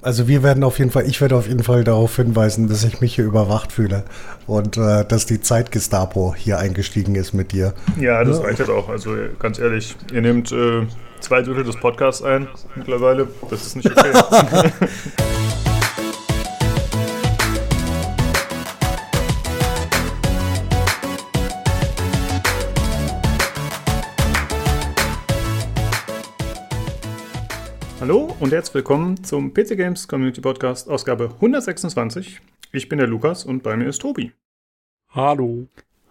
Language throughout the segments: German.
Also wir werden auf jeden Fall, ich werde auf jeden Fall darauf hinweisen, dass ich mich hier überwacht fühle und äh, dass die Zeit-Gestapo hier eingestiegen ist mit dir. Ja, das ja. reicht jetzt auch. Also ganz ehrlich, ihr nehmt äh, zwei Drittel des Podcasts ein mittlerweile. Das ist nicht okay. Hallo und herzlich willkommen zum PC Games Community Podcast Ausgabe 126. Ich bin der Lukas und bei mir ist Tobi. Hallo.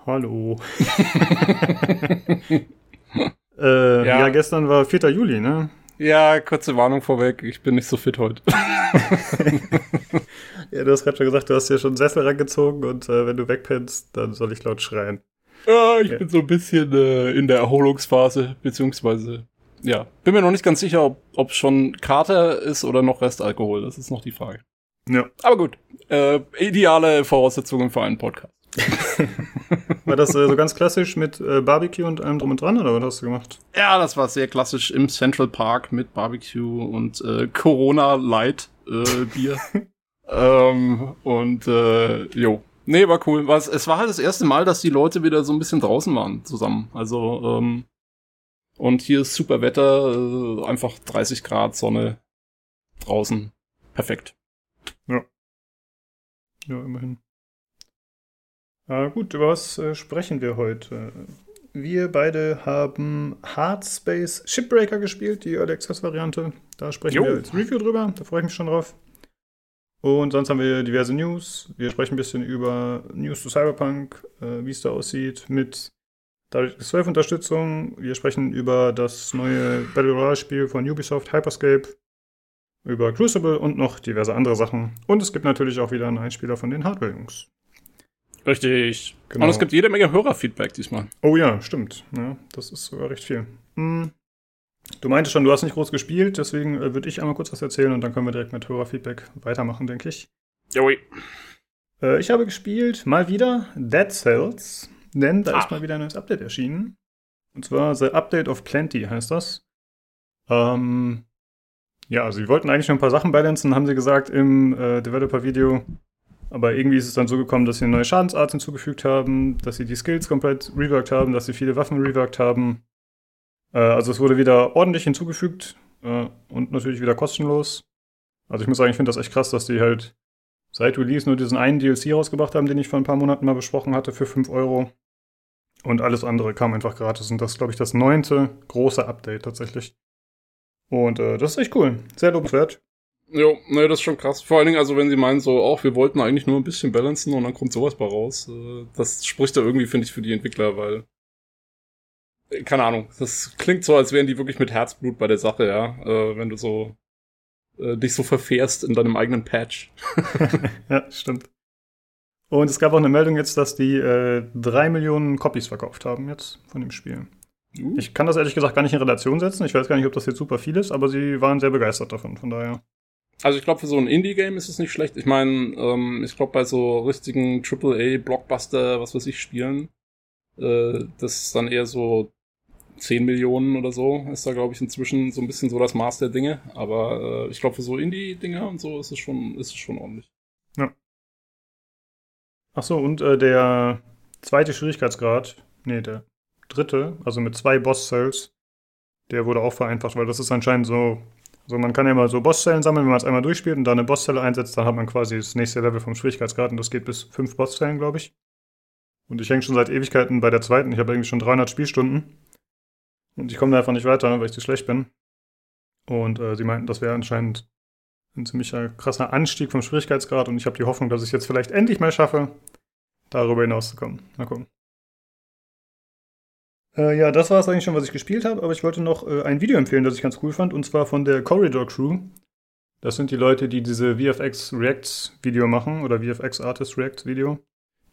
Hallo. äh, ja. ja. gestern war 4. Juli, ne? Ja, kurze Warnung vorweg, ich bin nicht so fit heute. ja, du hast gerade schon gesagt, du hast dir schon einen Sessel rangezogen und äh, wenn du wegpennst, dann soll ich laut schreien. Ja, ich ja. bin so ein bisschen äh, in der Erholungsphase, beziehungsweise ja, bin mir noch nicht ganz sicher, ob, ob schon Kater ist oder noch Restalkohol. Das ist noch die Frage. Ja. Aber gut, äh, ideale Voraussetzungen für einen Podcast. war das äh, so ganz klassisch mit äh, Barbecue und allem drum und dran oder was hast du gemacht? Ja, das war sehr klassisch im Central Park mit Barbecue und äh, Corona Light äh, Bier. ähm, und äh, jo. Nee, war cool. Was, es war halt das erste Mal, dass die Leute wieder so ein bisschen draußen waren zusammen. Also ähm, und hier ist super Wetter, äh, einfach 30 Grad Sonne draußen. Perfekt. Ja. Ja, immerhin. Ah, gut, über was äh, sprechen wir heute? Wir beide haben Hard Space Shipbreaker gespielt, die Early Access Variante. Da sprechen jo. wir als Review drüber, da freue ich mich schon drauf. Und sonst haben wir diverse News. Wir sprechen ein bisschen über News zu Cyberpunk, äh, wie es da aussieht, mit Dadurch ist 12 Unterstützung. Wir sprechen über das neue Battle Royale-Spiel von Ubisoft, Hyperscape, über Crucible und noch diverse andere Sachen. Und es gibt natürlich auch wieder einen Einspieler von den Hardware-Jungs. Richtig. Genau. Und es gibt jede Menge Hörerfeedback diesmal. Oh ja, stimmt. Ja, das ist sogar recht viel. Hm. Du meintest schon, du hast nicht groß gespielt, deswegen äh, würde ich einmal kurz was erzählen und dann können wir direkt mit Hörerfeedback weitermachen, denke ich. Joi. Äh, ich habe gespielt, mal wieder, Dead Cells. Denn da ah. ist mal wieder ein neues Update erschienen. Und zwar The Update of Plenty heißt das. Ähm, ja, also sie wollten eigentlich noch ein paar Sachen balancen, haben sie gesagt im äh, Developer-Video. Aber irgendwie ist es dann so gekommen, dass sie eine neue Schadensart hinzugefügt haben, dass sie die Skills komplett reworked haben, dass sie viele Waffen reworked haben. Äh, also es wurde wieder ordentlich hinzugefügt äh, und natürlich wieder kostenlos. Also ich muss sagen, ich finde das echt krass, dass die halt seit Release nur diesen einen DLC rausgebracht haben, den ich vor ein paar Monaten mal besprochen hatte, für 5 Euro. Und alles andere kam einfach gratis. Und das ist, glaube ich, das neunte große Update tatsächlich. Und äh, das ist echt cool. Sehr lobenswert. Jo, ne, das ist schon krass. Vor allen Dingen, also wenn sie meinen, so, auch wir wollten eigentlich nur ein bisschen balancen und dann kommt sowas bei raus. Äh, das spricht da irgendwie, finde ich, für die Entwickler, weil. Äh, keine Ahnung, das klingt so, als wären die wirklich mit Herzblut bei der Sache, ja. Äh, wenn du so äh, dich so verfährst in deinem eigenen Patch. ja, stimmt. Und es gab auch eine Meldung jetzt, dass die äh, drei Millionen Copies verkauft haben jetzt von dem Spiel. Uh. Ich kann das ehrlich gesagt gar nicht in Relation setzen. Ich weiß gar nicht, ob das jetzt super viel ist, aber sie waren sehr begeistert davon, von daher. Also ich glaube, für so ein Indie-Game ist es nicht schlecht. Ich meine, ähm, ich glaube, bei so richtigen AAA-Blockbuster, was weiß ich, Spielen, äh, das ist dann eher so 10 Millionen oder so, ist da, glaube ich, inzwischen so ein bisschen so das Maß der Dinge. Aber äh, ich glaube, für so Indie-Dinger und so ist es schon, ist es schon ordentlich. Ja. Achso, und äh, der zweite Schwierigkeitsgrad, nee, der dritte, also mit zwei Boss-Cells, der wurde auch vereinfacht, weil das ist anscheinend so, also man kann ja mal so Bosszellen sammeln, wenn man es einmal durchspielt und da eine Bosszelle einsetzt, dann hat man quasi das nächste Level vom Schwierigkeitsgrad und das geht bis fünf Bosszellen, glaube ich. Und ich hänge schon seit Ewigkeiten bei der zweiten, ich habe irgendwie schon 300 Spielstunden und ich komme da einfach nicht weiter, weil ich zu schlecht bin. Und äh, sie meinten, das wäre anscheinend ein ziemlicher krasser Anstieg vom Schwierigkeitsgrad und ich habe die Hoffnung, dass ich jetzt vielleicht endlich mal schaffe, darüber hinauszukommen. Mal gucken. Äh, ja, das war es eigentlich schon, was ich gespielt habe, aber ich wollte noch äh, ein Video empfehlen, das ich ganz cool fand, und zwar von der Corridor Crew. Das sind die Leute, die diese VFX Reacts Video machen oder VFX Artist React Video.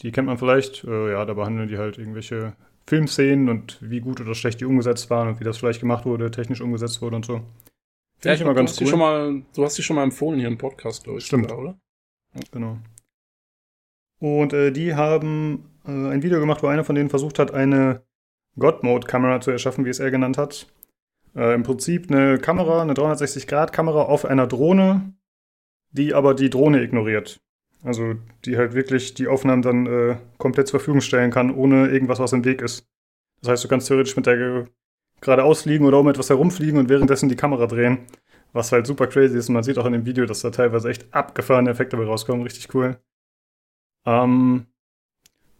Die kennt man vielleicht, äh, ja, da behandeln die halt irgendwelche Filmszenen und wie gut oder schlecht die umgesetzt waren und wie das vielleicht gemacht wurde, technisch umgesetzt wurde und so. Finde ja, ich immer ganz cool. Schon mal, du hast die schon mal empfohlen hier im Podcast, glaube ich. Stimmt. Oder? Ja. Genau. Und äh, die haben äh, ein Video gemacht, wo einer von denen versucht hat, eine God-Mode-Kamera zu erschaffen, wie es er genannt hat. Äh, Im Prinzip eine Kamera, eine 360-Grad-Kamera auf einer Drohne, die aber die Drohne ignoriert. Also die halt wirklich die Aufnahmen dann äh, komplett zur Verfügung stellen kann, ohne irgendwas, was im Weg ist. Das heißt, du kannst theoretisch mit der geradeaus liegen oder um etwas herumfliegen und währenddessen die Kamera drehen. Was halt super crazy ist. Und man sieht auch in dem Video, dass da teilweise echt abgefahrene Effekte dabei rauskommen. Richtig cool. Ähm,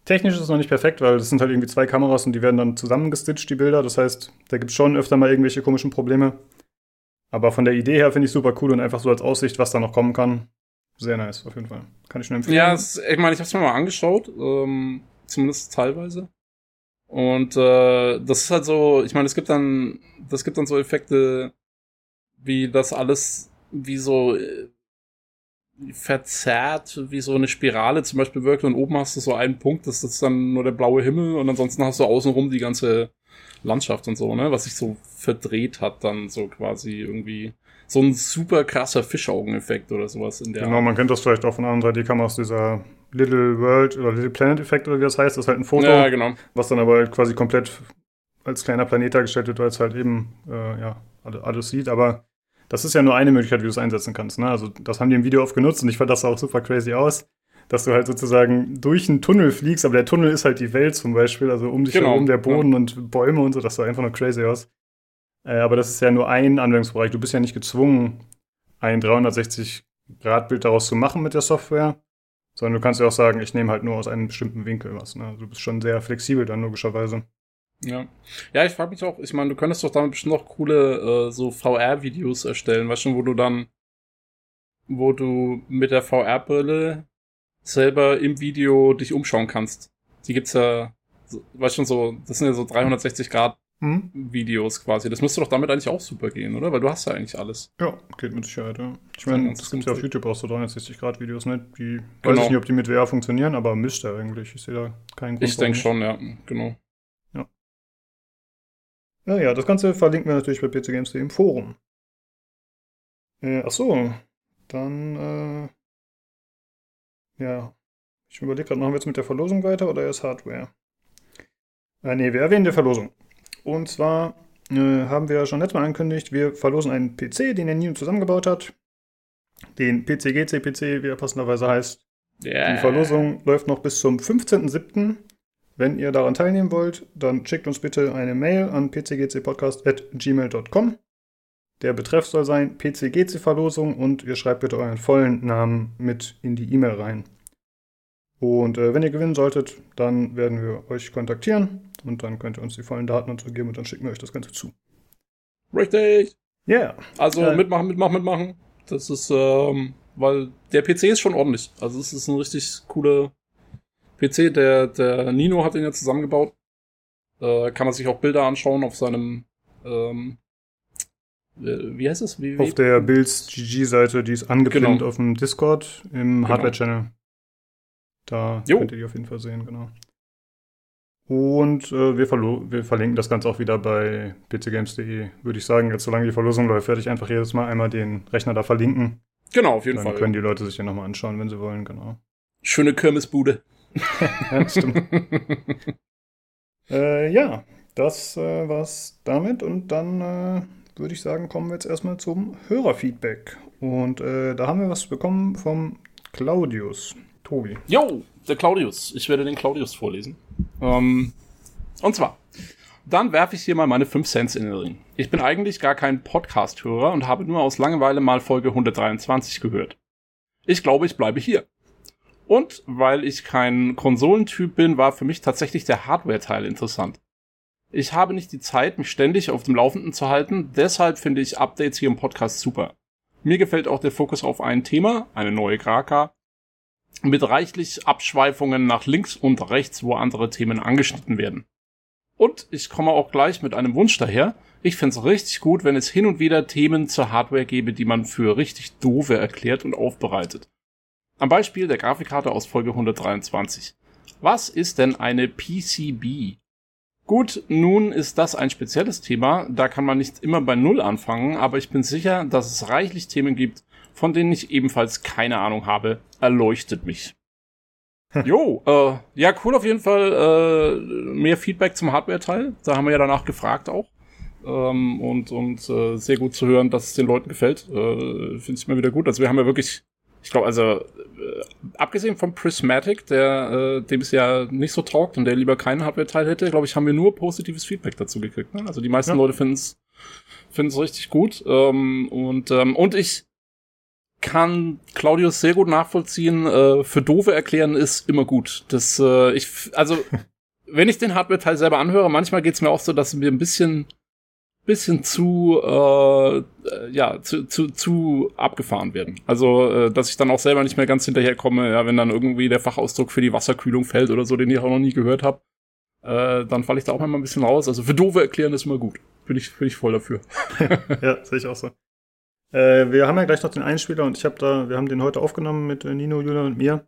technisch ist es noch nicht perfekt, weil das sind halt irgendwie zwei Kameras und die werden dann zusammengestitcht, die Bilder. Das heißt, da gibt es schon öfter mal irgendwelche komischen Probleme. Aber von der Idee her finde ich super cool und einfach so als Aussicht, was da noch kommen kann. Sehr nice, auf jeden Fall. Kann ich nur empfehlen. Ja, es, ich meine, ich habe es mir mal angeschaut, ähm, zumindest teilweise. Und äh, das ist halt so, ich meine, es gibt dann, das gibt dann so Effekte, wie das alles wie so äh, verzerrt, wie so eine Spirale zum Beispiel wirkt und oben hast du so einen Punkt, das ist dann nur der blaue Himmel und ansonsten hast du außenrum die ganze Landschaft und so, ne, was sich so verdreht hat dann so quasi irgendwie so ein super krasser Fischaugeneffekt oder sowas in der Genau, man kennt das vielleicht auch von anderen 3D-Kameras, dieser Little World oder Little Planet Effekt oder wie das heißt, das ist halt ein Foto, ja, genau. was dann aber halt quasi komplett als kleiner Planet dargestellt wird, weil es halt eben äh, ja, alles sieht, aber das ist ja nur eine Möglichkeit, wie du es einsetzen kannst. Ne? Also das haben die im Video oft genutzt und ich fand das auch super crazy aus, dass du halt sozusagen durch einen Tunnel fliegst, aber der Tunnel ist halt die Welt zum Beispiel, also um dich Genau, herum der Boden ja. und Bäume und so, das sah einfach nur crazy aus. Äh, aber das ist ja nur ein Anwendungsbereich. Du bist ja nicht gezwungen, ein 360-Grad-Bild daraus zu machen mit der Software, sondern du kannst ja auch sagen, ich nehme halt nur aus einem bestimmten Winkel was. Ne? Also du bist schon sehr flexibel dann logischerweise. Ja. Ja, ich frage mich auch, ich meine, du könntest doch damit bestimmt noch coole äh, so VR-Videos erstellen, weißt du, wo du dann, wo du mit der VR-Brille selber im Video dich umschauen kannst. Die gibt's ja, weißt du, so, das sind ja so 360 Grad Hm? Videos quasi. Das müsste doch damit eigentlich auch super gehen, oder? Weil du hast ja eigentlich alles. Ja, geht mit Sicherheit, ja. Ich meine, das gibt ja auf. YouTube auch so 360-Grad-Videos, ne? Die weiß Genau. ich nicht, ob die mit VR funktionieren, aber müsste eigentlich. Ich sehe da keinen Grund. Ich denke schon, ja, genau. Ja, ja, das Ganze verlinken wir natürlich bei pcgames.de im Forum. Äh, ach so, dann, äh, ja. Ich überlege gerade, machen wir jetzt mit der Verlosung weiter oder erst Hardware? Äh, nee, wir erwähnen die Verlosung. Und zwar äh, haben wir schon letztes Mal angekündigt, wir verlosen einen PC, den der Nino zusammengebaut hat. Den PC-GC-PC, wie er passenderweise heißt. Yeah. Die Verlosung läuft noch bis zum 15.07. Wenn ihr daran teilnehmen wollt, dann schickt uns bitte eine Mail an pcgcpodcast.gmail.com. Der Betreff soll sein PCGC-Verlosung und ihr schreibt bitte euren vollen Namen mit in die E-Mail rein. Und äh, wenn ihr gewinnen solltet, dann werden wir euch kontaktieren und dann könnt ihr uns die vollen Daten und so geben und dann schicken wir euch das Ganze zu. Richtig. Yeah. Also Äh. mitmachen, mitmachen, mitmachen. Das ist, ähm, weil der PC ist schon ordentlich. Also es ist ein richtig cooler PC. Der, der Nino hat ihn ja zusammengebaut. Äh, kann man sich auch Bilder anschauen auf seinem, ähm, äh, wie heißt es? Wie, wie? Auf der Builds GG-Seite, die ist angepinnt Genau. auf dem Discord im Hardware-Channel. Da Jo. könnt ihr die auf jeden Fall sehen, genau. Und äh, wir, wir verlinken das Ganze auch wieder bei pcgames.de, würde ich sagen. Jetzt, solange die Verlosung läuft, werde ich einfach jedes Mal einmal den Rechner da verlinken. Genau, auf jeden Dann Fall. können die Leute sich den nochmal anschauen, wenn sie wollen, genau. Schöne Kirmesbude. Ja, stimmt. äh, ja, das äh, war's damit. Und dann äh, würde ich sagen, kommen wir jetzt erstmal zum Hörerfeedback. Und äh, da haben wir was bekommen vom Claudius. Tobi. Jo, der Claudius. Ich werde den Claudius vorlesen. Ähm, und zwar, dann werfe ich hier mal meine 5 Cents in den Ring. Ich bin eigentlich gar kein Podcast-Hörer und habe nur aus Langeweile mal Folge 123 gehört. Ich glaube, ich bleibe hier. Und weil ich kein Konsolentyp bin, war für mich tatsächlich der Hardware-Teil interessant. Ich habe nicht die Zeit, mich ständig auf dem Laufenden zu halten, deshalb finde ich Updates hier im Podcast super. Mir gefällt auch der Fokus auf ein Thema, eine neue Graka, mit reichlich Abschweifungen nach links und rechts, wo andere Themen angeschnitten werden. Und ich komme auch gleich mit einem Wunsch daher. Ich find's richtig gut, wenn es hin und wieder Themen zur Hardware gäbe, die man für richtig doofe erklärt und aufbereitet. Am Beispiel der Grafikkarte aus Folge 123. Was ist denn eine PCB? Gut, nun ist das ein spezielles Thema, da kann man nicht immer bei Null anfangen, aber ich bin sicher, dass es reichlich Themen gibt, von denen ich ebenfalls keine Ahnung habe, erleuchtet mich. Jo, äh, ja, cool auf jeden Fall. Äh, mehr Feedback zum Hardware-Teil. Da haben wir ja danach gefragt auch. Ähm, und und äh, sehr gut zu hören, dass es den Leuten gefällt. Äh, Finde ich immer wieder gut. Also wir haben ja wirklich ich glaube, also äh, abgesehen vom Prismatic, der äh, dem es ja nicht so taugt und der lieber keinen Hardware-Teil hätte, glaube ich, haben wir nur positives Feedback dazu gekriegt. Ne? Also die meisten ja. Leute finden es finden es richtig gut. Ähm, und, ähm, und ich kann Claudius sehr gut nachvollziehen. Äh, für Doofe erklären ist immer gut. Das, äh, ich, also, wenn ich den Hardware-Teil selber anhöre, manchmal geht's mir auch so, dass wir ein bisschen bisschen zu äh, ja zu, zu, zu abgefahren werden. Also äh, dass ich dann auch selber nicht mehr ganz hinterherkomme, ja, wenn dann irgendwie der Fachausdruck für die Wasserkühlung fällt oder so, den ich auch noch nie gehört habe, äh, dann falle ich da auch mal ein bisschen raus. Also für doofe erklären ist immer gut. Bin ich, bin ich voll dafür. ja, sehe ich auch so. Äh, wir haben ja gleich noch den Einspieler und ich habe da, wir haben den heute aufgenommen mit äh, Nino, Julian und mir.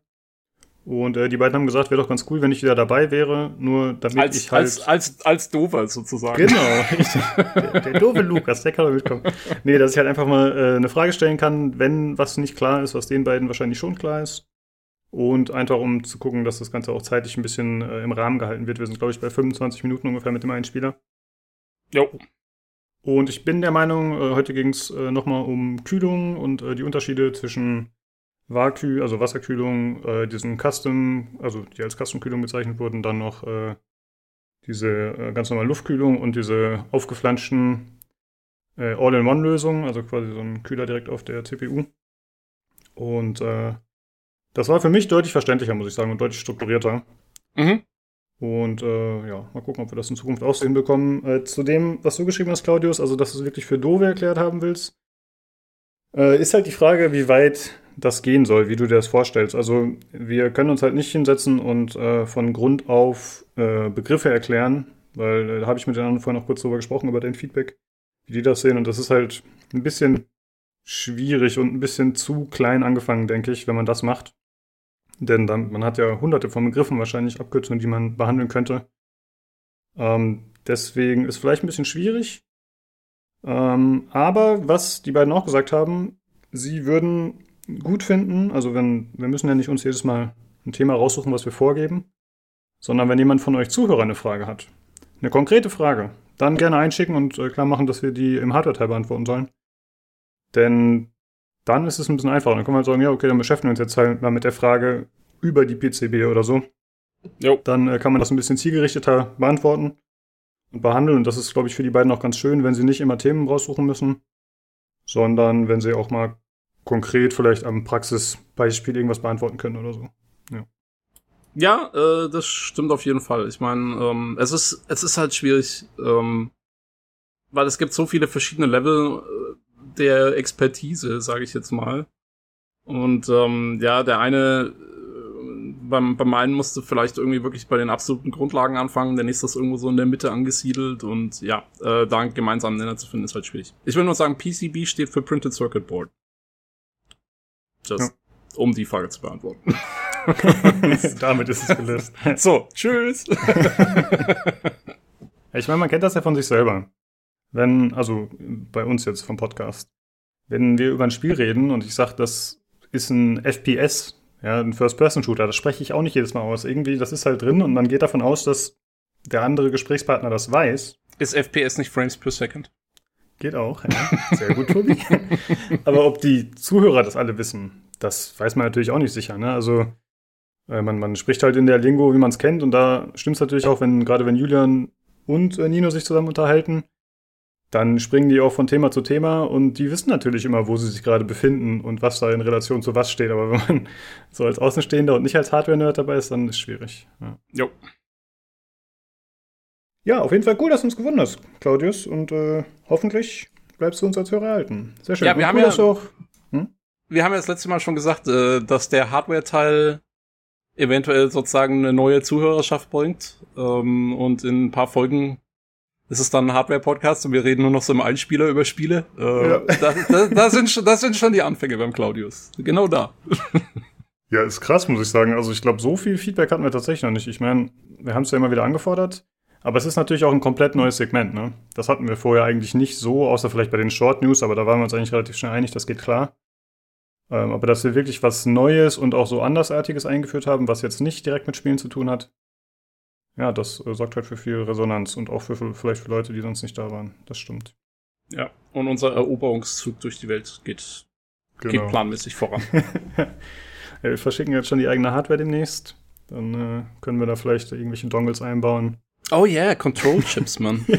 Und äh, die beiden haben gesagt, wäre doch ganz cool, wenn ich wieder dabei wäre, nur damit als, ich halt. Als, als, als Dover sozusagen. Genau, der, der doofe Lukas, der kann doch mitkommen. Nee, dass ich halt einfach mal äh, eine Frage stellen kann, wenn was nicht klar ist, was den beiden wahrscheinlich schon klar ist. Und einfach um zu gucken, dass das Ganze auch zeitlich ein bisschen äh, im Rahmen gehalten wird. Wir sind, glaube ich, bei 25 Minuten ungefähr mit dem einen Spieler. Jo. Und ich bin der Meinung, äh, heute ging es äh, nochmal um Kühlung und äh, die Unterschiede zwischen Warkühl, also Wasserkühlung, diesen Custom, also die als Custom-Kühlung bezeichnet wurden, dann noch diese ganz normale Luftkühlung und diese aufgeflanschten All-in-One-Lösungen, also quasi so ein Kühler direkt auf der CPU. Und das war für mich deutlich verständlicher, muss ich sagen, und deutlich strukturierter. Mhm. Und äh, ja, mal gucken, ob wir das in Zukunft auch so hinbekommen. Äh, zu dem, was du geschrieben hast, Claudius, also dass du es wirklich für Dove erklärt haben willst, äh, ist halt die Frage, wie weit das gehen soll, wie du dir das vorstellst. Also wir können uns halt nicht hinsetzen und äh, von Grund auf äh, Begriffe erklären, weil äh, da habe ich mit den anderen vorhin noch kurz drüber gesprochen, über dein Feedback, wie die das sehen. Und das ist halt ein bisschen schwierig und ein bisschen zu klein angefangen, denke ich, wenn man das macht. Denn dann, man hat ja hunderte von Begriffen, wahrscheinlich Abkürzungen, die man behandeln könnte. Ähm, deswegen ist vielleicht ein bisschen schwierig. Ähm, aber was die beiden auch gesagt haben, sie würden gut finden, also wenn, wir müssen ja nicht uns jedes Mal ein Thema raussuchen, was wir vorgeben, sondern wenn jemand von euch Zuhörer eine Frage hat, eine konkrete Frage, dann gerne einschicken und äh, klar machen, dass wir die im Hardware-Teil beantworten sollen. Denn dann ist es ein bisschen einfacher. Dann wir halt sagen, ja, okay, dann beschäftigen wir uns jetzt halt mal mit der Frage über die PCB oder so. Jo. Dann äh, kann man das ein bisschen zielgerichteter beantworten und behandeln. Und das ist, glaube ich, für die beiden auch ganz schön, wenn sie nicht immer Themen raussuchen müssen, sondern wenn sie auch mal konkret vielleicht am Praxisbeispiel irgendwas beantworten können oder so. Ja. Ja, äh, das stimmt auf jeden Fall. Ich meine, ähm, es ist es ist halt schwierig, ähm, weil es gibt so viele verschiedene Level äh, der Expertise, sage ich jetzt mal. Und ähm, ja, der eine äh, beim, beim einen musste vielleicht irgendwie wirklich bei den absoluten Grundlagen anfangen, der nächste ist irgendwo so in der Mitte angesiedelt und ja, äh, da einen gemeinsamen Nenner zu finden, ist halt schwierig. Ich will nur sagen, PCB steht für Printed Circuit Board. Just, ja. um die Frage zu beantworten. Damit ist es gelöst. So, tschüss. ich meine, man kennt das ja von sich selber wenn, also bei uns jetzt vom Podcast, wenn wir über ein Spiel reden und ich sage, das ist ein FPS, ja, ein First-Person-Shooter, das spreche ich auch nicht jedes Mal aus. Irgendwie, das ist halt drin und man geht davon aus, dass der andere Gesprächspartner das weiß. Ist FPS nicht Frames per Second? Geht auch, ja. Sehr gut, Tobi. Aber ob die Zuhörer das alle wissen, das weiß man natürlich auch nicht sicher. Ne? Also äh, man, man spricht halt in der Lingo, wie man es kennt, und da stimmt es natürlich auch, wenn gerade wenn Julian und äh, Nino sich zusammen unterhalten, dann springen die auch von Thema zu Thema und die wissen natürlich immer, wo sie sich gerade befinden und was da in Relation zu was steht. Aber wenn man so als Außenstehender und nicht als Hardware-Nerd dabei ist, dann ist es schwierig. Ja. Jo. Ja, auf jeden Fall cool, dass du uns gewonnen hast, Claudius. Und äh, hoffentlich bleibst du uns als Hörer erhalten. Sehr schön. Ja, wir haben ja auch, hm? wir haben ja das letzte Mal schon gesagt, äh, dass der Hardware-Teil eventuell sozusagen eine neue Zuhörerschaft bringt. Ähm, und in ein paar Folgen ist es dann ein Hardware-Podcast und wir reden nur noch so im Einspieler über Spiele. Äh, ja. da, da, da, sind schon, das sind schon die Anfänge beim Claudius. Genau da. ja, ist krass, muss ich sagen. Also ich glaube, so viel Feedback hatten wir tatsächlich noch nicht. Ich meine, wir haben es ja immer wieder angefordert. Aber es ist natürlich auch ein komplett neues Segment, ne? Das hatten wir vorher eigentlich nicht so, außer vielleicht bei den Short News, aber da waren wir uns eigentlich relativ schnell einig, das geht klar. Ähm, aber dass wir wirklich was Neues und auch so Andersartiges eingeführt haben, was jetzt nicht direkt mit Spielen zu tun hat, ja, das äh, sorgt halt für viel Resonanz und auch für, für, vielleicht für Leute, die sonst nicht da waren. Das stimmt. Ja, und unser Eroberungszug durch die Welt geht genau. geht planmäßig voran. ja, wir verschicken jetzt schon die eigene Hardware demnächst. Dann äh, können wir da vielleicht irgendwelche Dongles einbauen. Oh yeah, Control Chips, Mann.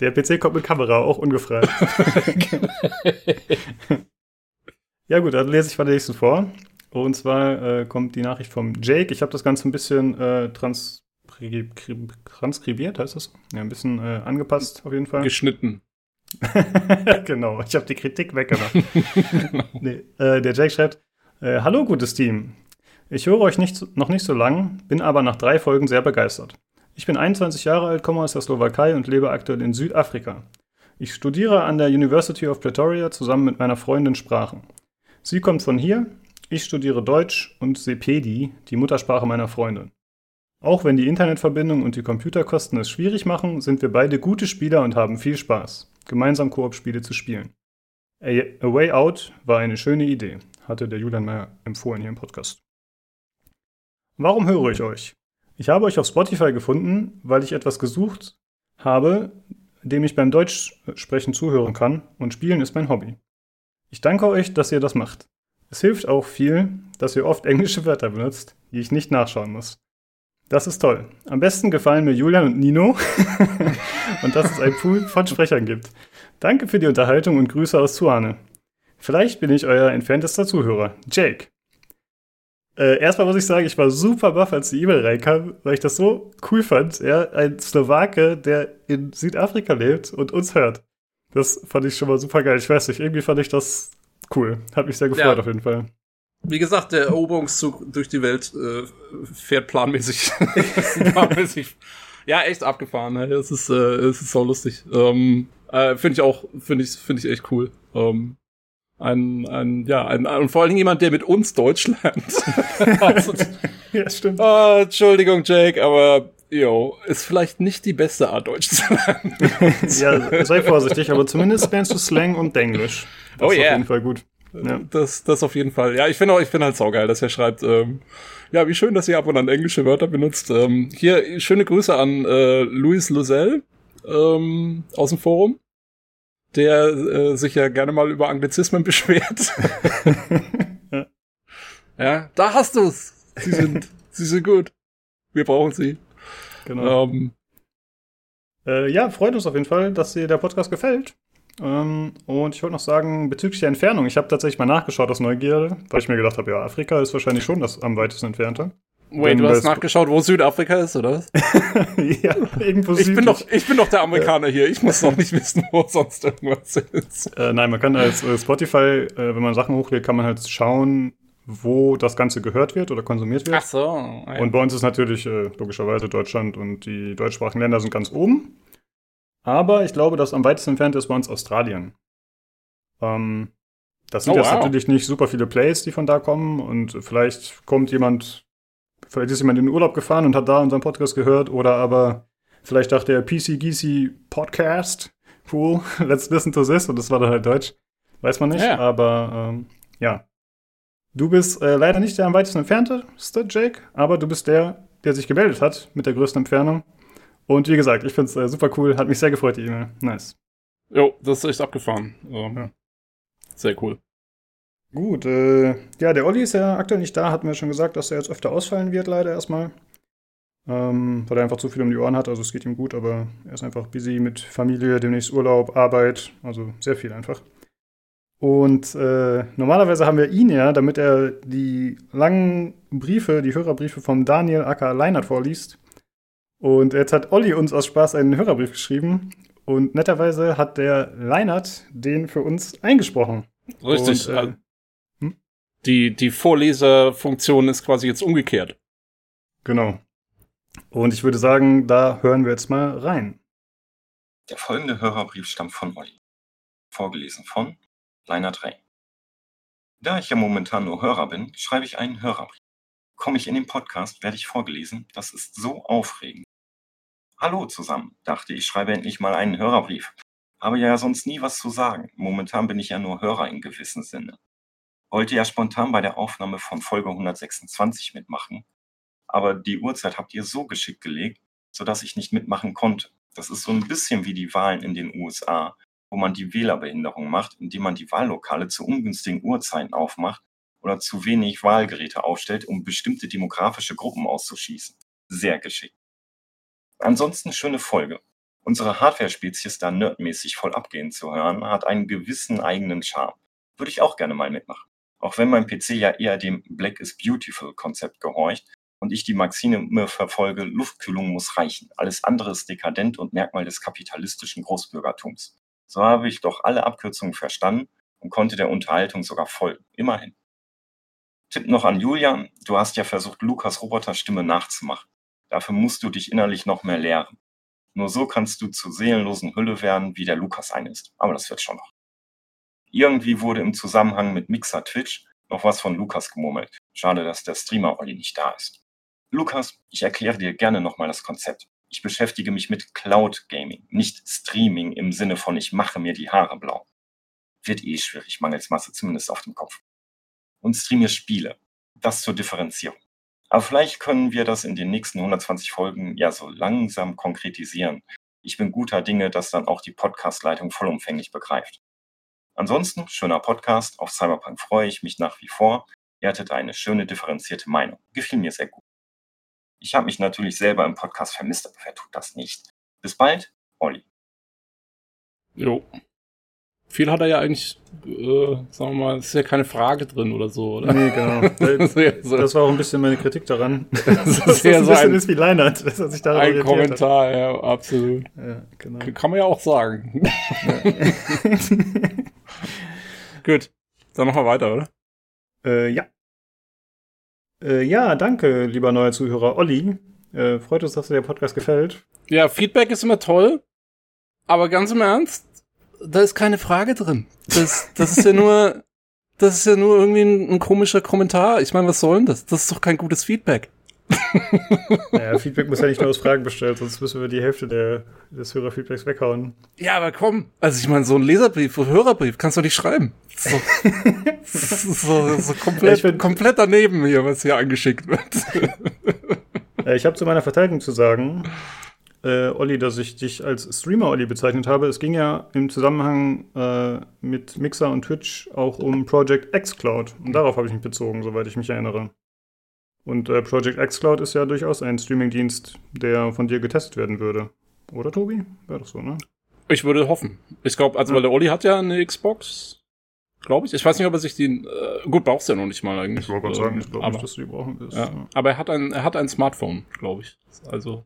Der PC kommt mit Kamera, auch ungefragt. ja gut, dann lese ich mal den nächsten vor. Und zwar äh, kommt die Nachricht vom Jake. Ich habe das Ganze ein bisschen äh, trans transkribiert, heißt das? Ja, ein bisschen äh, angepasst auf jeden Fall. Geschnitten. genau, ich habe die Kritik weggemacht. nee, äh, der Jake schreibt, äh, Hallo gutes Team. Ich höre euch nicht, noch nicht so lang, bin aber nach drei Folgen sehr begeistert. Ich bin 21 Jahre alt, komme aus der Slowakei und lebe aktuell in Südafrika. Ich studiere an der University of Pretoria zusammen mit meiner Freundin Sprachen. Sie kommt von hier, ich studiere Deutsch und Sepedi, die Muttersprache meiner Freundin. Auch wenn die Internetverbindung und die Computerkosten es schwierig machen, sind wir beide gute Spieler und haben viel Spaß, gemeinsam Koop-Spiele zu spielen. A, Way Out war eine schöne Idee, hatte der Julian mal empfohlen hier im Podcast. Warum höre ich euch? Ich habe euch auf Spotify gefunden, weil ich etwas gesucht habe, dem ich beim Deutschsprechen zuhören kann und Spielen ist mein Hobby. Ich danke euch, dass ihr das macht. Es hilft auch viel, dass ihr oft englische Wörter benutzt, die ich nicht nachschauen muss. Das ist toll. Am besten gefallen mir Julian und Nino und dass es ein Pool von Sprechern gibt. Danke für die Unterhaltung und Grüße aus Suane. Vielleicht bin ich euer entferntester Zuhörer, Jake. Äh, erstmal muss ich sagen, ich war super baff, als die E-Mail reinkam, weil ich das so cool fand. Ja, ein Slowake, der in Südafrika lebt und uns hört. Das fand ich schon mal super geil. Ich weiß nicht, irgendwie fand ich das cool. Hat mich sehr gefreut ja. auf jeden Fall. Wie gesagt, der Eroberungszug durch die Welt äh, fährt planmäßig. planmäßig. Ja, echt abgefahren. Es ist, äh, es ist so lustig. Ähm, äh, finde ich auch, finde ich, finde ich echt cool. Ähm, ein, ein, ja, ein, und vor allen Dingen jemand, der mit uns Deutsch lernt. also, ja, stimmt. Oh, Entschuldigung, Jake, aber Jo, ist vielleicht nicht die beste Art, Deutsch zu lernen. ja, sei vorsichtig, aber zumindest lernst du Slang und Englisch. Das oh ist yeah. auf jeden Fall gut. Ja. Das, das auf jeden Fall. Ja, ich finde auch, ich finde halt saugeil, dass er schreibt, ähm, ja, wie schön, dass ihr ab und an englische Wörter benutzt. Ähm, hier, schöne Grüße an äh, Louis Lozell ähm, aus dem Forum der äh, sich ja gerne mal über Anglizismen beschwert. ja. ja, da hast du's. Sie sind, sie sind gut. Wir brauchen sie. Genau. Ähm, äh, ja, freut uns auf jeden Fall, dass dir der Podcast gefällt. Ähm, und ich wollte noch sagen, bezüglich der Entfernung, ich habe tatsächlich mal nachgeschaut aus Neugierde, weil ich mir gedacht habe, ja, Afrika ist wahrscheinlich schon das am weitesten entfernte. Wait, du hast nachgeschaut, wo Südafrika ist, oder? ja, irgendwo ich bin doch, Ich bin doch der Amerikaner hier. Ich muss doch nicht wissen, wo sonst irgendwas ist. Äh, nein, man kann als äh, Spotify, äh, wenn man Sachen hochlädt, kann man halt schauen, wo das Ganze gehört wird oder konsumiert wird. Ach so. Ja. Und bei uns ist natürlich äh, logischerweise Deutschland und die deutschsprachigen Länder sind ganz oben. Aber ich glaube, das am weitesten entfernt ist bei uns Australien. Ähm, das sind oh, jetzt wow. natürlich nicht super viele Plays, die von da kommen. Und vielleicht kommt jemand vielleicht ist jemand in den Urlaub gefahren und hat da unseren Podcast gehört oder aber vielleicht dachte er PC Geezy Podcast, cool, let's listen to this und das war dann halt Deutsch. Weiß man nicht, ja. aber ähm, ja. Du bist äh, leider nicht der am weitesten entfernte, Jake, aber du bist der, der sich gemeldet hat mit der größten Entfernung. Und wie gesagt, ich finde es äh, super cool, hat mich sehr gefreut, die E-Mail. Nice. Jo, das ist echt abgefahren. Ähm, ja. Sehr cool. Gut, äh, ja, der Olli ist ja aktuell nicht da, hatten wir schon gesagt, dass er jetzt öfter ausfallen wird, leider erstmal. Ähm, weil er einfach zu viel um die Ohren hat, also es geht ihm gut, aber er ist einfach busy mit Familie, demnächst Urlaub, Arbeit, also sehr viel einfach. Und äh, normalerweise haben wir ihn ja, damit er die langen Briefe, die Hörerbriefe vom Daniel Acker Leinert vorliest. Und jetzt hat Olli uns aus Spaß einen Hörerbrief geschrieben. Und netterweise hat der Leinert den für uns eingesprochen. Richtig. Und, äh, die, die Vorleserfunktion ist quasi jetzt umgekehrt. Genau. Und ich würde sagen, da hören wir jetzt mal rein. Der folgende Hörerbrief stammt von Olli. Vorgelesen von Leiner 3. Da ich ja momentan nur Hörer bin, schreibe ich einen Hörerbrief. Komme ich in den Podcast, werde ich vorgelesen. Das ist so aufregend. Hallo zusammen, dachte ich, schreibe endlich mal einen Hörerbrief. Habe ja sonst nie was zu sagen. Momentan bin ich ja nur Hörer in gewissem Sinne wollte ja spontan bei der Aufnahme von Folge 126 mitmachen, aber die Uhrzeit habt ihr so geschickt gelegt, sodass ich nicht mitmachen konnte. Das ist so ein bisschen wie die Wahlen in den USA. wo man die Wählerbehinderung macht, indem man die Wahllokale zu ungünstigen Uhrzeiten aufmacht oder zu wenig Wahlgeräte aufstellt, um bestimmte demografische Gruppen auszuschießen. Sehr geschickt. Ansonsten schöne Folge. Unsere Hardware-Spezies da nerdmäßig voll abgehen zu hören, hat einen gewissen eigenen Charme. Würde ich auch gerne mal mitmachen. Auch wenn mein PC ja eher dem Black is Beautiful Konzept gehorcht und ich die Maxime verfolge, Luftkühlung muss reichen. Alles andere ist dekadent und Merkmal des kapitalistischen Großbürgertums. So habe ich doch alle Abkürzungen verstanden und konnte der Unterhaltung sogar folgen. Immerhin. Tipp noch an Julian, du hast ja versucht, Lukas Roboterstimme nachzumachen. Dafür musst du dich innerlich noch mehr lehren. Nur so kannst du zur seelenlosen Hülle werden, wie der Lukas ein ist. Aber das wird schon noch. Irgendwie wurde im Zusammenhang mit Mixer Twitch noch was von Lukas gemurmelt. Schade, dass der Streamer Olli nicht da ist. Lukas, ich erkläre dir gerne nochmal das Konzept. Ich beschäftige mich mit Cloud Gaming, nicht Streaming im Sinne von ich mache mir die Haare blau. Wird eh schwierig, mangels Masse, zumindest auf dem Kopf. Und streame Spiele. Das zur Differenzierung. Aber vielleicht können wir das in den nächsten 120 Folgen ja so langsam konkretisieren. Ich bin guter Dinge, dass dann auch die Podcast-Leitung vollumfänglich begreift. Ansonsten, schöner Podcast. Auf Cyberpunk freue ich mich nach wie vor. Ihr hattet eine schöne, differenzierte Meinung. Gefiel mir sehr gut. Ich habe mich natürlich selber im Podcast vermisst, aber wer tut das nicht? Bis bald, Olli. Jo viel hat er ja eigentlich, äh, sagen wir mal, ist ja keine Frage drin oder so, oder? Nee, genau. das war auch ein bisschen meine Kritik daran. das ist ja so ein, ist wie Leinert, dass er sich da Ein Kommentar, hat. ja, absolut. Ja, genau. Kann man ja auch sagen. Ja. Gut, dann machen wir weiter, oder? Äh, ja. Äh, ja, danke, lieber neuer Zuhörer Olli. Äh, freut uns, dass dir der Podcast gefällt. Ja, Feedback ist immer toll. Aber ganz im Ernst, da ist keine Frage drin. Das, das ist ja nur, das ist ja nur irgendwie ein, ein komischer Kommentar. Ich meine, was soll denn das? Das ist doch kein gutes Feedback. Naja, Feedback muss ja nicht nur aus Fragen bestellen, sonst müssen wir die Hälfte der, des Hörerfeedbacks weghauen. Ja, aber komm. Also ich meine, so ein Leserbrief oder Hörerbrief kannst du nicht schreiben. So, so, so komplett, ja, komplett daneben hier, was hier angeschickt wird. Ich habe zu meiner Verteidigung zu sagen, äh, Olli, dass ich dich als Streamer Olli bezeichnet habe. Es ging ja im Zusammenhang äh, mit Mixer und Twitch auch um Project xCloud. Und darauf habe ich mich bezogen, soweit ich mich erinnere. Und äh, Project xCloud ist ja durchaus ein Streamingdienst, der von dir getestet werden würde. Oder, Tobi? Wäre doch so, ne? Ich würde hoffen. Ich glaube, also, ja. weil der Olli hat ja eine Xbox, glaube ich. Ich weiß nicht, ob er sich die, äh, gut, brauchst du ja noch nicht mal eigentlich. Ich wollte gerade sagen, ich glaube nicht, dass du die brauchen wirst. Ja. Ja. Aber er hat ein, er hat ein Smartphone, glaube ich. Also,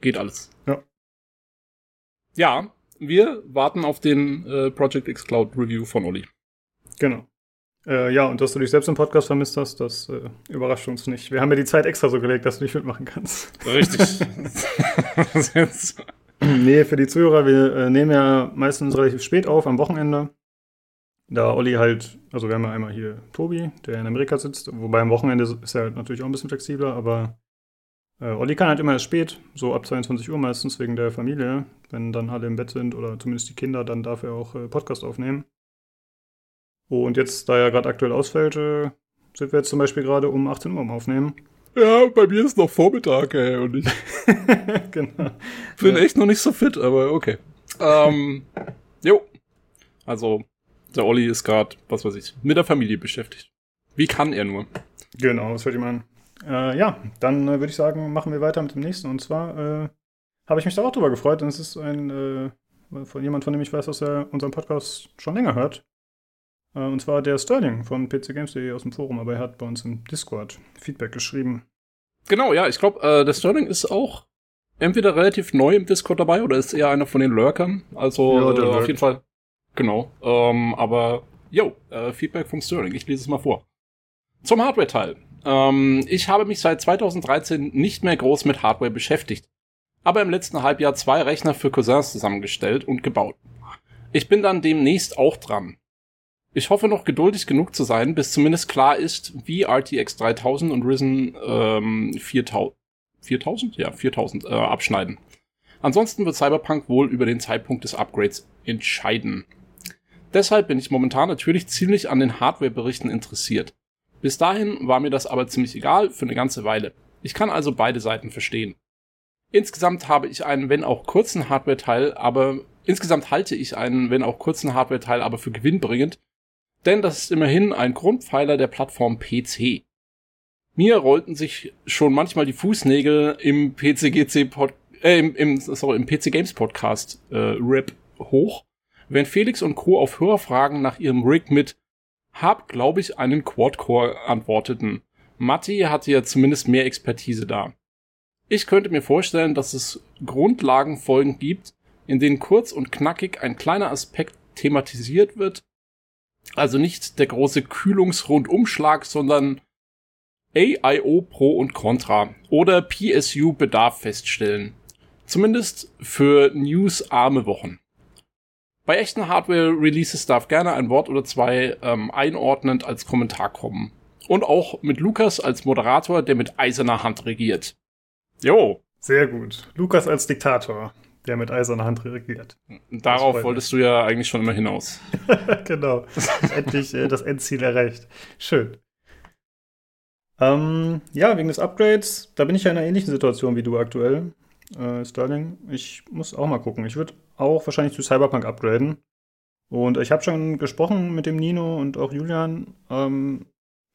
Geht alles. Ja. Ja, wir warten auf den äh, Project X Cloud Review von Olli. Genau. Äh, ja, und dass du dich selbst im Podcast vermisst hast, das äh, überrascht uns nicht. Wir haben ja die Zeit extra so gelegt, dass du nicht mitmachen kannst. Richtig. nee, für die Zuhörer, wir äh, nehmen ja meistens relativ spät auf, am Wochenende. Da Olli halt, also wir haben ja einmal hier Tobi, der in Amerika sitzt, wobei am Wochenende ist er natürlich auch ein bisschen flexibler, aber äh, Olli kann halt immer erst spät, so ab 22 Uhr meistens wegen der Familie, wenn dann alle im Bett sind oder zumindest die Kinder, dann darf er auch äh, Podcast aufnehmen. Und jetzt, da er gerade aktuell ausfällt, äh, sind wir jetzt zum Beispiel gerade um 18 Uhr am Aufnehmen. Ja, bei mir ist noch Vormittag, ey, und ich genau. bin ja. echt noch nicht so fit, aber okay. Ähm, jo. Also, der Olli ist gerade, was weiß ich, mit der Familie beschäftigt. Wie kann er nur? Genau, das hört ich mal an. Äh, ja, dann äh, würde ich sagen, machen wir weiter mit dem nächsten. Und zwar äh, habe ich mich da auch drüber gefreut. Und es ist ein äh, von jemand, von dem ich weiß, dass er unseren Podcast schon länger hört. Äh, und zwar der Sterling von pcgames.de aus dem Forum, aber er hat bei uns im Discord Feedback geschrieben. Genau, ja, ich glaube, äh, der Sterling ist auch entweder relativ neu im Discord dabei oder ist eher einer von den Lurkern. Also ja, auf jeden Fall. Genau. Ähm, aber, yo, Feedback vom Sterling. Ich lese es mal vor. Zum Hardware-Teil. Ähm, ich habe mich seit 2013 nicht mehr groß mit Hardware beschäftigt, aber im letzten Halbjahr zwei Rechner für Cousins zusammengestellt und gebaut. Ich bin dann demnächst auch dran. Ich hoffe noch geduldig genug zu sein, bis zumindest klar ist, wie RTX 3000 und Risen ähm, 4000, 4000? Ja, 4000 äh, abschneiden. Ansonsten wird Cyberpunk wohl über den Zeitpunkt des Upgrades entscheiden. Deshalb bin ich momentan natürlich ziemlich an den Hardware-Berichten interessiert. Bis dahin war mir das aber ziemlich egal für eine ganze Weile. Ich kann also beide Seiten verstehen. Insgesamt habe ich einen, wenn auch kurzen Hardware-Teil, aber insgesamt halte ich einen, wenn auch kurzen Hardware-Teil, aber für gewinnbringend, denn das ist immerhin ein Grundpfeiler der Plattform PC. Mir rollten sich schon manchmal die Fußnägel im PCGC Pod, äh, im, im, sorry, im PC Games Podcast äh, RIP hoch, wenn Felix und Co. auf Hörerfragen nach ihrem Rig mit hab, glaube ich, einen Quad-Core antworteten. Matti hatte ja zumindest mehr Expertise da. Ich könnte mir vorstellen, dass es Grundlagenfolgen gibt, in denen kurz und knackig ein kleiner Aspekt thematisiert wird. Also nicht der große Kühlungsrundumschlag, sondern AIO Pro und Contra oder PSU Bedarf feststellen. Zumindest für newsarme Wochen. Bei echten Hardware-Releases darf gerne ein Wort oder zwei ähm, einordnend als Kommentar kommen. Und auch mit Lukas als Moderator, der mit eiserner Hand regiert. Jo. Sehr gut. Lukas als Diktator, der mit eiserner Hand regiert. Darauf wolltest du ja eigentlich schon immer hinaus. genau. Endlich äh, das Endziel erreicht. Schön. Ähm, ja, wegen des Upgrades, da bin ich ja in einer ähnlichen Situation wie du aktuell, äh, Sterling. Ich muss auch mal gucken. Ich würde auch wahrscheinlich zu Cyberpunk upgraden. Und ich habe schon gesprochen mit dem Nino und auch Julian. Ähm,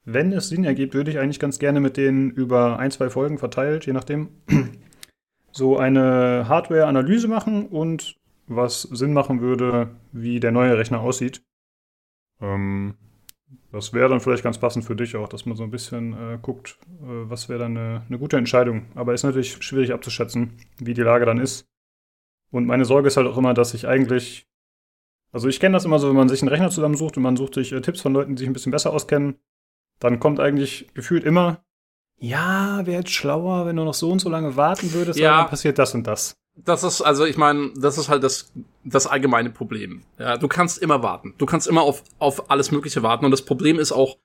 wenn es Sinn ergibt, würde ich eigentlich ganz gerne mit denen über ein, zwei Folgen verteilt, je nachdem, so eine Hardware-Analyse machen und was Sinn machen würde, wie der neue Rechner aussieht. Ähm, das wäre dann vielleicht ganz passend für dich auch, dass man so ein bisschen äh, guckt, äh, was wäre dann eine, eine gute Entscheidung. Aber ist natürlich schwierig abzuschätzen, wie die Lage dann ist. Und meine Sorge ist halt auch immer, dass ich eigentlich. Also ich kenne das immer so, wenn man sich einen Rechner zusammensucht und man sucht sich äh, Tipps von Leuten, die sich ein bisschen besser auskennen, dann kommt eigentlich gefühlt immer, ja, wäre jetzt schlauer, wenn du noch so und so lange warten würdest, ja, dann passiert das und das. Das ist, also ich meine, das ist halt das, das allgemeine Problem. Ja, du kannst immer warten. Du kannst immer auf, auf alles Mögliche warten. Und das Problem ist auch,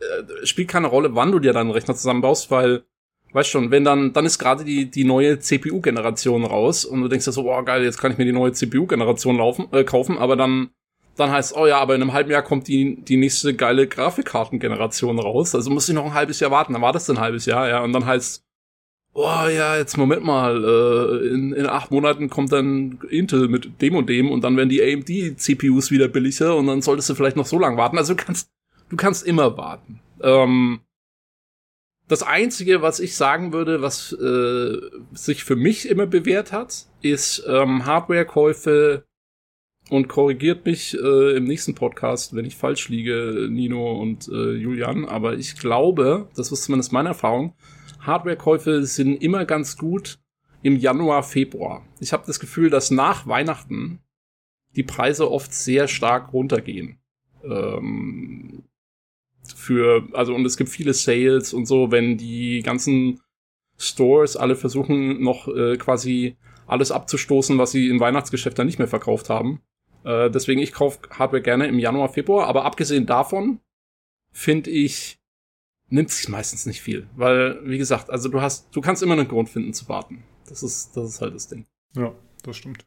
äh, spielt keine Rolle, wann du dir deinen Rechner zusammenbaust, weil Weißt schon, wenn dann, dann ist gerade die, die neue CPU-Generation raus und du denkst dir so, oh geil, jetzt kann ich mir die neue CPU-Generation laufen, äh, kaufen, aber dann, dann heißt oh ja, aber in einem halben Jahr kommt die, die nächste geile Grafikkartengeneration raus. Also muss ich noch ein halbes Jahr warten, dann war das ein halbes Jahr, ja, und dann heißt oh ja, jetzt Moment mal, äh, in, in acht Monaten kommt dann Intel mit dem und dem und dann werden die AMD-CPUs wieder billiger und dann solltest du vielleicht noch so lange warten. Also du kannst, du kannst immer warten. Ähm, das Einzige, was ich sagen würde, was äh, sich für mich immer bewährt hat, ist ähm, Hardware-Käufe und korrigiert mich äh, im nächsten Podcast, wenn ich falsch liege, Nino und äh, Julian. Aber ich glaube, das ist zumindest meine Erfahrung, Hardware-Käufe sind immer ganz gut im Januar, Februar. Ich habe das Gefühl, dass nach Weihnachten die Preise oft sehr stark runtergehen. Ähm, für, also und es gibt viele Sales und so, wenn die ganzen Stores alle versuchen noch äh, quasi alles abzustoßen, was sie im Weihnachtsgeschäft dann nicht mehr verkauft haben. Äh, deswegen ich kaufe Hardware gerne im Januar, Februar, aber abgesehen davon finde ich nimmt sich meistens nicht viel, weil wie gesagt, also du hast, du kannst immer einen Grund finden zu warten. Das ist, das ist halt das Ding. Ja, das stimmt.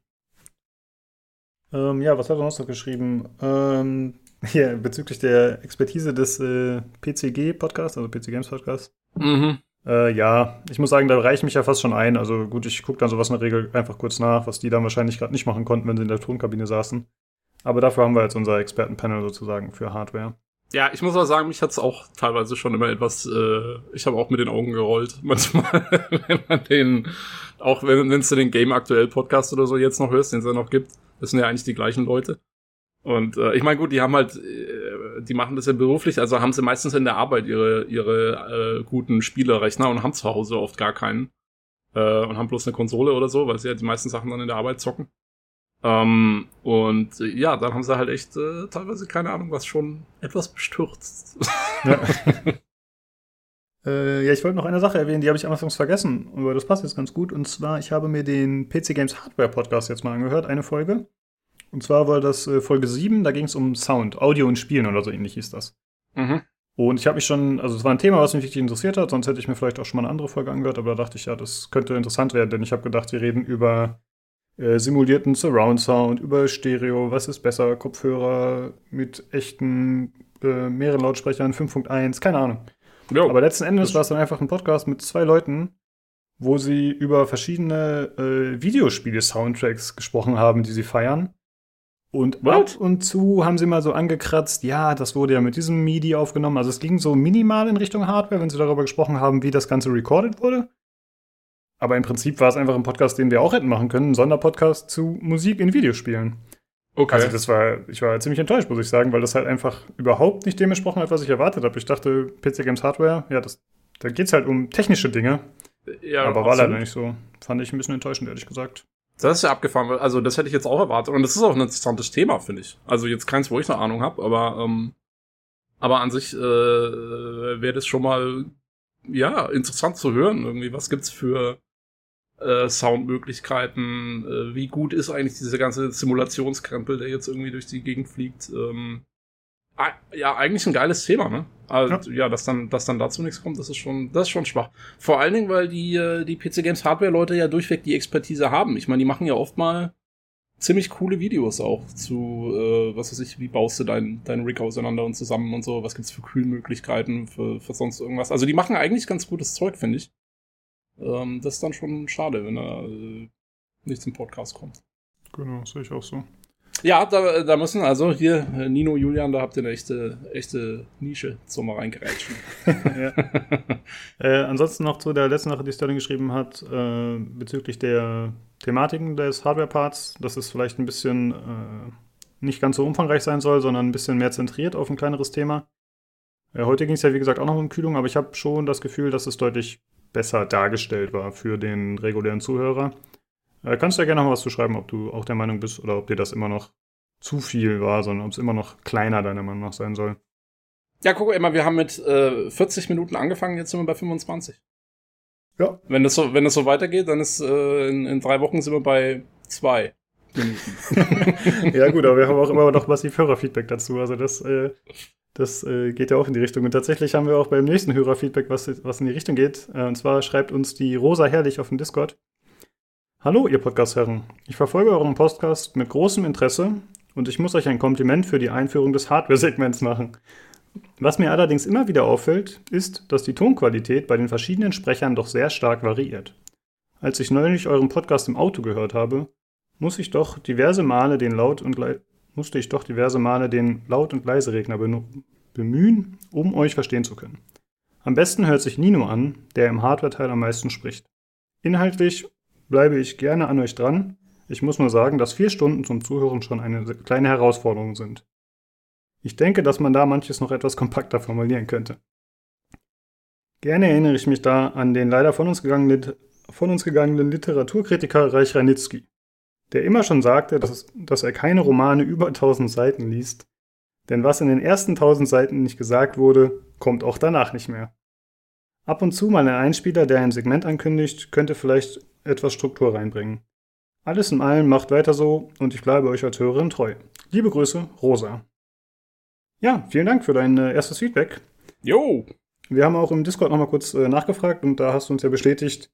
Ähm, ja, was hat er noch so geschrieben? Ähm, hier, bezüglich der Expertise des äh, PCG-Podcasts, also PC Games Podcast. Mhm. Äh, ja, ich muss sagen, da reiche ich mich ja fast schon ein. Also gut, ich gucke dann sowas in der Regel einfach kurz nach, was die dann wahrscheinlich gerade nicht machen konnten, wenn sie in der Tonkabine saßen. Aber dafür haben wir jetzt unser Expertenpanel sozusagen für Hardware. Ja, ich muss aber sagen, mich hat's auch teilweise schon immer etwas, äh, ich habe auch mit den Augen gerollt. Manchmal, wenn man den, auch wenn wenn du den Game aktuell Podcast oder so jetzt noch hörst, den es ja noch gibt, das sind ja eigentlich die gleichen Leute. Und äh, ich meine, gut, die haben halt, äh, die machen das ja beruflich, also haben sie meistens in der Arbeit ihre, ihre äh, guten Spielerrechner und haben zu Hause oft gar keinen. Äh, und haben bloß eine Konsole oder so, weil sie ja die meisten Sachen dann in der Arbeit zocken. Ähm, und äh, ja, dann haben sie halt echt äh, teilweise, keine Ahnung, was schon etwas bestürzt. Ja. äh, ja, ich wollte noch eine Sache erwähnen, die habe ich anfangs vergessen, aber das passt jetzt ganz gut. Und zwar, ich habe mir den PC Games Hardware Podcast jetzt mal angehört, eine Folge. Und zwar war das äh, Folge 7, da ging es um Sound, Audio und Spielen oder so ähnlich hieß das. Mhm. Und ich habe mich schon, also es war ein Thema, was mich wirklich interessiert hat, sonst hätte ich mir vielleicht auch schon mal eine andere Folge angehört, aber da dachte ich, ja, das könnte interessant werden, denn ich habe gedacht, wir reden über äh, simulierten Surround Sound, über Stereo, was ist besser, Kopfhörer mit echten äh, mehreren Lautsprechern, 5.1, keine Ahnung. Jo. Aber letzten Endes war es dann einfach ein Podcast mit zwei Leuten, wo sie über verschiedene äh, Videospiele-Soundtracks gesprochen haben, die sie feiern. Und What? ab und zu haben sie mal so angekratzt, ja, das wurde ja mit diesem MIDI aufgenommen. Also es ging so minimal in Richtung Hardware, wenn sie darüber gesprochen haben, wie das Ganze recorded wurde. Aber im Prinzip war es einfach ein Podcast, den wir auch hätten machen können, ein Sonderpodcast zu Musik in Videospielen. Okay. Also das war, ich war ziemlich enttäuscht, muss ich sagen, weil das halt einfach überhaupt nicht dem entsprochen hat, was ich erwartet habe. Ich dachte, PC Games Hardware, ja, das, da geht's halt um technische Dinge. Ja, aber war leider nicht so. Fand ich ein bisschen enttäuschend, ehrlich gesagt. Das ist ja abgefahren. Also das hätte ich jetzt auch erwartet. Und das ist auch ein interessantes Thema, finde ich. Also jetzt keins, wo ich eine Ahnung habe, aber ähm, aber an sich äh, wäre das schon mal ja interessant zu hören. Irgendwie, was gibt's für äh, Soundmöglichkeiten? Äh, wie gut ist eigentlich dieser ganze Simulationskrempel, der jetzt irgendwie durch die Gegend fliegt? Ähm, ja, eigentlich ein geiles Thema, ne? Also, ja. ja, dass dann, dass dann dazu nichts kommt, das ist schon, das ist schon schwach. Vor allen Dingen, weil die, äh, die PC Games Hardware Leute ja durchweg die Expertise haben. Ich meine, die machen ja oft mal ziemlich coole Videos auch zu, äh, was weiß ich, wie baust du dein, dein Rig auseinander und zusammen und so, was gibt's für Kühlmöglichkeiten, für, für sonst irgendwas. Also die machen eigentlich ganz gutes Zeug, finde ich. Ähm, das ist dann schon schade, wenn er äh, nicht zum Podcast kommt. Genau, sehe ich auch so. Ja, da, da müssen also hier, äh, Nino, Julian, da habt ihr eine echte, echte Nische zum mal reingerätschen. ja. äh, ansonsten noch zu der letzten Sache, die Sterling geschrieben hat, äh, bezüglich der Thematiken des Hardware-Parts, dass es vielleicht ein bisschen äh, nicht ganz so umfangreich sein soll, sondern ein bisschen mehr zentriert auf ein kleineres Thema. Äh, heute ging es ja, wie gesagt, auch noch um Kühlung, aber ich habe schon das Gefühl, dass es deutlich besser dargestellt war für den regulären Zuhörer. Äh, kannst du ja gerne noch was zu schreiben, ob du auch der Meinung bist oder ob dir das immer noch zu viel war, sondern ob es immer noch kleiner deiner Meinung nach sein soll. Ja, guck mal, wir haben mit äh, 40 Minuten angefangen, jetzt sind wir bei 25. Ja. Wenn das so, wenn das so weitergeht, dann ist äh, in, in drei Wochen sind wir bei zwei Minuten. ja, gut, aber wir haben auch immer noch massiv Hörerfeedback dazu. Also das, äh, das äh, geht ja auch in die Richtung. Und tatsächlich haben wir auch beim nächsten Hörerfeedback, was, was in die Richtung geht. Äh, und zwar schreibt uns die Rosa Herrlich auf dem Discord. Hallo, ihr Podcast-Herren. Ich verfolge euren Podcast mit großem Interesse und ich muss euch ein Kompliment für die Einführung des Hardware-Segments machen. Was mir allerdings immer wieder auffällt, ist, dass die Tonqualität bei den verschiedenen Sprechern doch sehr stark variiert. Als ich neulich euren Podcast im Auto gehört habe, muss ich doch diverse Male den Laut und musste ich doch diverse Male den Laut- und Leiseregner bemühen, um euch verstehen zu können. Am besten hört sich Nino an, der im Hardware-Teil am meisten spricht. Inhaltlich bleibe ich gerne an euch dran. Ich muss nur sagen, dass vier Stunden zum Zuhören schon eine kleine Herausforderung sind. Ich denke, dass man da manches noch etwas kompakter formulieren könnte. Gerne erinnere ich mich da an den leider von uns gegangenen, von uns gegangenen Literaturkritiker Reich Ranitzky, der immer schon sagte, dass, dass er keine Romane über 1000 Seiten liest, denn was in den ersten 1000 Seiten nicht gesagt wurde, kommt auch danach nicht mehr. Ab und zu mal ein Einspieler, der ein Segment ankündigt, könnte vielleicht etwas Struktur reinbringen. Alles in allem macht weiter so und ich bleibe euch als Hörerin treu. Liebe Grüße, Rosa. Ja, vielen Dank für dein äh, erstes Feedback. Jo! Wir haben auch im Discord nochmal kurz äh, nachgefragt und da hast du uns ja bestätigt,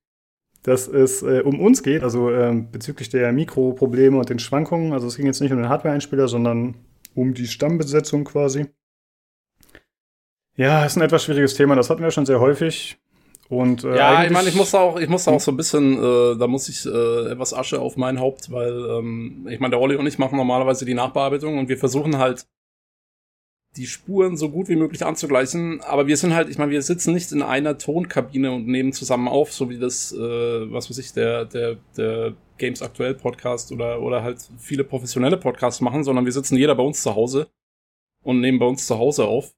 dass es äh, um uns geht, also ähm, bezüglich der Mikroprobleme und den Schwankungen. Also es ging jetzt nicht um den Hardware-Einspieler, sondern um die Stammbesetzung quasi. Ja, ist ein etwas schwieriges Thema, das hatten wir schon sehr häufig. Und, äh, ja, ich meine, ich muss auch, ich muss auch so ein bisschen, äh, da muss ich äh, etwas Asche auf mein Haupt, weil ähm, ich meine, der Olli und ich machen normalerweise die Nachbearbeitung und wir versuchen halt die Spuren so gut wie möglich anzugleichen, aber wir sind halt, ich meine, wir sitzen nicht in einer Tonkabine und nehmen zusammen auf, so wie das, äh, was weiß ich, der der der Games aktuell Podcast oder oder halt viele professionelle Podcasts machen, sondern wir sitzen jeder bei uns zu Hause und nehmen bei uns zu Hause auf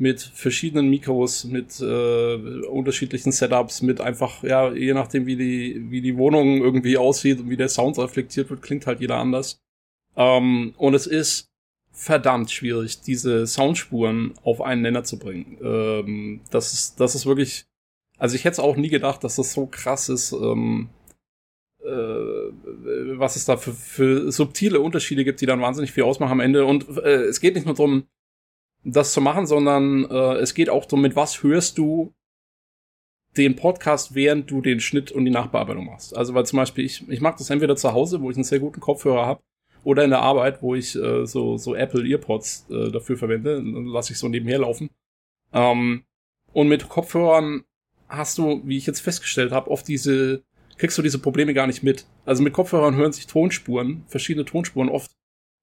mit verschiedenen Mikros, mit äh, unterschiedlichen Setups, mit einfach, ja, je nachdem, wie die, wie die Wohnung irgendwie aussieht und wie der Sound reflektiert wird, klingt halt jeder anders. Ähm, und es ist verdammt schwierig, diese Soundspuren auf einen Nenner zu bringen. Ähm, das ist, das ist wirklich, also ich hätte es auch nie gedacht, dass das so krass ist, ähm, äh, was es da für, für subtile Unterschiede gibt, die dann wahnsinnig viel ausmachen am Ende. Und äh, es geht nicht nur darum, das zu machen, sondern äh, es geht auch darum, mit was hörst du den Podcast, während du den Schnitt und die Nachbearbeitung machst. Also weil zum Beispiel ich, ich mag das entweder zu Hause, wo ich einen sehr guten Kopfhörer habe, oder in der Arbeit, wo ich äh, so, so Apple Earpods äh, dafür verwende, dann lasse ich so nebenher laufen. Ähm, und mit Kopfhörern hast du, wie ich jetzt festgestellt habe, oft diese, kriegst du diese Probleme gar nicht mit. Also mit Kopfhörern hören sich Tonspuren, verschiedene Tonspuren oft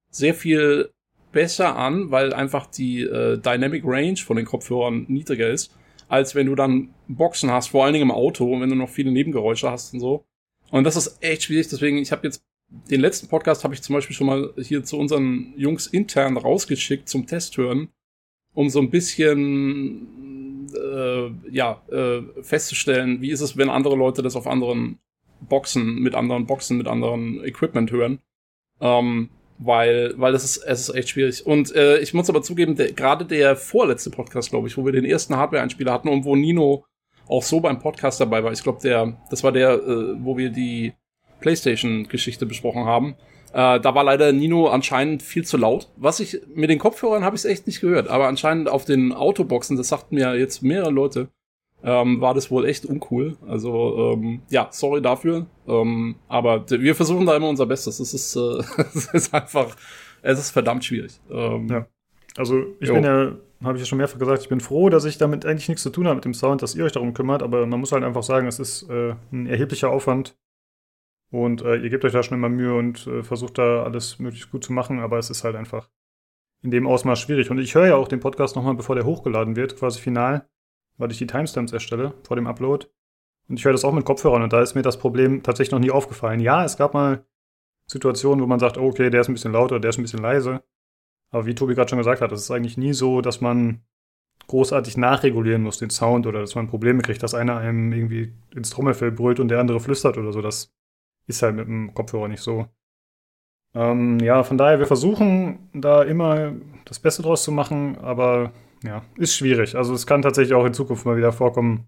sehr viel besser an, weil einfach die äh, Dynamic Range von den Kopfhörern niedriger ist, als wenn du dann Boxen hast, vor allen Dingen im Auto, wenn du noch viele Nebengeräusche hast und so. Und das ist echt schwierig, deswegen, ich habe jetzt den letzten Podcast habe ich zum Beispiel schon mal hier zu unseren Jungs intern rausgeschickt zum Testhören, um so ein bisschen äh, ja äh, festzustellen, wie ist es, wenn andere Leute das auf anderen Boxen mit anderen Boxen mit anderen Equipment hören. Ähm, weil, weil das ist, es ist echt schwierig. Und äh, ich muss aber zugeben, der, gerade der vorletzte Podcast, glaube ich, wo wir den ersten Hardware-Einspieler hatten und wo Nino auch so beim Podcast dabei war. Ich glaube, der, das war der, äh, wo wir die PlayStation-Geschichte besprochen haben. Äh, da war leider Nino anscheinend viel zu laut. Was ich mit den Kopfhörern habe ich es echt nicht gehört, aber anscheinend auf den Autoboxen, das sagten mir jetzt mehrere Leute, ähm, war das wohl echt uncool. Also ähm, ja, sorry dafür. Ähm, aber wir versuchen da immer unser Bestes. Es ist, äh, es ist einfach, es ist verdammt schwierig. Ähm, ja. Also ich jo. bin ja, habe ich ja schon mehrfach gesagt, ich bin froh, dass ich damit eigentlich nichts zu tun habe mit dem Sound, dass ihr euch darum kümmert. Aber man muss halt einfach sagen, es ist äh, ein erheblicher Aufwand. Und äh, ihr gebt euch da schon immer Mühe und äh, versucht da alles möglichst gut zu machen, aber es ist halt einfach in dem Ausmaß schwierig. Und ich höre ja auch den Podcast nochmal, bevor der hochgeladen wird, quasi final weil ich die Timestamps erstelle vor dem Upload. Und ich höre das auch mit Kopfhörern und da ist mir das Problem tatsächlich noch nie aufgefallen. Ja, es gab mal Situationen, wo man sagt, oh, okay, der ist ein bisschen lauter, der ist ein bisschen leise. Aber wie Tobi gerade schon gesagt hat, es ist eigentlich nie so, dass man großartig nachregulieren muss, den Sound, oder dass man Probleme kriegt, dass einer einem irgendwie ins Trommelfell brüllt und der andere flüstert oder so. Das ist halt mit dem Kopfhörer nicht so. Ähm, ja, von daher, wir versuchen da immer das Beste draus zu machen, aber ja, ist schwierig. Also es kann tatsächlich auch in Zukunft mal wieder vorkommen,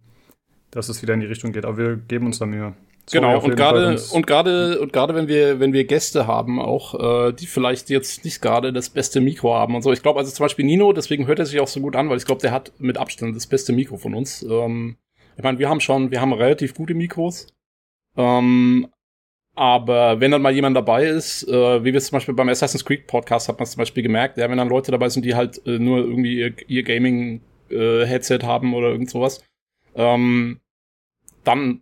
dass es wieder in die Richtung geht. Aber wir geben uns da Mühe. Sorry genau, und gerade und gerade und gerade wenn wir wenn wir Gäste haben auch, äh, die vielleicht jetzt nicht gerade das beste Mikro haben und so. Ich glaube also zum Beispiel Nino, deswegen hört er sich auch so gut an, weil ich glaube, der hat mit Abstand das beste Mikro von uns. Ähm, ich meine, wir haben schon, wir haben relativ gute Mikros. Ähm, aber wenn dann mal jemand dabei ist, äh, wie wir zum Beispiel beim Assassin's Creed Podcast hat man zum Beispiel gemerkt, ja, wenn dann Leute dabei sind, die halt äh, nur irgendwie ihr, ihr Gaming-Headset äh, haben oder irgend sowas, ähm, dann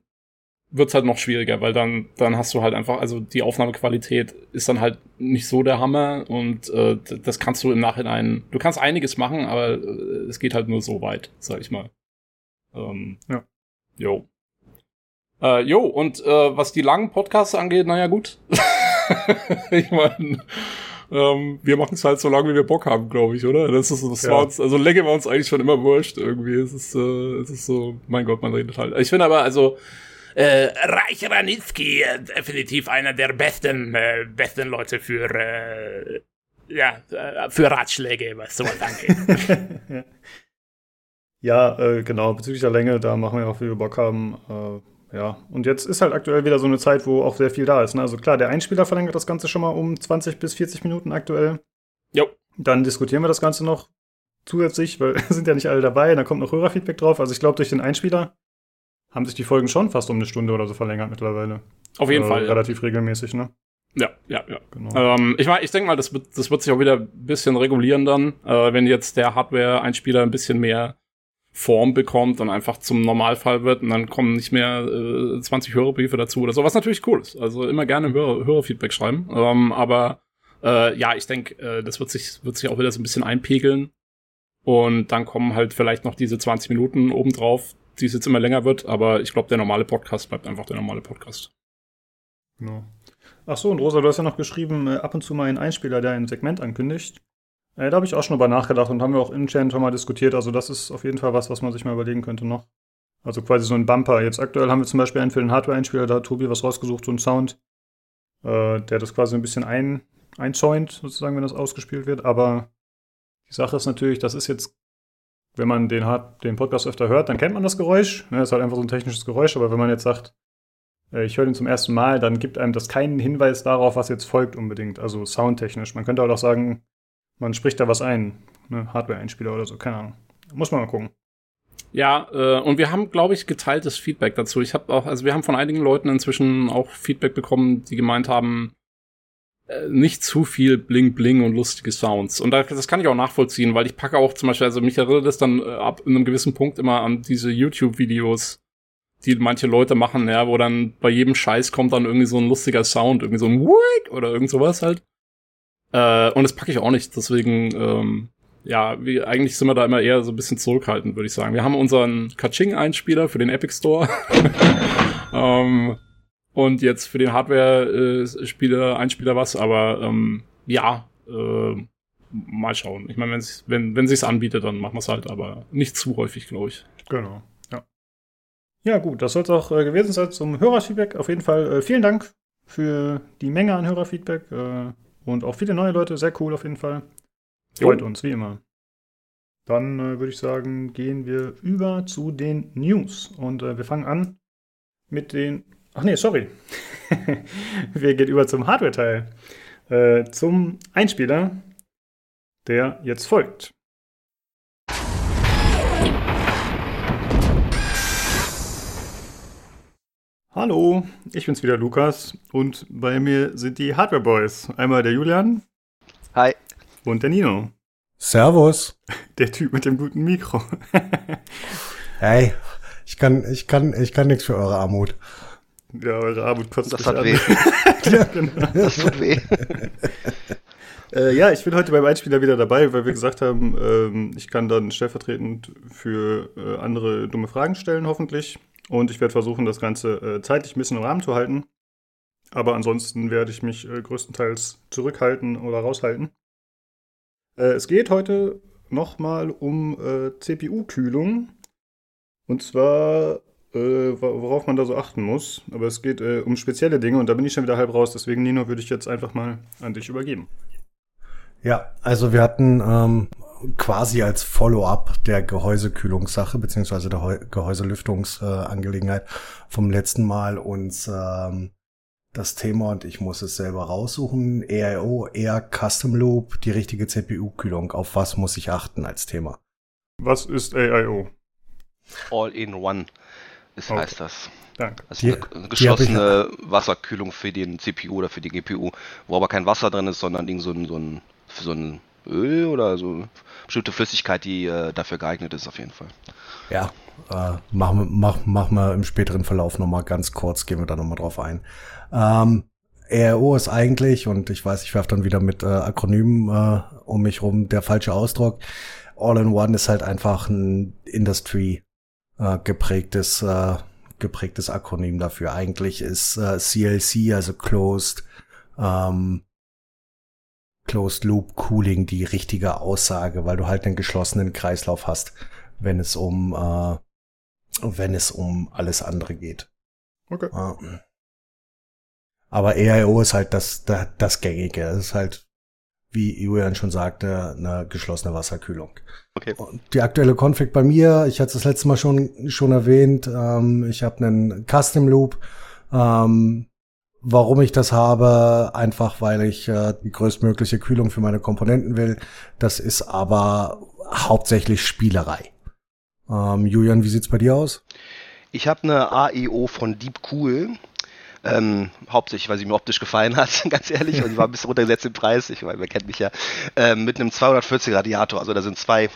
wird's halt noch schwieriger, weil dann, dann hast du halt einfach, also die Aufnahmequalität ist dann halt nicht so der Hammer und äh, das kannst du im Nachhinein, du kannst einiges machen, aber äh, es geht halt nur so weit, sag ich mal. Ähm, ja. Jo. Äh, jo, und äh, was die langen Podcasts angeht, naja, gut. ich meine, ähm, wir machen es halt so lange, wie wir Bock haben, glaube ich, oder? Das ist, das ja. war uns, also Länge war uns eigentlich schon immer wurscht irgendwie. Es ist, äh, es ist so, mein Gott, man redet halt. Ich finde aber, also, äh, Reich Ranitzky, äh, definitiv einer der besten, äh, besten Leute für, äh, ja, äh, für Ratschläge, was sowas angeht. ja, äh, genau, bezüglich der Länge, da machen wir auch, wie wir Bock haben. Äh, ja, und jetzt ist halt aktuell wieder so eine Zeit, wo auch sehr viel da ist. Ne? Also klar, der Einspieler verlängert das Ganze schon mal um 20 bis 40 Minuten aktuell. Jo. Dann diskutieren wir das Ganze noch zusätzlich, weil sind ja nicht alle dabei, da kommt noch Hörerfeedback drauf. Also ich glaube, durch den Einspieler haben sich die Folgen schon fast um eine Stunde oder so verlängert mittlerweile. Auf jeden äh, Fall. Relativ ja. regelmäßig, ne? Ja, ja, ja. Genau. Ähm, ich meine, ich denke mal, das wird, das wird sich auch wieder ein bisschen regulieren dann, äh, wenn jetzt der Hardware-Einspieler ein bisschen mehr Form bekommt und einfach zum Normalfall wird und dann kommen nicht mehr äh, 20 Hörerbriefe dazu oder so, was natürlich cool ist. Also immer gerne Hörer, Hörerfeedback schreiben. Ähm, aber äh, ja, ich denke, äh, das wird sich, wird sich auch wieder so ein bisschen einpegeln. Und dann kommen halt vielleicht noch diese 20 Minuten obendrauf, die es jetzt immer länger wird, aber ich glaube, der normale Podcast bleibt einfach der normale Podcast. Genau. Ach so, und Rosa, du hast ja noch geschrieben, äh, ab und zu mal ein Einspieler, der ein Segment ankündigt. Äh, da habe ich auch schon drüber nachgedacht und haben wir auch in Chat schon mal diskutiert. Also das ist auf jeden Fall was, was man sich mal überlegen könnte noch. Also quasi so ein Bumper. Jetzt aktuell haben wir zum Beispiel einen für den Hardware-Einspieler, da hat Tobi was rausgesucht, so ein Sound, äh, der das quasi ein bisschen ein, einzäunt, sozusagen, wenn das ausgespielt wird. Aber die Sache ist natürlich, das ist jetzt, wenn man den, Hard den Podcast öfter hört, dann kennt man das Geräusch. Ne? Das ist halt einfach so ein technisches Geräusch. Aber wenn man jetzt sagt, äh, ich höre den zum ersten Mal, dann gibt einem das keinen Hinweis darauf, was jetzt folgt unbedingt. Also soundtechnisch. Man könnte halt auch sagen, man spricht da was ein, ne? Hardware-Einspieler oder so, keine Ahnung. Muss man mal gucken. Ja, äh, und wir haben, glaube ich, geteiltes Feedback dazu. Ich habe auch, also wir haben von einigen Leuten inzwischen auch Feedback bekommen, die gemeint haben, äh, nicht zu viel Bling Bling und lustige Sounds. Und das kann ich auch nachvollziehen, weil ich packe auch zum Beispiel, also mich erinnert das dann äh, ab einem gewissen Punkt immer an diese YouTube-Videos die manche Leute machen, ja, wo dann bei jedem Scheiß kommt dann irgendwie so ein lustiger Sound, irgendwie so ein Wick oder irgend sowas halt. Äh, und das packe ich auch nicht, deswegen, ähm, ja, wie, eigentlich sind wir da immer eher so ein bisschen zurückhaltend, würde ich sagen. Wir haben unseren Kaching-Einspieler für den Epic Store. ähm, und jetzt für den Hardware-Spieler, Einspieler was, aber ähm, ja, äh, mal schauen. Ich meine, wenn's, wenn wenn sich's anbietet, dann machen wir es halt, aber nicht zu häufig, glaube ich. Genau. Ja. Ja, gut, das soll es auch äh, gewesen sein zum Hörerfeedback. Auf jeden Fall äh, vielen Dank für die Menge an Hörerfeedback äh, und auch viele neue Leute. Sehr cool auf jeden Fall. Freut jo. uns, wie immer. Dann äh, würde ich sagen, gehen wir über zu den News. Und äh, wir fangen an mit den Ach nee, sorry. Wir gehen über zum Hardware-Teil. Äh, zum Einspieler, der jetzt folgt. Hallo, ich bin's wieder Lukas und bei mir sind die Hardware Boys. Einmal der Julian. Hi. Und der Nino. Servus. Der Typ mit dem guten Mikro. hey, ich kann, ich kann, ich kann nichts für eure Armut. Ja, eure Armut kotzt Das hat an. weh. ja, genau. Das tut weh. Äh, ja, ich bin heute beim Einspieler wieder dabei, weil wir gesagt haben, ähm, ich kann dann stellvertretend für äh, andere dumme Fragen stellen, hoffentlich. Und ich werde versuchen, das Ganze äh, zeitlich ein bisschen im Rahmen zu halten. Aber ansonsten werde ich mich äh, größtenteils zurückhalten oder raushalten. Äh, es geht heute nochmal um CPU-Kühlung. Und zwar worauf man da so achten muss. Aber es geht um spezielle Dinge und da bin ich schon wieder halb raus. Deswegen, Nino, würde ich jetzt einfach mal an dich übergeben. Ja, also wir hatten ähm, quasi als Follow-up der Gehäusekühlungssache beziehungsweise der Gehäuselüftungsangelegenheit äh, vom letzten Mal uns ähm, das Thema und ich muss es selber raussuchen. EIO, Air Custom Loop, die richtige CPU-Kühlung. Auf was muss ich achten als Thema? Was ist AIO? All in One ist, okay. heißt das. Danke. Also die, eine geschlossene Wasserkühlung für den CPU oder für die GPU, wo aber kein Wasser drin ist, sondern irgend so ein, so ein, so ein Öl oder so bestimmte Flüssigkeit, die äh, dafür geeignet ist, auf jeden Fall. Ja, äh, machen, mach, machen wir im späteren Verlauf nochmal ganz kurz, gehen wir da nochmal drauf ein. Ähm, ERO ist eigentlich, und ich weiß, ich werfe dann wieder mit äh, Akronymen äh, um mich rum, der falsche Ausdruck. All-in-One ist halt einfach ein Industry äh, geprägtes, äh, geprägtes Akronym dafür. Eigentlich ist äh, CLC, also Closed, ähm, Closed Loop Cooling die richtige Aussage, weil du halt einen geschlossenen Kreislauf hast, wenn es um, äh, wenn es um alles andere geht. Okay. Äh, aber EIO ist halt das, das, das Gängige. Es ist halt wie Julian schon sagte, eine geschlossene Wasserkühlung. Okay. Und die aktuelle Config bei mir, ich hatte es das letzte Mal schon, schon erwähnt, ähm, ich habe einen Custom Loop. Ähm, warum ich das habe, einfach weil ich äh, die größtmögliche Kühlung für meine Komponenten will. Das ist aber hauptsächlich Spielerei. Ähm, Julian, wie sieht's bei dir aus? Ich habe eine AIO von Deep Cool. Ähm, hauptsächlich, weil sie mir optisch gefallen hat, ganz ehrlich, und die war ein bisschen runtergesetzt im Preis, ich meine, wer kennt mich ja, ähm, mit einem 240 Radiator, also da sind zwei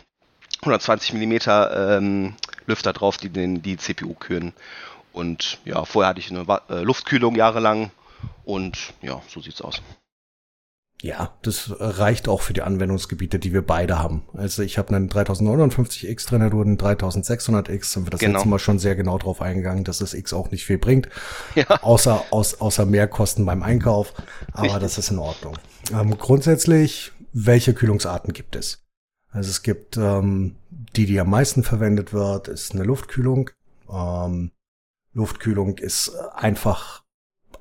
120 Millimeter ähm, Lüfter drauf, die den, die CPU kühlen. Und ja, vorher hatte ich eine äh, Luftkühlung jahrelang und ja, so sieht's aus. Ja, das reicht auch für die Anwendungsgebiete, die wir beide haben. Also ich habe einen 3059X drin, du einen 3600X, sind wir das genau. letzte Mal schon sehr genau drauf eingegangen, dass das X auch nicht viel bringt, ja. außer, aus, außer Mehrkosten beim Einkauf, aber Richtig. das ist in Ordnung. Ähm, grundsätzlich, welche Kühlungsarten gibt es? Also es gibt ähm, die, die am meisten verwendet wird, ist eine Luftkühlung. Ähm, Luftkühlung ist einfach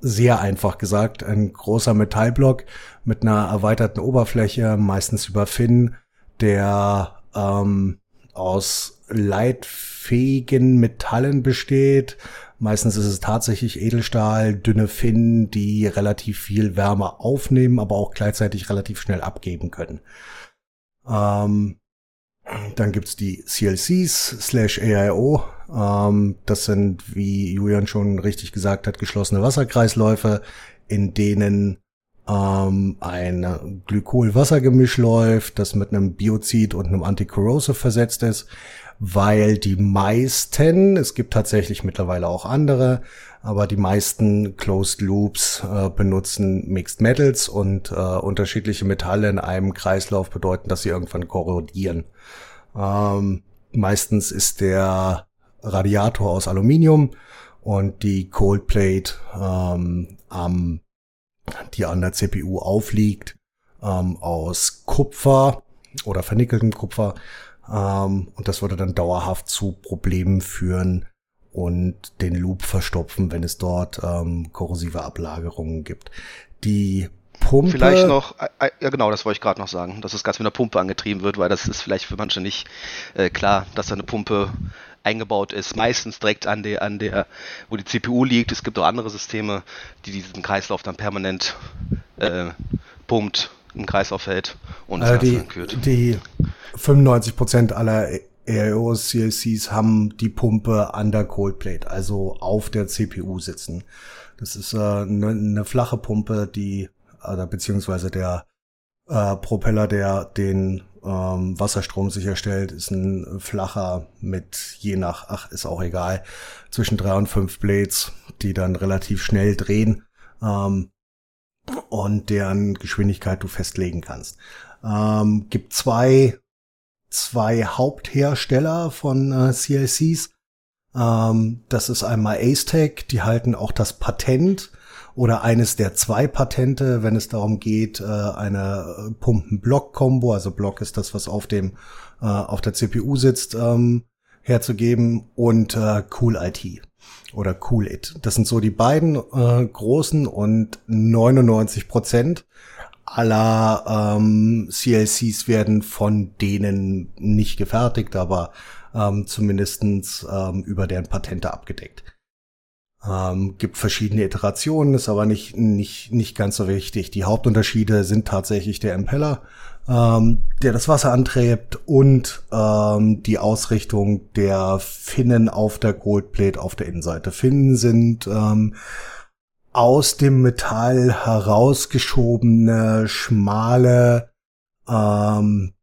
sehr einfach gesagt, ein großer Metallblock mit einer erweiterten Oberfläche, meistens über Finn, der ähm, aus leitfähigen Metallen besteht. Meistens ist es tatsächlich Edelstahl, dünne Finnen, die relativ viel Wärme aufnehmen, aber auch gleichzeitig relativ schnell abgeben können. Ähm, dann gibt's die CLCs slash AIO. Ähm, das sind, wie Julian schon richtig gesagt hat, geschlossene Wasserkreisläufe, in denen ähm, ein Glykol-Wassergemisch läuft, das mit einem Biozid und einem Anticorrosive versetzt ist, weil die meisten, es gibt tatsächlich mittlerweile auch andere, aber die meisten Closed Loops äh, benutzen Mixed Metals und äh, unterschiedliche Metalle in einem Kreislauf bedeuten, dass sie irgendwann korrodieren. Ähm, meistens ist der Radiator aus Aluminium und die Cold Plate ähm, am die an der CPU aufliegt, ähm, aus Kupfer oder vernickeltem Kupfer. Ähm, und das würde dann dauerhaft zu Problemen führen und den Loop verstopfen, wenn es dort ähm, korrosive Ablagerungen gibt. Die Pumpe. Vielleicht noch, äh, äh, ja genau, das wollte ich gerade noch sagen, dass das Gas mit einer Pumpe angetrieben wird, weil das ist vielleicht für manche nicht äh, klar, dass da eine Pumpe eingebaut ist, meistens direkt an der, an der, wo die CPU liegt. Es gibt auch andere Systeme, die diesen Kreislauf dann permanent äh, pumpt, im Kreislauf hält und das äh, die, die 95% aller AIOs, CLCs haben die Pumpe an der Coldplate, also auf der CPU sitzen. Das ist eine äh, ne, ne flache Pumpe, die, äh, beziehungsweise der äh, Propeller, der den ähm, Wasserstrom sicherstellt, ist ein flacher mit je nach, ach, ist auch egal, zwischen drei und fünf Blades, die dann relativ schnell drehen ähm, und deren Geschwindigkeit du festlegen kannst. Ähm, gibt zwei, zwei Haupthersteller von äh, CLCs. Ähm, das ist einmal Acetec, die halten auch das Patent oder eines der zwei Patente, wenn es darum geht, äh, eine Pumpen-Block-Kombo, also Block ist das, was auf dem äh, auf der CPU sitzt, ähm, herzugeben und äh, Cool IT oder Cool It. Das sind so die beiden äh, großen und 99 Prozent aller ähm, CLCs werden von denen nicht gefertigt, aber ähm, zumindestens ähm, über deren Patente abgedeckt. Ähm, gibt verschiedene Iterationen, ist aber nicht, nicht, nicht ganz so wichtig. Die Hauptunterschiede sind tatsächlich der Impeller, ähm, der das Wasser antreibt und ähm, die Ausrichtung der Finnen auf der Goldplate auf der Innenseite. Finnen sind ähm, aus dem Metall herausgeschobene, schmale ähm,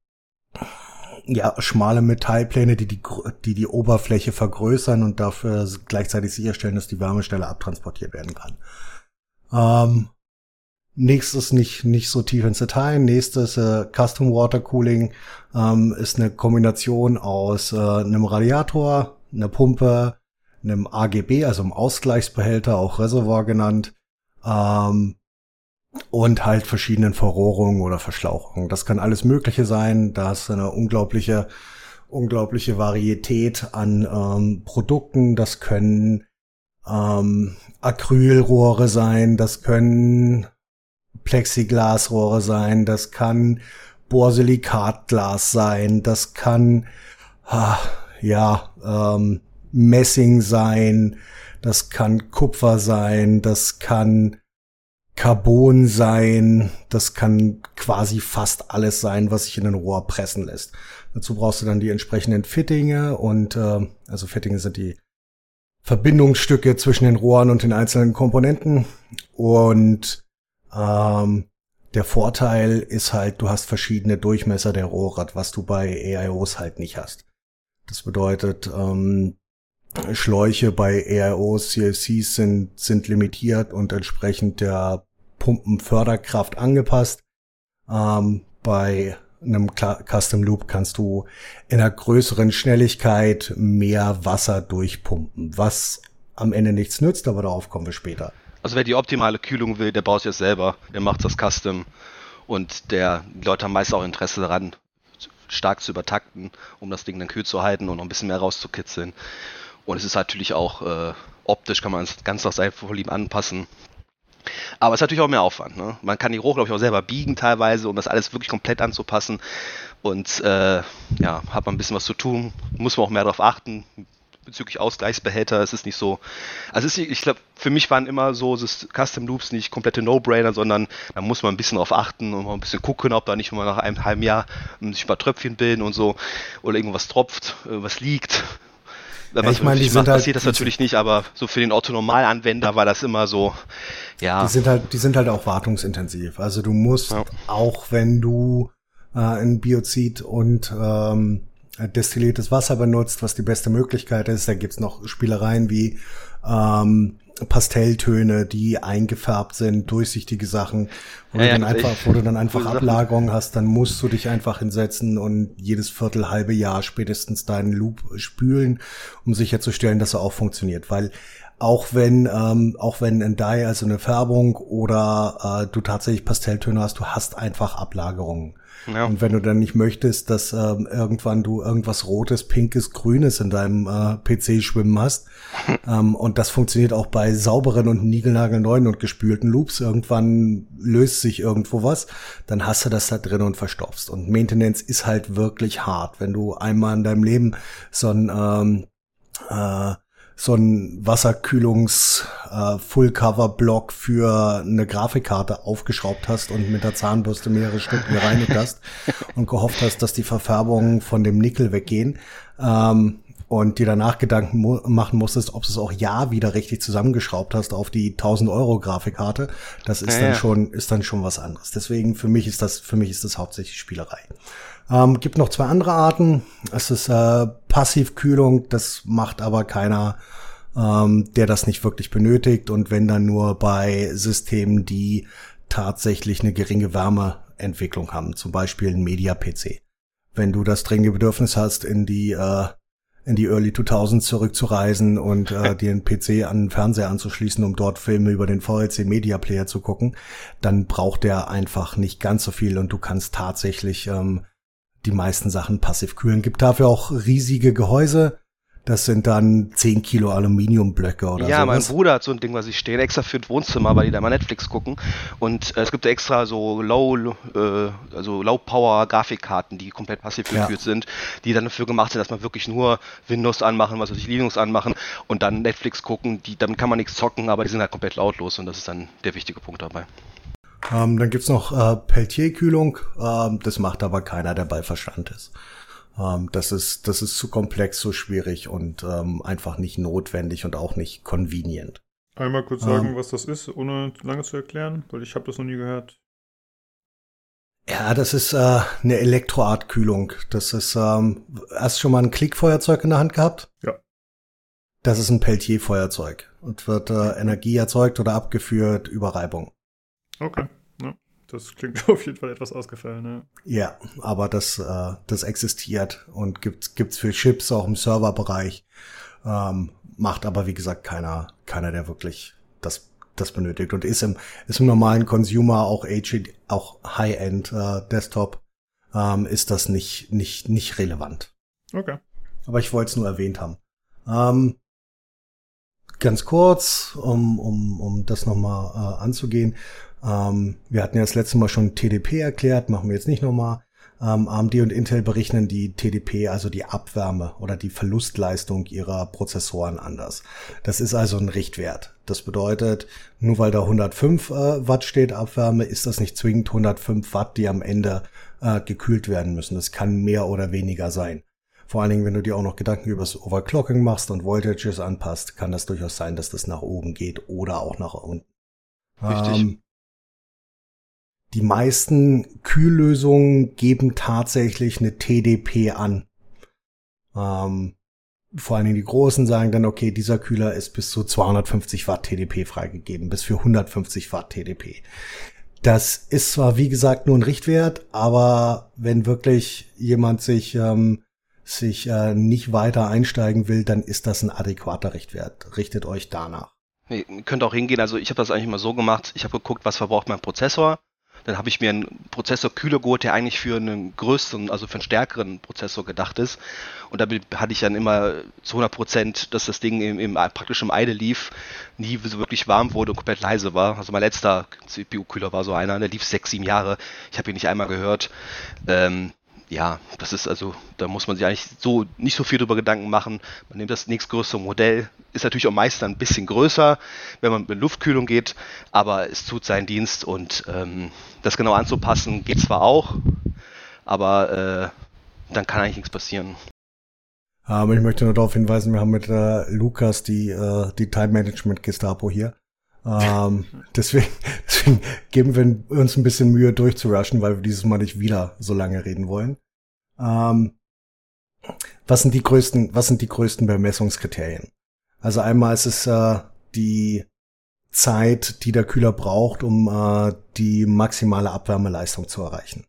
ja, schmale Metallpläne, die die, die die Oberfläche vergrößern und dafür gleichzeitig sicherstellen, dass die Wärme schneller abtransportiert werden kann. Ähm, nächstes nicht, nicht so tief ins Detail. Nächstes äh, Custom Water Cooling ähm, ist eine Kombination aus äh, einem Radiator, einer Pumpe, einem AGB, also einem Ausgleichsbehälter, auch Reservoir genannt, ähm, und halt verschiedenen Verrohrungen oder Verschlauchungen. Das kann alles Mögliche sein. Da ist eine unglaubliche, unglaubliche Varietät an ähm, Produkten. Das können ähm, Acrylrohre sein, das können Plexiglasrohre sein, das kann Borsilikatglas sein, das kann ah, ja ähm, Messing sein, das kann Kupfer sein, das kann Carbon sein, das kann quasi fast alles sein, was sich in ein Rohr pressen lässt. Dazu brauchst du dann die entsprechenden Fittinge und äh, also Fittinge sind die Verbindungsstücke zwischen den Rohren und den einzelnen Komponenten und ähm, der Vorteil ist halt, du hast verschiedene Durchmesser der Rohre, was du bei AIOs halt nicht hast. Das bedeutet, ähm, Schläuche bei AIOs, CLCs sind, sind limitiert und entsprechend der Pumpenförderkraft angepasst. Ähm, bei einem Custom Loop kannst du in einer größeren Schnelligkeit mehr Wasser durchpumpen, was am Ende nichts nützt, aber darauf kommen wir später. Also wer die optimale Kühlung will, der baut es jetzt selber, der macht das Custom und der die Leute haben meist auch Interesse daran, stark zu übertakten, um das Ding dann kühl zu halten und noch ein bisschen mehr rauszukitzeln. Und es ist natürlich auch äh, optisch, kann man es ganz nach seinem Vorlieben anpassen. Aber es ist natürlich auch mehr Aufwand. Ne? Man kann die Rohre, glaube ich, auch selber biegen teilweise, um das alles wirklich komplett anzupassen. Und äh, ja, hat man ein bisschen was zu tun, muss man auch mehr darauf achten bezüglich Ausgleichsbehälter. Es ist nicht so. Also ist, ich glaube, für mich waren immer so Custom Loops nicht komplette No-Brainer, sondern da muss man ein bisschen darauf achten und mal ein bisschen gucken, ob da nicht mal nach einem halben Jahr sich ein paar Tröpfchen bilden und so oder irgendwas tropft, äh, was liegt. Wenn ja, ich meine, die macht, halt, passiert das natürlich nicht, aber so für den Otto-Normalanwender war das immer so, ja. Die sind halt, die sind halt auch wartungsintensiv. Also du musst, ja. auch wenn du äh, ein Biozid und ähm, destilliertes Wasser benutzt, was die beste Möglichkeit ist, da gibt's noch Spielereien wie ähm, Pastelltöne, die eingefärbt sind, durchsichtige Sachen, wo, ja, du, dann ja, einfach, wo du dann einfach Ablagerungen hast, dann musst du dich einfach hinsetzen und jedes Viertel, halbe Jahr spätestens deinen Loop spülen, um sicherzustellen, dass er auch funktioniert. Weil auch wenn ähm, auch wenn ein Dye, also eine Färbung oder äh, du tatsächlich Pastelltöne hast, du hast einfach Ablagerungen. Ja. Und wenn du dann nicht möchtest, dass ähm, irgendwann du irgendwas Rotes, Pinkes, Grünes in deinem äh, PC schwimmen hast, ähm, und das funktioniert auch bei sauberen und niegelnagelneuen und gespülten Loops, irgendwann löst sich irgendwo was, dann hast du das da drin und verstopfst. Und Maintenance ist halt wirklich hart, wenn du einmal in deinem Leben so ein ähm, äh, so ein Wasserkühlungs äh, Full-Cover-Block für eine Grafikkarte aufgeschraubt hast und mit der Zahnbürste mehrere Stück gereinigt hast und gehofft hast, dass die Verfärbungen von dem Nickel weggehen. Ähm, und dir danach Gedanken mu machen musstest, ob du es auch ja wieder richtig zusammengeschraubt hast auf die 1000 Euro Grafikkarte, das ist ja, dann ja. schon, ist dann schon was anderes. Deswegen für mich ist das, für mich ist das hauptsächlich Spielerei. Ähm, gibt noch zwei andere Arten. Es ist äh, Passivkühlung, das macht aber keiner, ähm, der das nicht wirklich benötigt und wenn dann nur bei Systemen, die tatsächlich eine geringe Wärmeentwicklung haben, zum Beispiel ein Media-PC. Wenn du das dringende Bedürfnis hast, in die äh, in die Early 2000s zurückzureisen und äh, dir einen PC an den Fernseher anzuschließen, um dort Filme über den VLC Media Player zu gucken, dann braucht der einfach nicht ganz so viel und du kannst tatsächlich ähm, die meisten Sachen passiv kühlen. Gibt dafür auch riesige Gehäuse. Das sind dann 10 Kilo Aluminiumblöcke oder so. Ja, sowas. mein Bruder hat so ein Ding, was ich stehe, extra für das Wohnzimmer, weil die da mal Netflix gucken. Und äh, es gibt extra so Low, äh, also Low Power Grafikkarten, die komplett passiv gekühlt ja. sind, die dann dafür gemacht sind, dass man wirklich nur Windows anmachen, was weiß ich, Linux anmachen und dann Netflix gucken. Die, damit kann man nichts zocken, aber die sind halt komplett lautlos und das ist dann der wichtige Punkt dabei. Ähm, dann gibt's noch äh, Peltier-Kühlung. Ähm, das macht aber keiner, der bei Verstand ist. Ähm, das ist. Das ist zu komplex, zu schwierig und ähm, einfach nicht notwendig und auch nicht convenient. Einmal kurz sagen, ähm. was das ist, ohne lange zu erklären, weil ich habe das noch nie gehört. Ja, das ist äh, eine Elektroartkühlung. Das ist, ähm, hast du schon mal ein Klickfeuerzeug in der Hand gehabt? Ja. Das ist ein Peltier-Feuerzeug und wird äh, Energie erzeugt oder abgeführt über Reibung. Okay. Das klingt auf jeden Fall etwas ausgefallen, ja. Ja, aber das, äh, das existiert und gibt gibt's für Chips auch im Serverbereich. Ähm, macht aber, wie gesagt, keiner, keiner, der wirklich das, das benötigt und ist im, ist im normalen Consumer auch HD, auch High-End äh, Desktop, ähm, ist das nicht, nicht, nicht relevant. Okay. Aber ich wollte es nur erwähnt haben. Ähm, ganz kurz, um, um, um das nochmal äh, anzugehen. Ähm, wir hatten ja das letzte Mal schon TDP erklärt, machen wir jetzt nicht nochmal. Ähm, AMD und Intel berechnen die TDP, also die Abwärme oder die Verlustleistung ihrer Prozessoren anders. Das ist also ein Richtwert. Das bedeutet, nur weil da 105 äh, Watt steht Abwärme, ist das nicht zwingend 105 Watt, die am Ende äh, gekühlt werden müssen. Das kann mehr oder weniger sein. Vor allen Dingen, wenn du dir auch noch Gedanken über das Overclocking machst und Voltages anpasst, kann das durchaus sein, dass das nach oben geht oder auch nach unten. Richtig. Ähm, die meisten Kühllösungen geben tatsächlich eine TDP an. Ähm, vor allen Dingen die großen sagen dann, okay, dieser Kühler ist bis zu 250 Watt TDP freigegeben, bis für 150 Watt TDP. Das ist zwar, wie gesagt, nur ein Richtwert, aber wenn wirklich jemand sich, ähm, sich äh, nicht weiter einsteigen will, dann ist das ein adäquater Richtwert. Richtet euch danach. Ihr könnt auch hingehen, also ich habe das eigentlich immer so gemacht, ich habe geguckt, was verbraucht mein Prozessor, dann habe ich mir einen Prozessor kühler geholt, der eigentlich für einen größeren, also für einen stärkeren Prozessor gedacht ist. Und da hatte ich dann immer zu 100 Prozent, dass das Ding im, im praktisch im Eide lief, nie so wirklich warm wurde und komplett leise war. Also mein letzter CPU-Kühler war so einer, der lief sechs, sieben Jahre. Ich habe ihn nicht einmal gehört. Ähm, ja, das ist also, da muss man sich eigentlich so nicht so viel drüber Gedanken machen. Man nimmt das nächstgrößere Modell, ist natürlich auch meist ein bisschen größer, wenn man mit Luftkühlung geht, aber es tut seinen Dienst und ähm, das genau anzupassen geht zwar auch, aber äh, dann kann eigentlich nichts passieren. Aber ich möchte nur darauf hinweisen, wir haben mit äh, Lukas die, äh, die Time Management Gestapo hier. Ähm, deswegen, deswegen geben wir uns ein bisschen Mühe durchzurushen, weil wir dieses Mal nicht wieder so lange reden wollen. Ähm, was sind die größten, was sind die größten Bemessungskriterien? Also einmal ist es äh, die Zeit, die der Kühler braucht, um äh, die maximale Abwärmeleistung zu erreichen.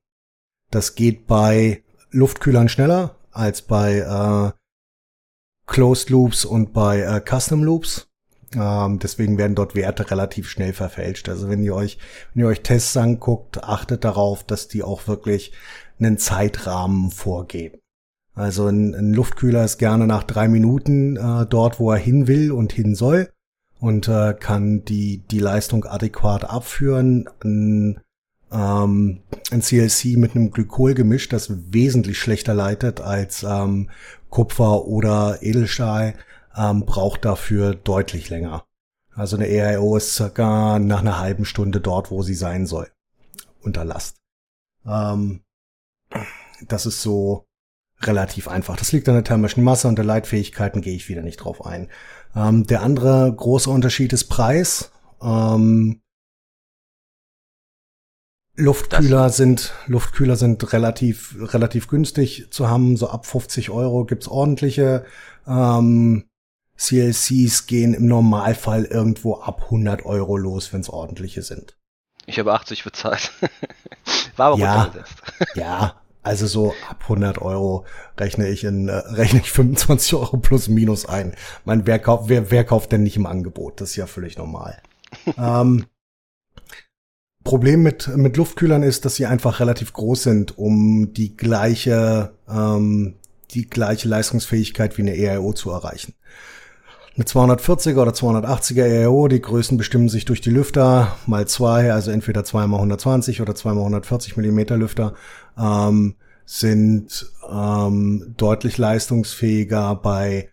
Das geht bei Luftkühlern schneller als bei äh, Closed Loops und bei äh, Custom Loops. Ähm, deswegen werden dort Werte relativ schnell verfälscht. Also wenn ihr euch, wenn ihr euch Tests anguckt, achtet darauf, dass die auch wirklich einen Zeitrahmen vorgeben. Also ein, ein Luftkühler ist gerne nach drei Minuten äh, dort, wo er hin will und hin soll und äh, kann die, die Leistung adäquat abführen. Ein, ähm, ein CLC mit einem Glykolgemisch, das wesentlich schlechter leitet als ähm, Kupfer oder Edelstahl, ähm, braucht dafür deutlich länger. Also eine EIO ist circa nach einer halben Stunde dort, wo sie sein soll. Unter Last. Ähm, das ist so relativ einfach. Das liegt an der thermischen Masse und der Leitfähigkeiten gehe ich wieder nicht drauf ein. Ähm, der andere große Unterschied ist Preis. Ähm, Luftkühler das sind, Luftkühler sind relativ, relativ günstig zu haben. So ab 50 Euro gibt's ordentliche. Ähm, CLCs gehen im Normalfall irgendwo ab 100 Euro los, wenn's ordentliche sind. Ich habe 80 bezahlt. War aber ja, ja, also so ab 100 Euro rechne ich in, äh, rechne ich 25 Euro plus minus ein. Mein, wer kauft, wer, wer kauft denn nicht im Angebot? Das ist ja völlig normal. ähm, Problem mit, mit Luftkühlern ist, dass sie einfach relativ groß sind, um die gleiche, ähm, die gleiche Leistungsfähigkeit wie eine EIO zu erreichen. Eine 240er oder 280er EIO, die Größen bestimmen sich durch die Lüfter mal zwei, also entweder zweimal 120 oder zweimal 140 Millimeter Lüfter, ähm, sind ähm, deutlich leistungsfähiger bei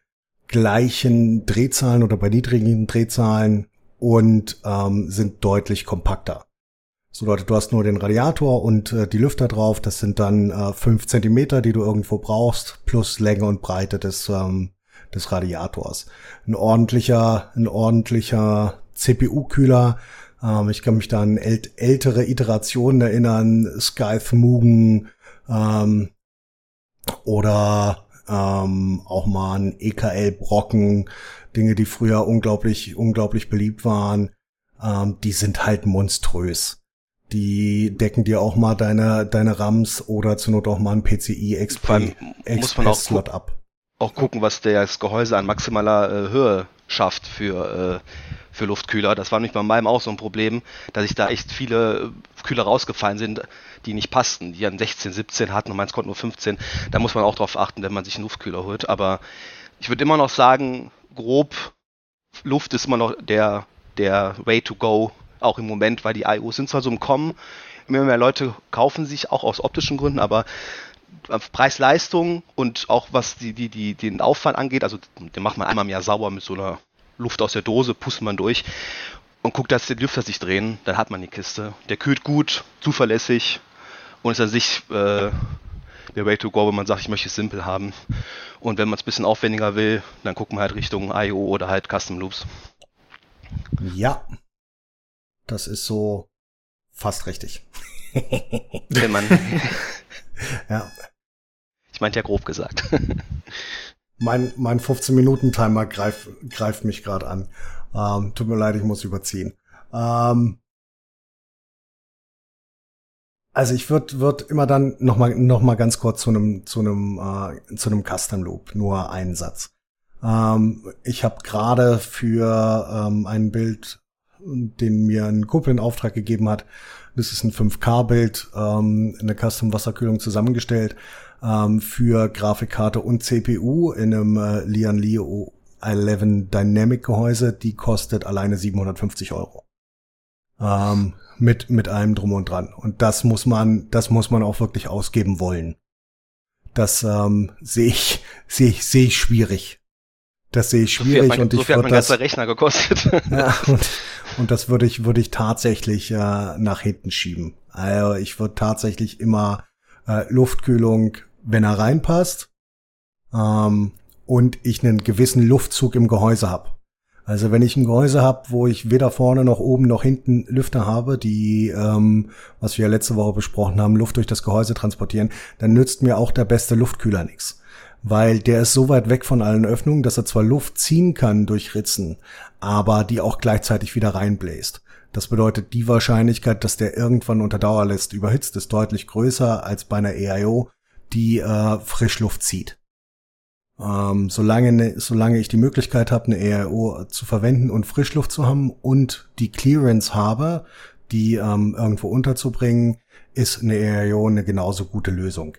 gleichen Drehzahlen oder bei niedrigen Drehzahlen und ähm, sind deutlich kompakter. So Leute, du hast nur den Radiator und äh, die Lüfter drauf. Das sind dann äh, fünf Zentimeter, die du irgendwo brauchst, plus Länge und Breite des, ähm, des Radiators. Ein ordentlicher, ein ordentlicher CPU-Kühler. Ähm, ich kann mich da an ält ältere Iterationen erinnern, Skype Mugen ähm, oder ähm, auch mal ein EKL-Brocken, Dinge, die früher unglaublich, unglaublich beliebt waren. Ähm, die sind halt monströs. Die decken dir auch mal deine, deine RAMs oder zur Not auch mal ein PCI auch Slot ab. Auch gucken, was das Gehäuse an maximaler äh, Höhe schafft für, äh, für Luftkühler. Das war nicht bei meinem auch so ein Problem, dass ich da echt viele Kühler rausgefallen sind, die nicht passten, die an 16, 17 hatten und meins konnte nur 15. Da muss man auch drauf achten, wenn man sich einen Luftkühler holt. Aber ich würde immer noch sagen, grob, Luft ist immer noch der, der Way to go auch im Moment, weil die IOs sind zwar so im Kommen, immer mehr Leute kaufen sich auch aus optischen Gründen, aber Preis-Leistung und auch was die, die, die, den Aufwand angeht, also den macht man einmal im Jahr sauber mit so einer Luft aus der Dose, pustet man durch und guckt, dass die Lüfter sich drehen, dann hat man die Kiste. Der kühlt gut, zuverlässig und ist an sich äh, der Way to go, wenn man sagt, ich möchte es simpel haben. Und wenn man es ein bisschen aufwendiger will, dann gucken wir halt Richtung IO oder halt Custom Loops. Ja, das ist so fast richtig. Wenn man. ja. Ich meinte ja grob gesagt. mein mein 15-Minuten-Timer greift, greift mich gerade an. Ähm, tut mir leid, ich muss überziehen. Ähm, also ich würde würd immer dann noch mal noch mal ganz kurz zu einem zu einem äh, zu einem Custom Loop nur einen Satz. Ähm, ich habe gerade für ähm, ein Bild den mir ein Kumpel in Auftrag gegeben hat. Das ist ein 5K-Bild, ähm, eine Custom-Wasserkühlung zusammengestellt ähm, für Grafikkarte und CPU in einem äh, Lian Li 11 Dynamic Gehäuse. Die kostet alleine 750 Euro. Ähm, mit, mit allem drum und dran. Und das muss man, das muss man auch wirklich ausgeben wollen. Das ähm, sehe ich, sehe ich, sehe ich schwierig. Das sehe ich schwierig so mein, und so ich viel hat mein ganzer Rechner gekostet. ja, und, und das würde ich würde ich tatsächlich äh, nach hinten schieben. Also ich würde tatsächlich immer äh, Luftkühlung, wenn er reinpasst, ähm, und ich einen gewissen Luftzug im Gehäuse habe. Also wenn ich ein Gehäuse habe, wo ich weder vorne noch oben noch hinten Lüfter habe, die, ähm, was wir ja letzte Woche besprochen haben, Luft durch das Gehäuse transportieren, dann nützt mir auch der beste Luftkühler nichts. Weil der ist so weit weg von allen Öffnungen, dass er zwar Luft ziehen kann durch Ritzen, aber die auch gleichzeitig wieder reinbläst. Das bedeutet, die Wahrscheinlichkeit, dass der irgendwann unter Dauerlast überhitzt, ist deutlich größer als bei einer EIO, die äh, Frischluft zieht. Ähm, solange, ne, solange ich die Möglichkeit habe, eine ERO zu verwenden und Frischluft zu haben und die Clearance habe, die ähm, irgendwo unterzubringen, ist eine ERO eine genauso gute Lösung.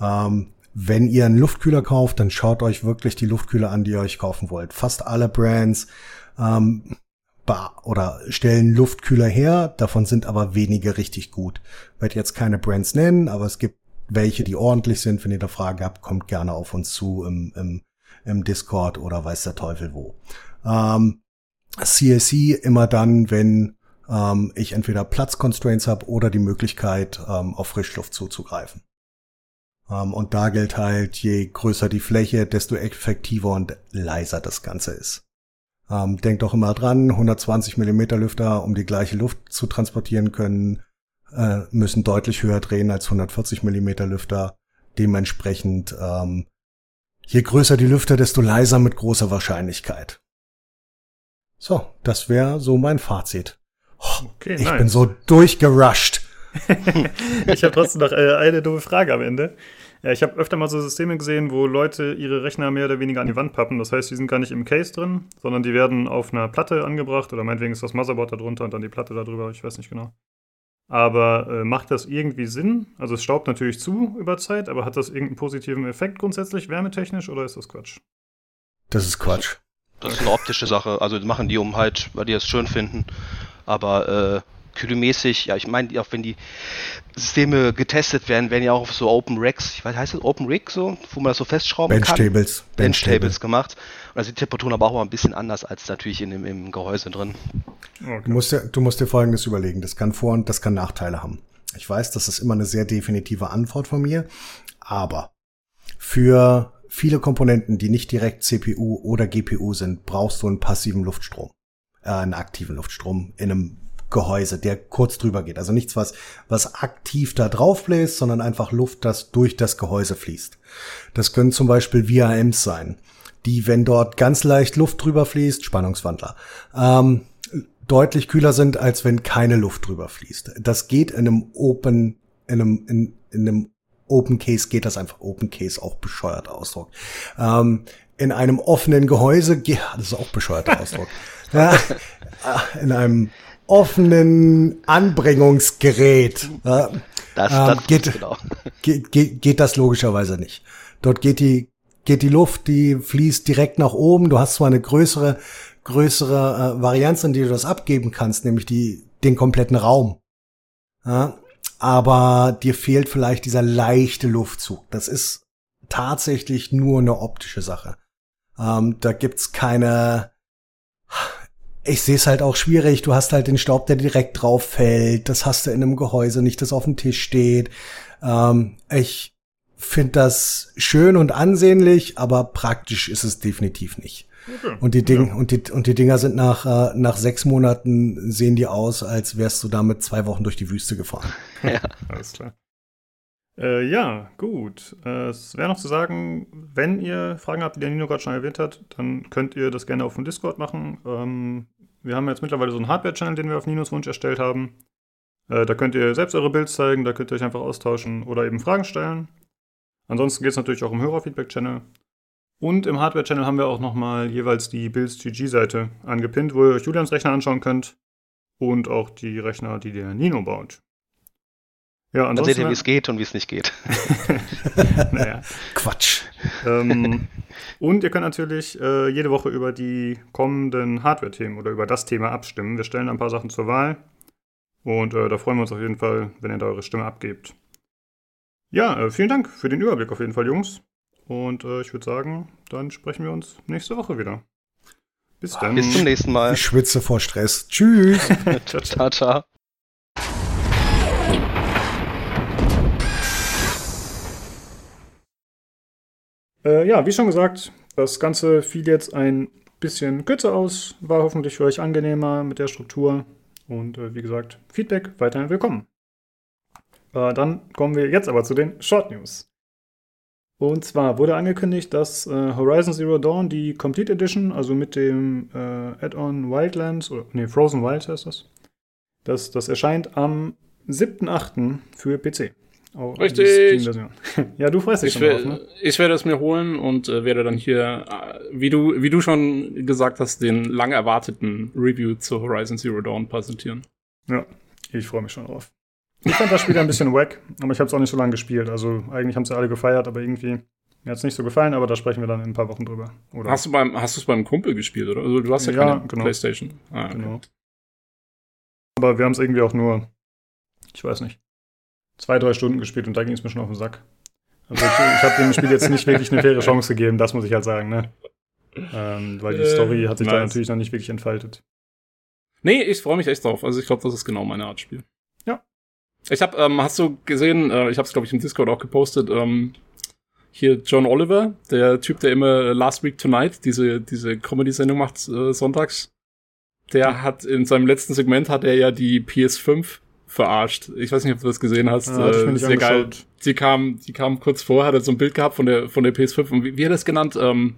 Ähm, wenn ihr einen Luftkühler kauft, dann schaut euch wirklich die Luftkühler an, die ihr euch kaufen wollt. Fast alle Brands ähm, oder stellen Luftkühler her, davon sind aber wenige richtig gut. Ich werde jetzt keine Brands nennen, aber es gibt welche, die ordentlich sind. Wenn ihr da Fragen habt, kommt gerne auf uns zu im, im, im Discord oder weiß der Teufel wo. Ähm, CSC immer dann, wenn ähm, ich entweder Platzconstraints habe oder die Möglichkeit, ähm, auf Frischluft zuzugreifen. Ähm, und da gilt halt, je größer die Fläche, desto effektiver und leiser das Ganze ist. Ähm, denkt doch immer dran, 120 Millimeter Lüfter, um die gleiche Luft zu transportieren können, äh, müssen deutlich höher drehen als 140 Millimeter Lüfter. Dementsprechend, ähm, je größer die Lüfter, desto leiser mit großer Wahrscheinlichkeit. So, das wäre so mein Fazit. Oh, okay, ich nice. bin so durchgerusht. ich habe trotzdem noch äh, eine dumme Frage am Ende. Ja, ich habe öfter mal so Systeme gesehen, wo Leute ihre Rechner mehr oder weniger an die Wand pappen. Das heißt, die sind gar nicht im Case drin, sondern die werden auf einer Platte angebracht oder meinetwegen ist das Motherboard da drunter und dann die Platte da drüber. Ich weiß nicht genau. Aber äh, macht das irgendwie Sinn? Also es staubt natürlich zu über Zeit, aber hat das irgendeinen positiven Effekt grundsätzlich wärmetechnisch oder ist das Quatsch? Das ist Quatsch. Das ist eine optische Sache. Also machen die um halt, weil die es schön finden. Aber äh, kühlmäßig, ja, ich meine, auch wenn die Systeme getestet werden, werden ja auch auf so Open Racks, ich weiß, heißt das Open Rig so, wo man das so festschrauben Bench kann? Tables. Bench, Bench Tables gemacht. Und da sind die Temperaturen aber auch mal ein bisschen anders als natürlich in dem, im Gehäuse drin. Okay. Du, musst dir, du musst dir Folgendes überlegen, das kann Vor- und das kann Nachteile haben. Ich weiß, das ist immer eine sehr definitive Antwort von mir, aber für viele Komponenten, die nicht direkt CPU oder GPU sind, brauchst du einen passiven Luftstrom, äh, einen aktiven Luftstrom in einem Gehäuse, der kurz drüber geht. Also nichts, was, was aktiv da drauf bläst, sondern einfach Luft, das durch das Gehäuse fließt. Das können zum Beispiel VRMs sein, die, wenn dort ganz leicht Luft drüber fließt, Spannungswandler, ähm, deutlich kühler sind, als wenn keine Luft drüber fließt. Das geht in einem Open, in einem, in, in einem Open Case geht das einfach. Open Case auch bescheuerter Ausdruck. Ähm, in einem offenen Gehäuse, das ist auch bescheuerter Ausdruck. ja, in einem offenen Anbringungsgerät das, das ähm, geht, genau. geht, geht, geht das logischerweise nicht. Dort geht die, geht die Luft, die fließt direkt nach oben. Du hast zwar eine größere, größere äh, Varianz, in die du das abgeben kannst, nämlich die, den kompletten Raum. Ja, aber dir fehlt vielleicht dieser leichte Luftzug. Das ist tatsächlich nur eine optische Sache. Ähm, da gibt's keine, ich sehe es halt auch schwierig. Du hast halt den Staub, der direkt drauf fällt. Das hast du in einem Gehäuse nicht, das auf dem Tisch steht. Ähm, ich finde das schön und ansehnlich, aber praktisch ist es definitiv nicht. Okay. Und die Dinge ja. und die und die Dinger sind nach äh, nach sechs Monaten sehen die aus, als wärst du damit zwei Wochen durch die Wüste gefahren. Ja, alles klar. Äh, ja, gut. Äh, es wäre noch zu sagen, wenn ihr Fragen habt, die der Nino gerade schon erwähnt hat, dann könnt ihr das gerne auf dem Discord machen. Ähm, wir haben jetzt mittlerweile so einen Hardware-Channel, den wir auf Ninos Wunsch erstellt haben. Äh, da könnt ihr selbst eure Builds zeigen, da könnt ihr euch einfach austauschen oder eben Fragen stellen. Ansonsten geht es natürlich auch um Hörerfeedback-Channel. Und im Hardware-Channel haben wir auch nochmal jeweils die Builds GG-Seite angepinnt, wo ihr euch Julians Rechner anschauen könnt und auch die Rechner, die der Nino baut. Ja, ansonsten, Dann seht ihr, wie es geht und wie es nicht geht. naja. Quatsch. Ähm, und ihr könnt natürlich äh, jede Woche über die kommenden Hardware-Themen oder über das Thema abstimmen. Wir stellen ein paar Sachen zur Wahl. Und äh, da freuen wir uns auf jeden Fall, wenn ihr da eure Stimme abgebt. Ja, äh, vielen Dank für den Überblick auf jeden Fall, Jungs. Und äh, ich würde sagen, dann sprechen wir uns nächste Woche wieder. Bis dann. Bis zum nächsten Mal. Ich schwitze vor Stress. Tschüss. ciao, ciao. ciao. Äh, ja, wie schon gesagt, Das Ganze fiel jetzt ein bisschen kürzer aus, war hoffentlich für euch angenehmer mit der Struktur. Und äh, wie gesagt, Feedback weiterhin willkommen. Äh, dann kommen wir jetzt aber zu den Short News. Und zwar wurde angekündigt, dass äh, Horizon Zero Dawn, die Complete Edition, also mit dem äh, Add-on Wildlands, oder nee, Frozen Wilds heißt das, das, das erscheint am 7.8. für PC. Oh, Richtig. ja, du freust dich ich schon drauf, ne? Ich werde es mir holen und äh, werde dann hier, äh, wie du, wie du schon gesagt hast, den lang erwarteten Review zu Horizon Zero Dawn präsentieren. Ja, ich freue mich schon drauf. Ich fand das Spiel ein bisschen wack, aber ich habe es auch nicht so lange gespielt. Also eigentlich haben sie alle gefeiert, aber irgendwie mir hat es nicht so gefallen, aber da sprechen wir dann in ein paar Wochen drüber. Oder? Hast du beim, hast du es beim Kumpel gespielt, oder? Also du hast ja, ja keine genau. Playstation. Ah, okay. Genau. Aber wir haben es irgendwie auch nur, ich weiß nicht, zwei, drei Stunden gespielt und da ging es mir schon auf den Sack. Also ich, ich habe dem Spiel jetzt nicht wirklich eine faire Chance gegeben, das muss ich halt sagen, ne? Ähm, weil die Story hat sich nice. da natürlich noch nicht wirklich entfaltet. Nee, ich freue mich echt drauf. Also ich glaube, das ist genau meine Art Spiel. Ja. Ich habe, ähm, hast du gesehen, äh, ich habe es glaube ich im Discord auch gepostet, ähm, hier John Oliver, der Typ, der immer Last Week Tonight, diese, diese Comedy-Sendung macht äh, sonntags, der hat in seinem letzten Segment hat er ja die PS5 verarscht. Ich weiß nicht, ob du das gesehen hast. Ja, das äh, sehr geil. Die kam, die kam kurz vor, hat er so ein Bild gehabt von der, von der PS5 und wie, wie hat er das genannt? Ähm,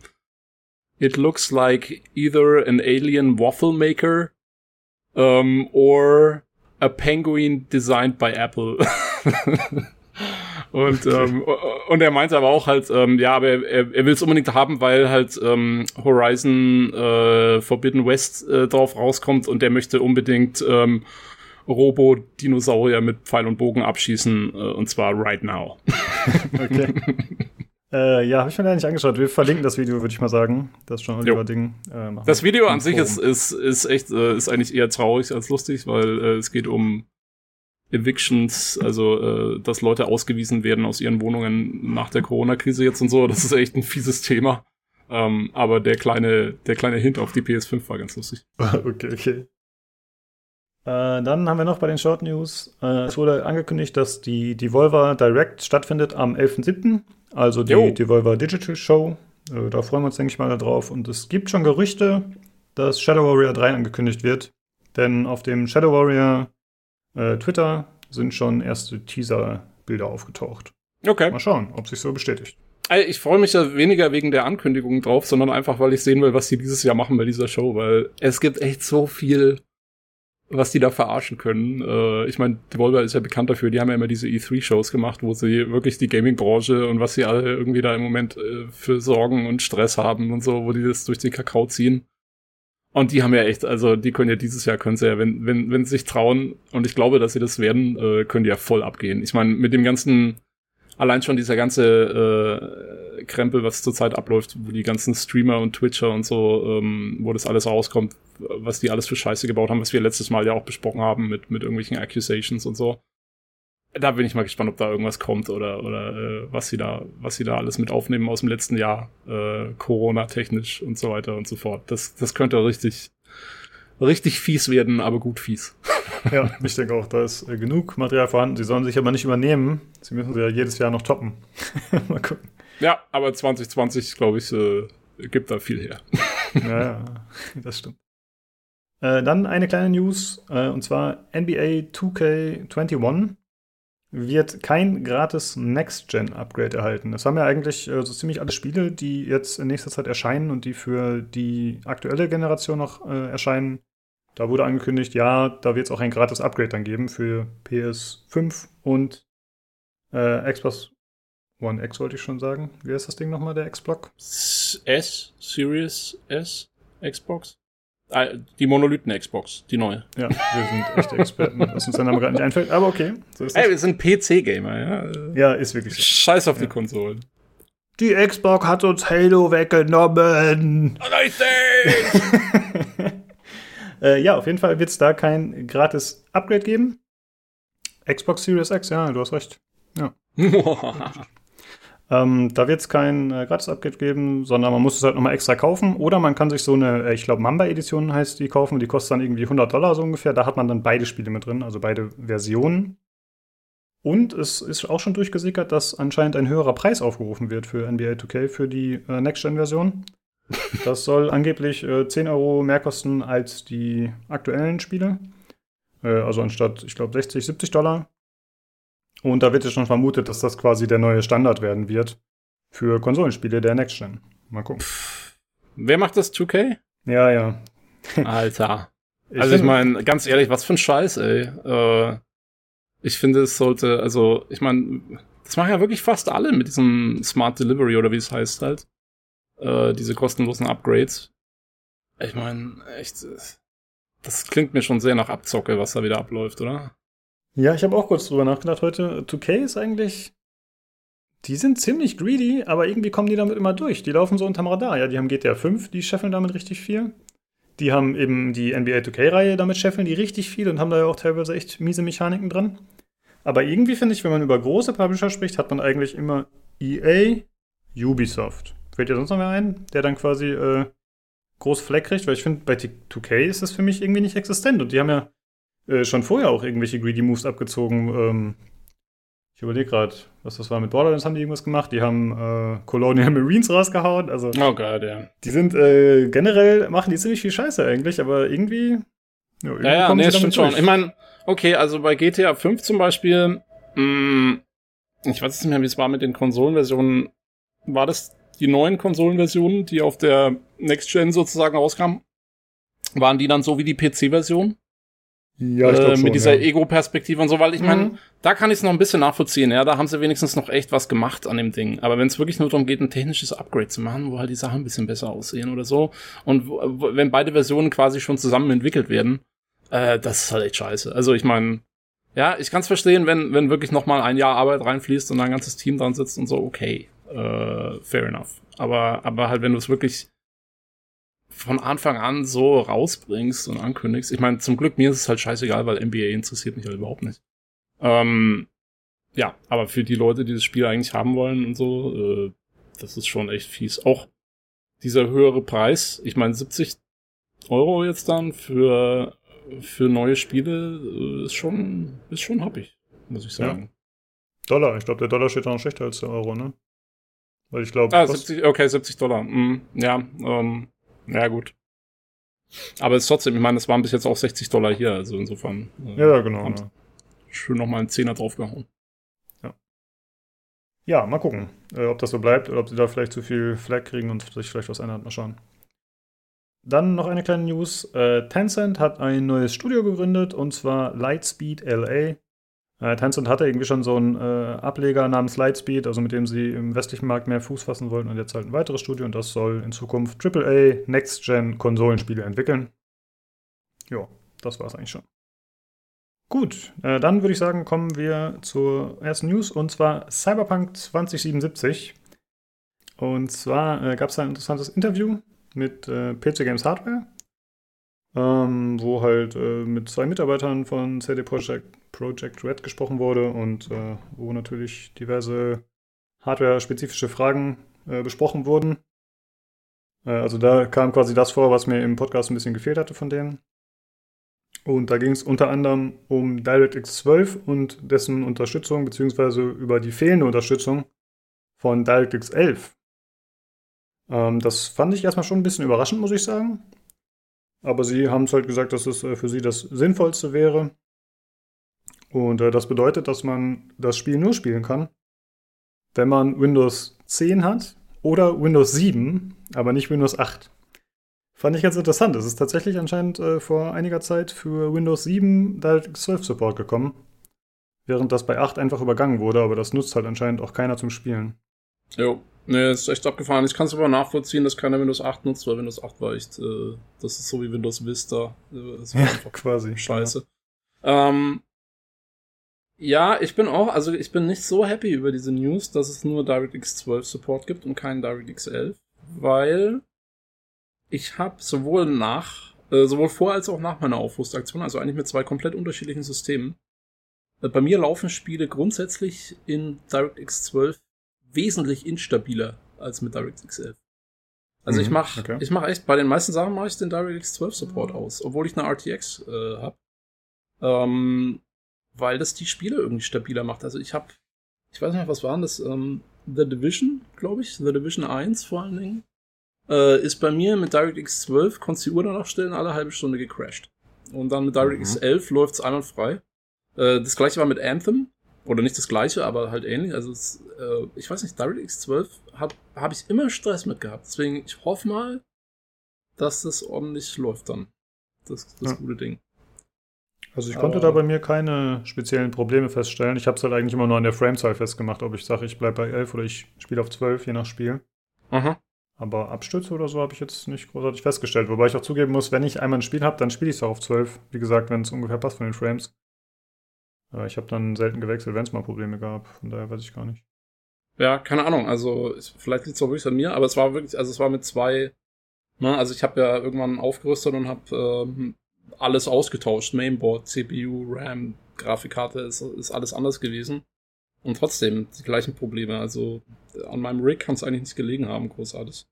It looks like either an alien waffle maker um, or a penguin designed by Apple. und, ähm, und er meinte aber auch halt, ähm, ja, aber er, er will es unbedingt haben, weil halt ähm, Horizon äh, Forbidden West äh, drauf rauskommt und der möchte unbedingt ähm, Robo-Dinosaurier mit Pfeil und Bogen abschießen, äh, und zwar right now. okay. Äh, ja, habe ich mir gar nicht angeschaut. Wir verlinken das Video, würde ich mal sagen. Das ist schon Oliver jo. Ding. Äh, das Video an sich ist, ist, ist echt, äh, ist eigentlich eher traurig als lustig, weil äh, es geht um Evictions, also äh, dass Leute ausgewiesen werden aus ihren Wohnungen nach der Corona-Krise jetzt und so. Das ist echt ein fieses Thema. Ähm, aber der kleine, der kleine Hint auf die PS5 war ganz lustig. okay, okay. Äh, dann haben wir noch bei den Short News, äh, es wurde angekündigt, dass die Devolver Direct stattfindet am 11.07., also die jo. Devolver Digital Show. Äh, da freuen wir uns, denke ich mal, drauf. Und es gibt schon Gerüchte, dass Shadow Warrior 3 angekündigt wird. Denn auf dem Shadow Warrior äh, Twitter sind schon erste Teaser-Bilder aufgetaucht. Okay. Mal schauen, ob sich so bestätigt. Ich freue mich ja weniger wegen der Ankündigung drauf, sondern einfach, weil ich sehen will, was sie dieses Jahr machen bei dieser Show, weil es gibt echt so viel was die da verarschen können. Äh, ich meine, Devolver ist ja bekannt dafür, die haben ja immer diese E3-Shows gemacht, wo sie wirklich die Gaming-Branche und was sie alle irgendwie da im Moment äh, für Sorgen und Stress haben und so, wo die das durch den Kakao ziehen. Und die haben ja echt, also die können ja dieses Jahr, können sie ja, wenn, wenn, wenn sie sich trauen, und ich glaube, dass sie das werden, äh, können die ja voll abgehen. Ich meine, mit dem ganzen allein schon dieser ganze äh, Krempel, was zurzeit abläuft, wo die ganzen Streamer und Twitcher und so, ähm, wo das alles rauskommt, was die alles für Scheiße gebaut haben, was wir letztes Mal ja auch besprochen haben mit, mit irgendwelchen Accusations und so. Da bin ich mal gespannt, ob da irgendwas kommt oder, oder äh, was sie da, was sie da alles mit aufnehmen aus dem letzten Jahr, äh, Corona-technisch und so weiter und so fort. Das, das könnte richtig, richtig fies werden, aber gut fies. Ja, ich denke auch, da ist äh, genug Material vorhanden. Sie sollen sich aber nicht übernehmen. Sie müssen sie ja jedes Jahr noch toppen. Mal gucken. Ja, aber 2020, glaube ich, äh, gibt da viel her. ja, ja, das stimmt. Äh, dann eine kleine News, äh, und zwar NBA 2K21 wird kein gratis Next-Gen-Upgrade erhalten. Das haben ja eigentlich äh, so ziemlich alle Spiele, die jetzt in nächster Zeit erscheinen und die für die aktuelle Generation noch äh, erscheinen, da wurde angekündigt, ja, da wird es auch ein gratis Upgrade dann geben für PS5 und äh, Xbox One X wollte ich schon sagen. Wie heißt das Ding nochmal, der X-Block? S, Series S, Xbox? Ah, die Monolithen-Xbox, die neue. Ja, wir sind echte Experten, was uns der Name gerade nicht einfällt, aber okay. So Ey, wir sind PC-Gamer, ja. Ja, ist wirklich so. Scheiß auf ja. die Konsolen. Die Xbox hat uns Halo weggenommen. Richtig! Äh, ja, auf jeden Fall wird es da kein gratis Upgrade geben. Xbox Series X, ja, du hast recht. Ja. ähm, da wird es kein äh, gratis Upgrade geben, sondern man muss es halt nochmal extra kaufen. Oder man kann sich so eine, äh, ich glaube, Mamba-Edition heißt die kaufen. Die kostet dann irgendwie 100 Dollar so ungefähr. Da hat man dann beide Spiele mit drin, also beide Versionen. Und es ist auch schon durchgesickert, dass anscheinend ein höherer Preis aufgerufen wird für NBA 2K für die äh, Next-Gen-Version. Das soll angeblich äh, 10 Euro mehr kosten als die aktuellen Spiele. Äh, also anstatt, ich glaube, 60, 70 Dollar. Und da wird ja schon vermutet, dass das quasi der neue Standard werden wird für Konsolenspiele der Next Gen. Mal gucken. Wer macht das 2K? Ja, ja. Alter. Ich also ich meine, ganz ehrlich, was für ein Scheiß, ey. Äh, ich finde, es sollte, also, ich meine, das machen ja wirklich fast alle mit diesem Smart Delivery oder wie es heißt halt. Äh, diese kostenlosen Upgrades. Ich meine, echt, das klingt mir schon sehr nach Abzocke, was da wieder abläuft, oder? Ja, ich habe auch kurz drüber nachgedacht heute. 2K ist eigentlich. Die sind ziemlich greedy, aber irgendwie kommen die damit immer durch. Die laufen so unterm Radar. Ja, die haben GTA 5, die scheffeln damit richtig viel. Die haben eben die NBA 2K-Reihe, damit scheffeln die richtig viel und haben da ja auch teilweise echt miese Mechaniken dran. Aber irgendwie finde ich, wenn man über große Publisher spricht, hat man eigentlich immer EA, Ubisoft. Fällt dir sonst noch mehr ein, der dann quasi äh, groß Fleck kriegt? Weil ich finde, bei 2K ist das für mich irgendwie nicht existent. Und die haben ja äh, schon vorher auch irgendwelche Greedy Moves abgezogen. Ähm, ich überlege gerade, was das war mit Borderlands, haben die irgendwas gemacht? Die haben äh, Colonial Marines rausgehauen. Also, oh Gott, ja. Die sind äh, generell, machen die ziemlich viel Scheiße eigentlich, aber irgendwie. Ja, irgendwie ja, ja nee, stimmt schon. Ich meine, okay, also bei GTA 5 zum Beispiel, mh, mm, ich weiß nicht mehr, wie es war mit den Konsolenversionen. War das die neuen Konsolenversionen, die auf der Next Gen sozusagen rauskamen? Waren die dann so wie die PC-Version? Ja, ich äh, schon, mit dieser ja. Ego-Perspektive und so, weil ich mhm. meine, da kann ich es noch ein bisschen nachvollziehen, ja, da haben sie wenigstens noch echt was gemacht an dem Ding. Aber wenn es wirklich nur darum geht, ein technisches Upgrade zu machen, wo halt die Sachen ein bisschen besser aussehen oder so, und wo, wenn beide Versionen quasi schon zusammen entwickelt werden, äh, das ist halt echt scheiße. Also ich meine, ja, ich kann es verstehen, wenn, wenn wirklich noch mal ein Jahr Arbeit reinfließt und ein ganzes Team dran sitzt und so, okay, äh, fair enough. Aber, aber halt, wenn du es wirklich von Anfang an so rausbringst und ankündigst. Ich meine, zum Glück mir ist es halt scheißegal, weil NBA interessiert mich halt überhaupt nicht. Ähm, ja, aber für die Leute, die das Spiel eigentlich haben wollen und so, äh, das ist schon echt fies. Auch dieser höhere Preis, ich meine 70 Euro jetzt dann für für neue Spiele äh, ist schon ist schon happig, muss ich sagen. Ja. Dollar, ich glaube der Dollar steht da noch schlechter als der Euro, ne? Weil ich glaube. Ah, 70, okay, 70 Dollar. Mm, ja, ähm, ja, gut. Aber es ist trotzdem, ich meine, es waren bis jetzt auch 60 Dollar hier, also insofern. Äh, ja, genau. Ja. Schön nochmal einen Zehner draufgehauen. Ja. Ja, mal gucken, äh, ob das so bleibt oder ob sie da vielleicht zu viel Flag kriegen und sich vielleicht was ändert. Mal schauen. Dann noch eine kleine News. Äh, Tencent hat ein neues Studio gegründet und zwar Lightspeed LA. Äh, Tencent hatte irgendwie schon so einen äh, Ableger namens Lightspeed, also mit dem sie im westlichen Markt mehr Fuß fassen wollten und jetzt halt ein weiteres Studio und das soll in Zukunft AAA Next-Gen Konsolenspiele entwickeln. Ja, das war's eigentlich schon. Gut, äh, dann würde ich sagen, kommen wir zur ersten News und zwar Cyberpunk 2077. Und zwar äh, gab es ein interessantes Interview mit äh, PC Games Hardware ähm, wo halt äh, mit zwei Mitarbeitern von CD Projekt, Project Red gesprochen wurde und äh, wo natürlich diverse hardware-spezifische Fragen äh, besprochen wurden. Äh, also da kam quasi das vor, was mir im Podcast ein bisschen gefehlt hatte von denen. Und da ging es unter anderem um DirectX 12 und dessen Unterstützung, beziehungsweise über die fehlende Unterstützung von DirectX 11. Ähm, das fand ich erstmal schon ein bisschen überraschend, muss ich sagen. Aber sie haben es halt gesagt, dass es äh, für sie das Sinnvollste wäre. Und äh, das bedeutet, dass man das Spiel nur spielen kann, wenn man Windows 10 hat oder Windows 7, aber nicht Windows 8. Fand ich ganz interessant. Es ist tatsächlich anscheinend äh, vor einiger Zeit für Windows 7 DirectX 12 Support gekommen. Während das bei 8 einfach übergangen wurde, aber das nutzt halt anscheinend auch keiner zum Spielen. Jo, Ne, ist echt abgefahren. Ich kann es aber nachvollziehen, dass keiner Windows 8 nutzt, weil Windows 8 war echt, äh, das ist so wie Windows Vista. Das war ja, einfach quasi. Scheiße. Ja. Ähm, ja, ich bin auch, also ich bin nicht so happy über diese News, dass es nur DirectX 12 Support gibt und keinen DirectX 11, weil ich habe sowohl nach, äh, sowohl vor als auch nach meiner Aufrüstaktion, also eigentlich mit zwei komplett unterschiedlichen Systemen. Äh, bei mir laufen Spiele grundsätzlich in DirectX 12 wesentlich instabiler als mit DirectX 11. Also mhm, ich mache okay. ich mach echt, bei den meisten Sachen mache ich den DirectX 12 Support aus, obwohl ich eine RTX äh, habe. Ähm, weil das die Spiele irgendwie stabiler macht. Also ich habe, ich weiß nicht, was war das? Ähm, The Division, glaube ich, The Division 1 vor allen Dingen, äh, ist bei mir mit DirectX 12, konntest die Uhr danach stellen, alle halbe Stunde gecrashed. Und dann mit DirectX mhm. 11 läuft's einwandfrei. Äh, das gleiche war mit Anthem. Oder nicht das gleiche, aber halt ähnlich. Also es, äh, ich weiß nicht, DirectX 12 habe hab ich immer Stress mit gehabt. Deswegen, ich hoffe mal, dass das ordentlich läuft dann. Das, das ja. gute Ding. Also ich konnte Aber, da bei mir keine speziellen Probleme feststellen. Ich habe es halt eigentlich immer nur an der Framezahl festgemacht, ob ich sage, ich bleibe bei 11 oder ich spiele auf 12, je nach Spiel. Mhm. Aber Abstürze oder so habe ich jetzt nicht großartig festgestellt. Wobei ich auch zugeben muss, wenn ich einmal ein Spiel habe, dann spiele ich es auch auf 12. Wie gesagt, wenn es ungefähr passt von den Frames. Äh, ich habe dann selten gewechselt, wenn es mal Probleme gab. Von daher weiß ich gar nicht. Ja, keine Ahnung. Also vielleicht liegt es auch wirklich an mir, aber es war wirklich, also es war mit zwei. Ne, also ich habe ja irgendwann aufgerüstet und habe ähm, alles ausgetauscht. Mainboard, CPU, RAM, Grafikkarte, ist, ist alles anders gewesen. Und trotzdem die gleichen Probleme. Also an meinem Rig kann es eigentlich nicht gelegen haben, großartig.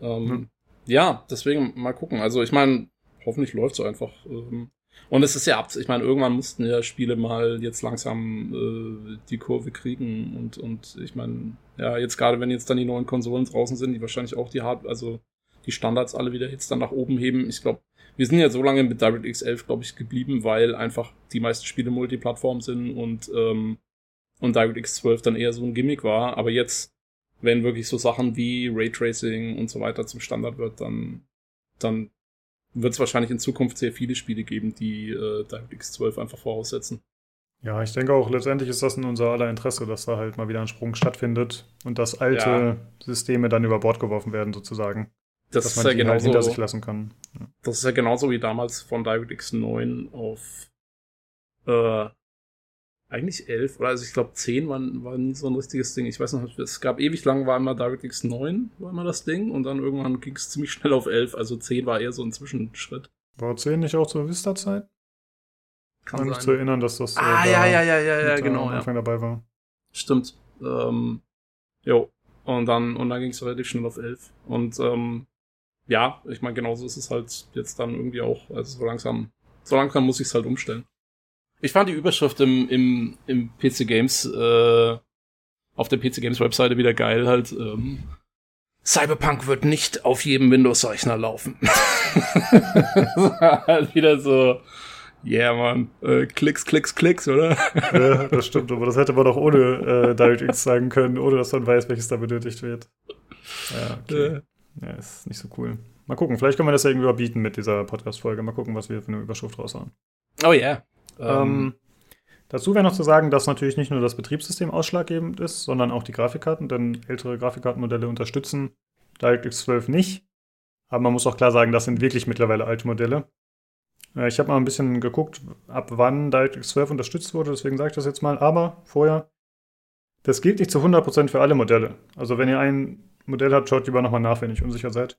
Ähm, hm. Ja, deswegen mal gucken. Also ich meine, hoffentlich läuft es einfach. Ähm, und es ist ja ab, ich meine, irgendwann mussten ja Spiele mal jetzt langsam äh, die Kurve kriegen und, und ich meine, ja, jetzt gerade wenn jetzt dann die neuen Konsolen draußen sind, die wahrscheinlich auch die Hard, also die Standards alle wieder jetzt dann nach oben heben. Ich glaube, wir sind ja so lange mit DirectX 11, glaube ich, geblieben, weil einfach die meisten Spiele Multiplattform sind und, ähm, und DirectX 12 dann eher so ein Gimmick war. Aber jetzt, wenn wirklich so Sachen wie Raytracing und so weiter zum Standard wird, dann, dann wird es wahrscheinlich in Zukunft sehr viele Spiele geben, die äh, DirectX 12 einfach voraussetzen. Ja, ich denke auch, letztendlich ist das in unser aller Interesse, dass da halt mal wieder ein Sprung stattfindet und dass alte ja. Systeme dann über Bord geworfen werden, sozusagen. Das dass man ist ja genauso, halt hinter sich lassen kann. Ja. Das ist ja genauso wie damals von DirectX 9 auf äh, eigentlich 11 oder also ich glaube 10 war, war nie so ein richtiges Ding. Ich weiß noch, es gab ewig lang war immer DirectX 9 war immer das Ding und dann irgendwann ging es ziemlich schnell auf 11. Also 10 war eher so ein Zwischenschritt. War 10 nicht auch zur Vista-Zeit? Kann man mich zu erinnern, dass das äh, ah, äh, da ja, ja, ja, ja, genau, am Anfang ja. dabei war. Stimmt. Ähm, jo. Und dann, und dann ging es relativ schnell auf 11. Und ähm, ja, ich meine, genauso ist es halt jetzt dann irgendwie auch, also so langsam, so langsam muss ich es halt umstellen. Ich fand die Überschrift im, im, im PC Games, äh, auf der PC Games Webseite wieder geil, halt, ähm, Cyberpunk wird nicht auf jedem Windows-Rechner laufen. halt wieder so, yeah, man, äh, Klicks, Klicks, Klicks, oder? ja, das stimmt, aber das hätte man doch ohne äh, DirectX sagen können, ohne dass man weiß, welches da benötigt wird. Ja, okay. Ja, ist nicht so cool. Mal gucken, vielleicht können wir das ja irgendwie überbieten mit dieser Podcast-Folge. Mal gucken, was wir für eine Überschrift raushauen. Oh ja. Yeah. Ähm, ähm, dazu wäre noch zu sagen, dass natürlich nicht nur das Betriebssystem ausschlaggebend ist, sondern auch die Grafikkarten, denn ältere Grafikkartenmodelle unterstützen DirectX 12 nicht. Aber man muss auch klar sagen, das sind wirklich mittlerweile alte Modelle. Äh, ich habe mal ein bisschen geguckt, ab wann DirectX 12 unterstützt wurde, deswegen sage ich das jetzt mal. Aber vorher, das gilt nicht zu 100% für alle Modelle. Also wenn ihr ein Modell hat, schaut lieber nochmal nach, wenn ihr unsicher seid.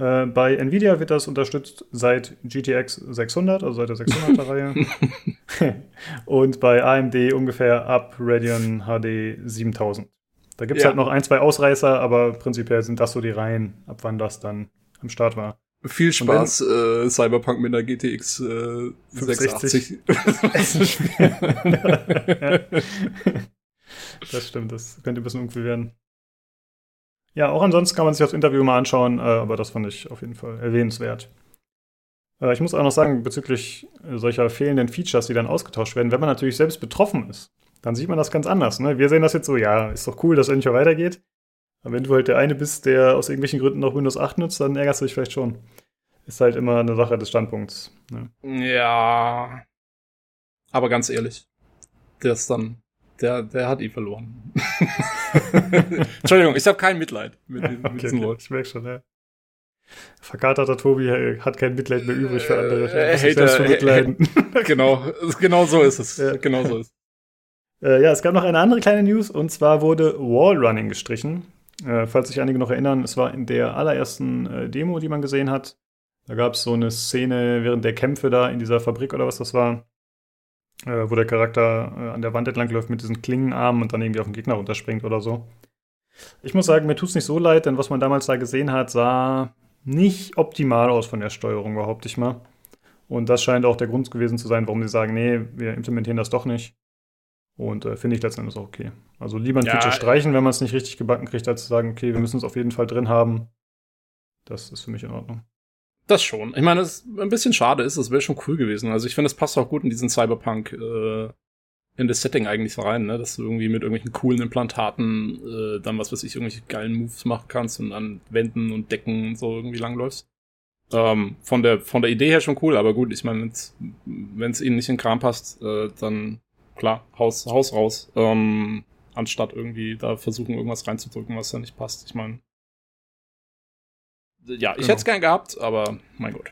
Äh, bei Nvidia wird das unterstützt seit GTX 600, also seit der 600er Reihe. und bei AMD ungefähr ab Radeon HD 7000. Da gibt es ja. halt noch ein, zwei Ausreißer, aber prinzipiell sind das so die Reihen, ab wann das dann am Start war. Viel Spaß, wenn, äh, Cyberpunk mit einer GTX äh, 680. das stimmt, das könnte ein bisschen uncool werden. Ja, auch ansonsten kann man sich das Interview mal anschauen, äh, aber das fand ich auf jeden Fall erwähnenswert. Äh, ich muss auch noch sagen, bezüglich äh, solcher fehlenden Features, die dann ausgetauscht werden, wenn man natürlich selbst betroffen ist, dann sieht man das ganz anders. Ne? Wir sehen das jetzt so, ja, ist doch cool, dass es endlich mal weitergeht. Aber wenn du halt der eine bist, der aus irgendwelchen Gründen noch Windows 8 nutzt, dann ärgerst du dich vielleicht schon. Ist halt immer eine Sache des Standpunkts. Ne? Ja. Aber ganz ehrlich, ist dann der, der hat ihn verloren. Entschuldigung, ich habe kein Mitleid mit, mit okay, diesem Wort. Ich merke schon, ja. Verkaterter Tobi hat kein Mitleid mehr übrig für andere. Äh, Hater, mitleiden. genau, genau so ist es. Ja. Genau so ist äh, Ja, es gab noch eine andere kleine News und zwar wurde Wallrunning gestrichen. Äh, falls sich einige noch erinnern, es war in der allerersten äh, Demo, die man gesehen hat. Da gab es so eine Szene während der Kämpfe da in dieser Fabrik oder was das war äh, wo der Charakter äh, an der Wand entlang läuft mit diesen Klingenarmen und dann irgendwie auf den Gegner runterspringt oder so. Ich muss sagen, mir tut es nicht so leid, denn was man damals da gesehen hat, sah nicht optimal aus von der Steuerung, behaupte ich mal. Und das scheint auch der Grund gewesen zu sein, warum sie sagen, nee, wir implementieren das doch nicht. Und äh, finde ich letztendlich auch okay. Also lieber ein ja, Feature streichen, wenn man es nicht richtig gebacken kriegt, als zu sagen, okay, wir müssen es auf jeden Fall drin haben. Das ist für mich in Ordnung. Das schon. Ich meine, es ein bisschen schade ist, das wäre schon cool gewesen. Also ich finde, es passt auch gut in diesen Cyberpunk, äh, in das Setting eigentlich rein, ne? dass du irgendwie mit irgendwelchen coolen Implantaten äh, dann, was weiß ich, irgendwelche geilen Moves machen kannst und an Wänden und Decken und so irgendwie langläufst. Ähm, von der von der Idee her schon cool, aber gut, ich meine, wenn es ihnen nicht in den Kram passt, äh, dann klar, Haus, Haus raus. Ähm, anstatt irgendwie da versuchen, irgendwas reinzudrücken, was da nicht passt. Ich meine. Ja, ich genau. hätte es gern gehabt, aber mein Gott.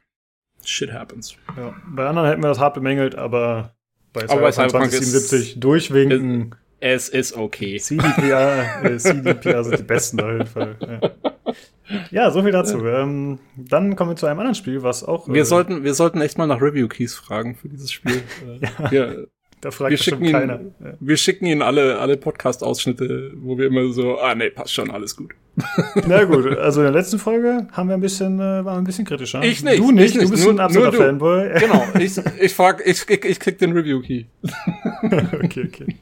Shit happens. Ja, bei anderen hätten wir das hart bemängelt, aber bei Cyberpunk, Cyberpunk 2077 durchwinken. Es ist okay. CDPR, äh, CDPR sind die besten auf jeden Fall. Ja. Ja, so viel dazu. Ähm, dann kommen wir zu einem anderen Spiel, was auch. Wir, äh, sollten, wir sollten echt mal nach Review-Keys fragen für dieses Spiel. ja. wir, da fragt wir schicken ihn, keiner. Ja. Wir schicken ihnen alle, alle Podcast-Ausschnitte, wo wir immer so, ah nee, passt schon, alles gut. Na gut, also in der letzten Folge haben wir ein bisschen, äh, waren ein bisschen kritischer. Ich nicht. Du nicht, nicht. du bist nur, ein absoluter Fanboy. Genau, ich, ich frag, ich, ich, ich krieg den Review-Key. okay, okay.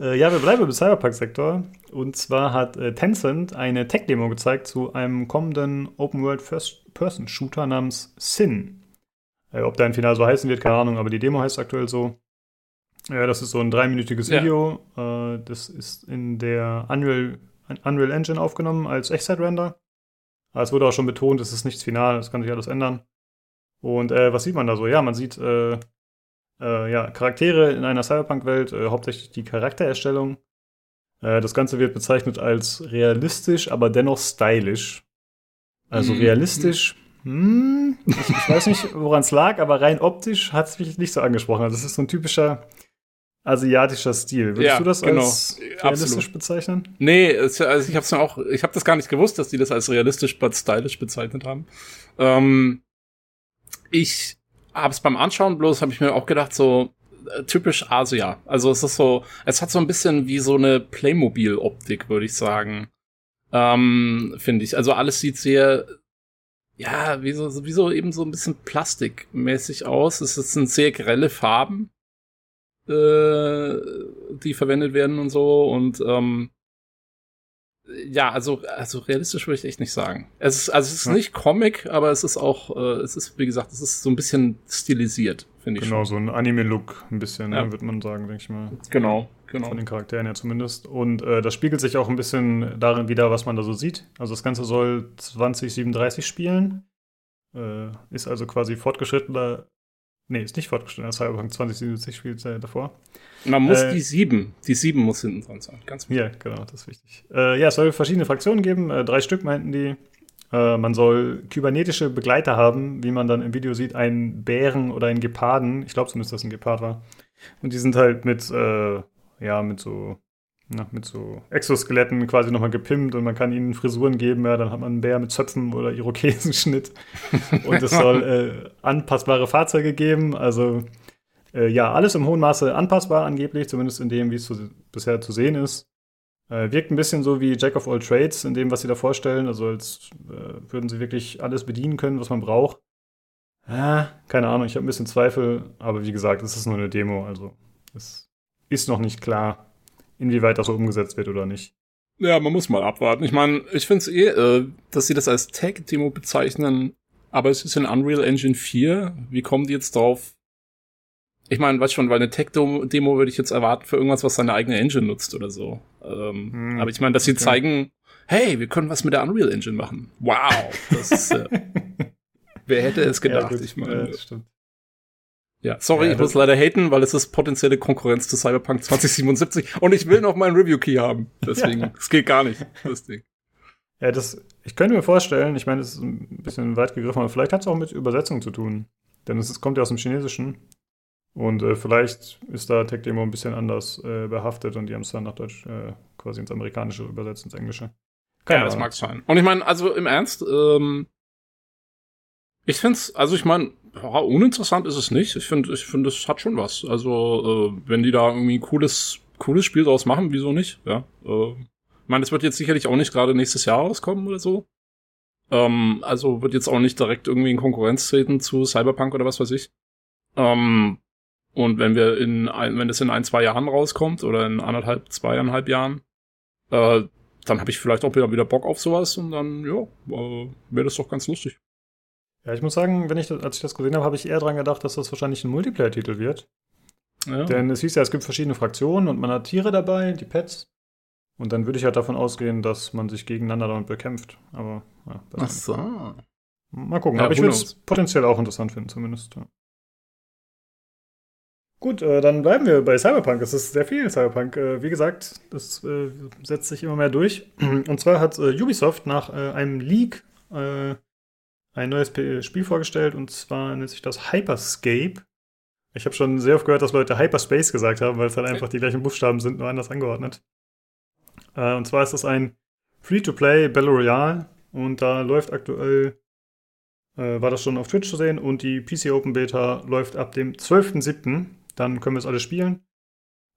Äh, ja, wir bleiben im Cyberpunk-Sektor. Und zwar hat äh, Tencent eine Tech-Demo gezeigt zu einem kommenden Open-World First-Person-Shooter namens Sin. Äh, ob der ein Final so heißen wird, keine Ahnung, aber die Demo heißt aktuell so. Ja, das ist so ein dreiminütiges Video. Ja. Äh, das ist in der Unreal, Unreal Engine aufgenommen als Echtzeit-Render. Aber es wurde auch schon betont, es ist nichts final, es kann sich alles ändern. Und äh, was sieht man da so? Ja, man sieht äh, äh, ja, Charaktere in einer Cyberpunk-Welt, äh, hauptsächlich die Charaktererstellung. Das Ganze wird bezeichnet als realistisch, aber dennoch stylisch. Also mhm. realistisch hm, ich, ich weiß nicht, woran es lag, aber rein optisch hat es mich nicht so angesprochen. Also, das ist so ein typischer asiatischer Stil. Würdest ja, du das genau. als realistisch Absolut. bezeichnen? Nee, also ich habe mir auch, ich habe das gar nicht gewusst, dass die das als realistisch but stylisch bezeichnet haben. Ähm, ich habe es beim Anschauen bloß, habe ich mir auch gedacht, so äh, typisch Asia. Also es ist so, es hat so ein bisschen wie so eine Playmobil-Optik, würde ich sagen. Ähm, Finde ich. Also alles sieht sehr ja, wie so, wie so eben so ein bisschen plastikmäßig aus. Es sind sehr grelle Farben, äh, die verwendet werden und so. Und ähm, ja, also, also realistisch würde ich echt nicht sagen. Es ist, also es ist ja. nicht Comic, aber es ist auch, äh, es ist, wie gesagt, es ist so ein bisschen stilisiert, finde ich. Genau, schon. so ein Anime-Look, ein bisschen, ja. ne, würde man sagen, denke ich mal. Genau. Genau. Von den Charakteren her zumindest. Und äh, das spiegelt sich auch ein bisschen darin wieder, was man da so sieht. Also das Ganze soll 2037 spielen. Äh, ist also quasi fortgeschrittener. Nee, ist nicht fortgeschrittener. Cyberpunk 2077 spielt äh, davor. Man muss äh, die sieben. Die sieben muss hinten dran sein. Ganz wichtig. Ja, genau, das ist wichtig. Äh, ja, es soll verschiedene Fraktionen geben. Äh, drei Stück meinten die. man soll kybernetische Begleiter haben, wie man dann im Video sieht, einen Bären oder einen Geparden. Ich glaube zumindest, dass es ein Gepard war. Und die sind halt mit ja, mit so, na, mit so Exoskeletten quasi nochmal gepimpt und man kann ihnen Frisuren geben, ja, dann hat man einen Bär mit Zöpfen oder Irokesenschnitt. und es soll äh, anpassbare Fahrzeuge geben, also äh, ja, alles im hohen Maße anpassbar angeblich, zumindest in dem, wie es zu, bisher zu sehen ist. Äh, wirkt ein bisschen so wie Jack of all Trades in dem, was sie da vorstellen, also als äh, würden sie wirklich alles bedienen können, was man braucht. Ja, keine Ahnung, ich habe ein bisschen Zweifel, aber wie gesagt, es ist nur eine Demo, also es ist noch nicht klar, inwieweit das so umgesetzt wird oder nicht. Ja, man muss mal abwarten. Ich meine, ich finde es eh, äh, dass sie das als Tech-Demo bezeichnen, aber es ist in Unreal Engine 4. Wie kommen die jetzt drauf? Ich meine, weiß schon, weil eine Tech-Demo würde ich jetzt erwarten für irgendwas, was seine eigene Engine nutzt oder so. Ähm, hm, aber ich meine, dass sie okay. zeigen, hey, wir können was mit der Unreal Engine machen. Wow, das ist, äh, wer hätte es gedacht? Ja, ich meine, ja, stimmt. Ja, sorry, ja, ich muss leider haten, weil es ist potenzielle Konkurrenz zu Cyberpunk 2077 und ich will noch meinen Review-Key haben. Deswegen, es geht gar nicht, das Ding. Ja, das, ich könnte mir vorstellen, ich meine, es ist ein bisschen weit gegriffen, aber vielleicht hat es auch mit Übersetzung zu tun. Denn es, ist, kommt ja aus dem Chinesischen. Und äh, vielleicht ist da Tech Demo ein bisschen anders äh, behaftet und die haben es dann nach Deutsch äh, quasi ins Amerikanische übersetzt, ins Englische. Keine ja, das mag sein. Und ich meine, also im Ernst, ähm, ich finde es, also ich meine, ja, uninteressant ist es nicht. Ich finde, ich finde, es hat schon was. Also, äh, wenn die da irgendwie ein cooles, cooles Spiel draus machen, wieso nicht? Ja. Äh, ich meine, es wird jetzt sicherlich auch nicht gerade nächstes Jahr rauskommen oder so. Ähm, also wird jetzt auch nicht direkt irgendwie in Konkurrenz treten zu Cyberpunk oder was weiß ich. Ähm, und wenn wir in ein, wenn es in ein, zwei Jahren rauskommt oder in anderthalb, zweieinhalb Jahren, äh, dann habe ich vielleicht auch wieder, wieder Bock auf sowas und dann, ja, äh, wäre das doch ganz lustig. Ja, ich muss sagen, wenn ich das, als ich das gesehen habe, habe ich eher dran gedacht, dass das wahrscheinlich ein Multiplayer-Titel wird. Ja. Denn es hieß ja, es gibt verschiedene Fraktionen und man hat Tiere dabei, die Pets. Und dann würde ich halt davon ausgehen, dass man sich gegeneinander damit bekämpft. Aber ja, Ach so. Mal gucken. Ja, Aber ich würde es potenziell auch interessant finden, zumindest. Ja. Gut, äh, dann bleiben wir bei Cyberpunk. Es ist sehr viel Cyberpunk. Äh, wie gesagt, das äh, setzt sich immer mehr durch. Und zwar hat äh, Ubisoft nach äh, einem Leak äh, ein neues Spiel vorgestellt und zwar nennt sich das Hyperscape. Ich habe schon sehr oft gehört, dass Leute Hyperspace gesagt haben, weil es halt einfach die gleichen Buchstaben sind, nur anders angeordnet. Äh, und zwar ist das ein Free-to-Play Battle Royale und da läuft aktuell, äh, war das schon auf Twitch zu sehen und die PC Open Beta läuft ab dem 12.07. Dann können wir es alle spielen.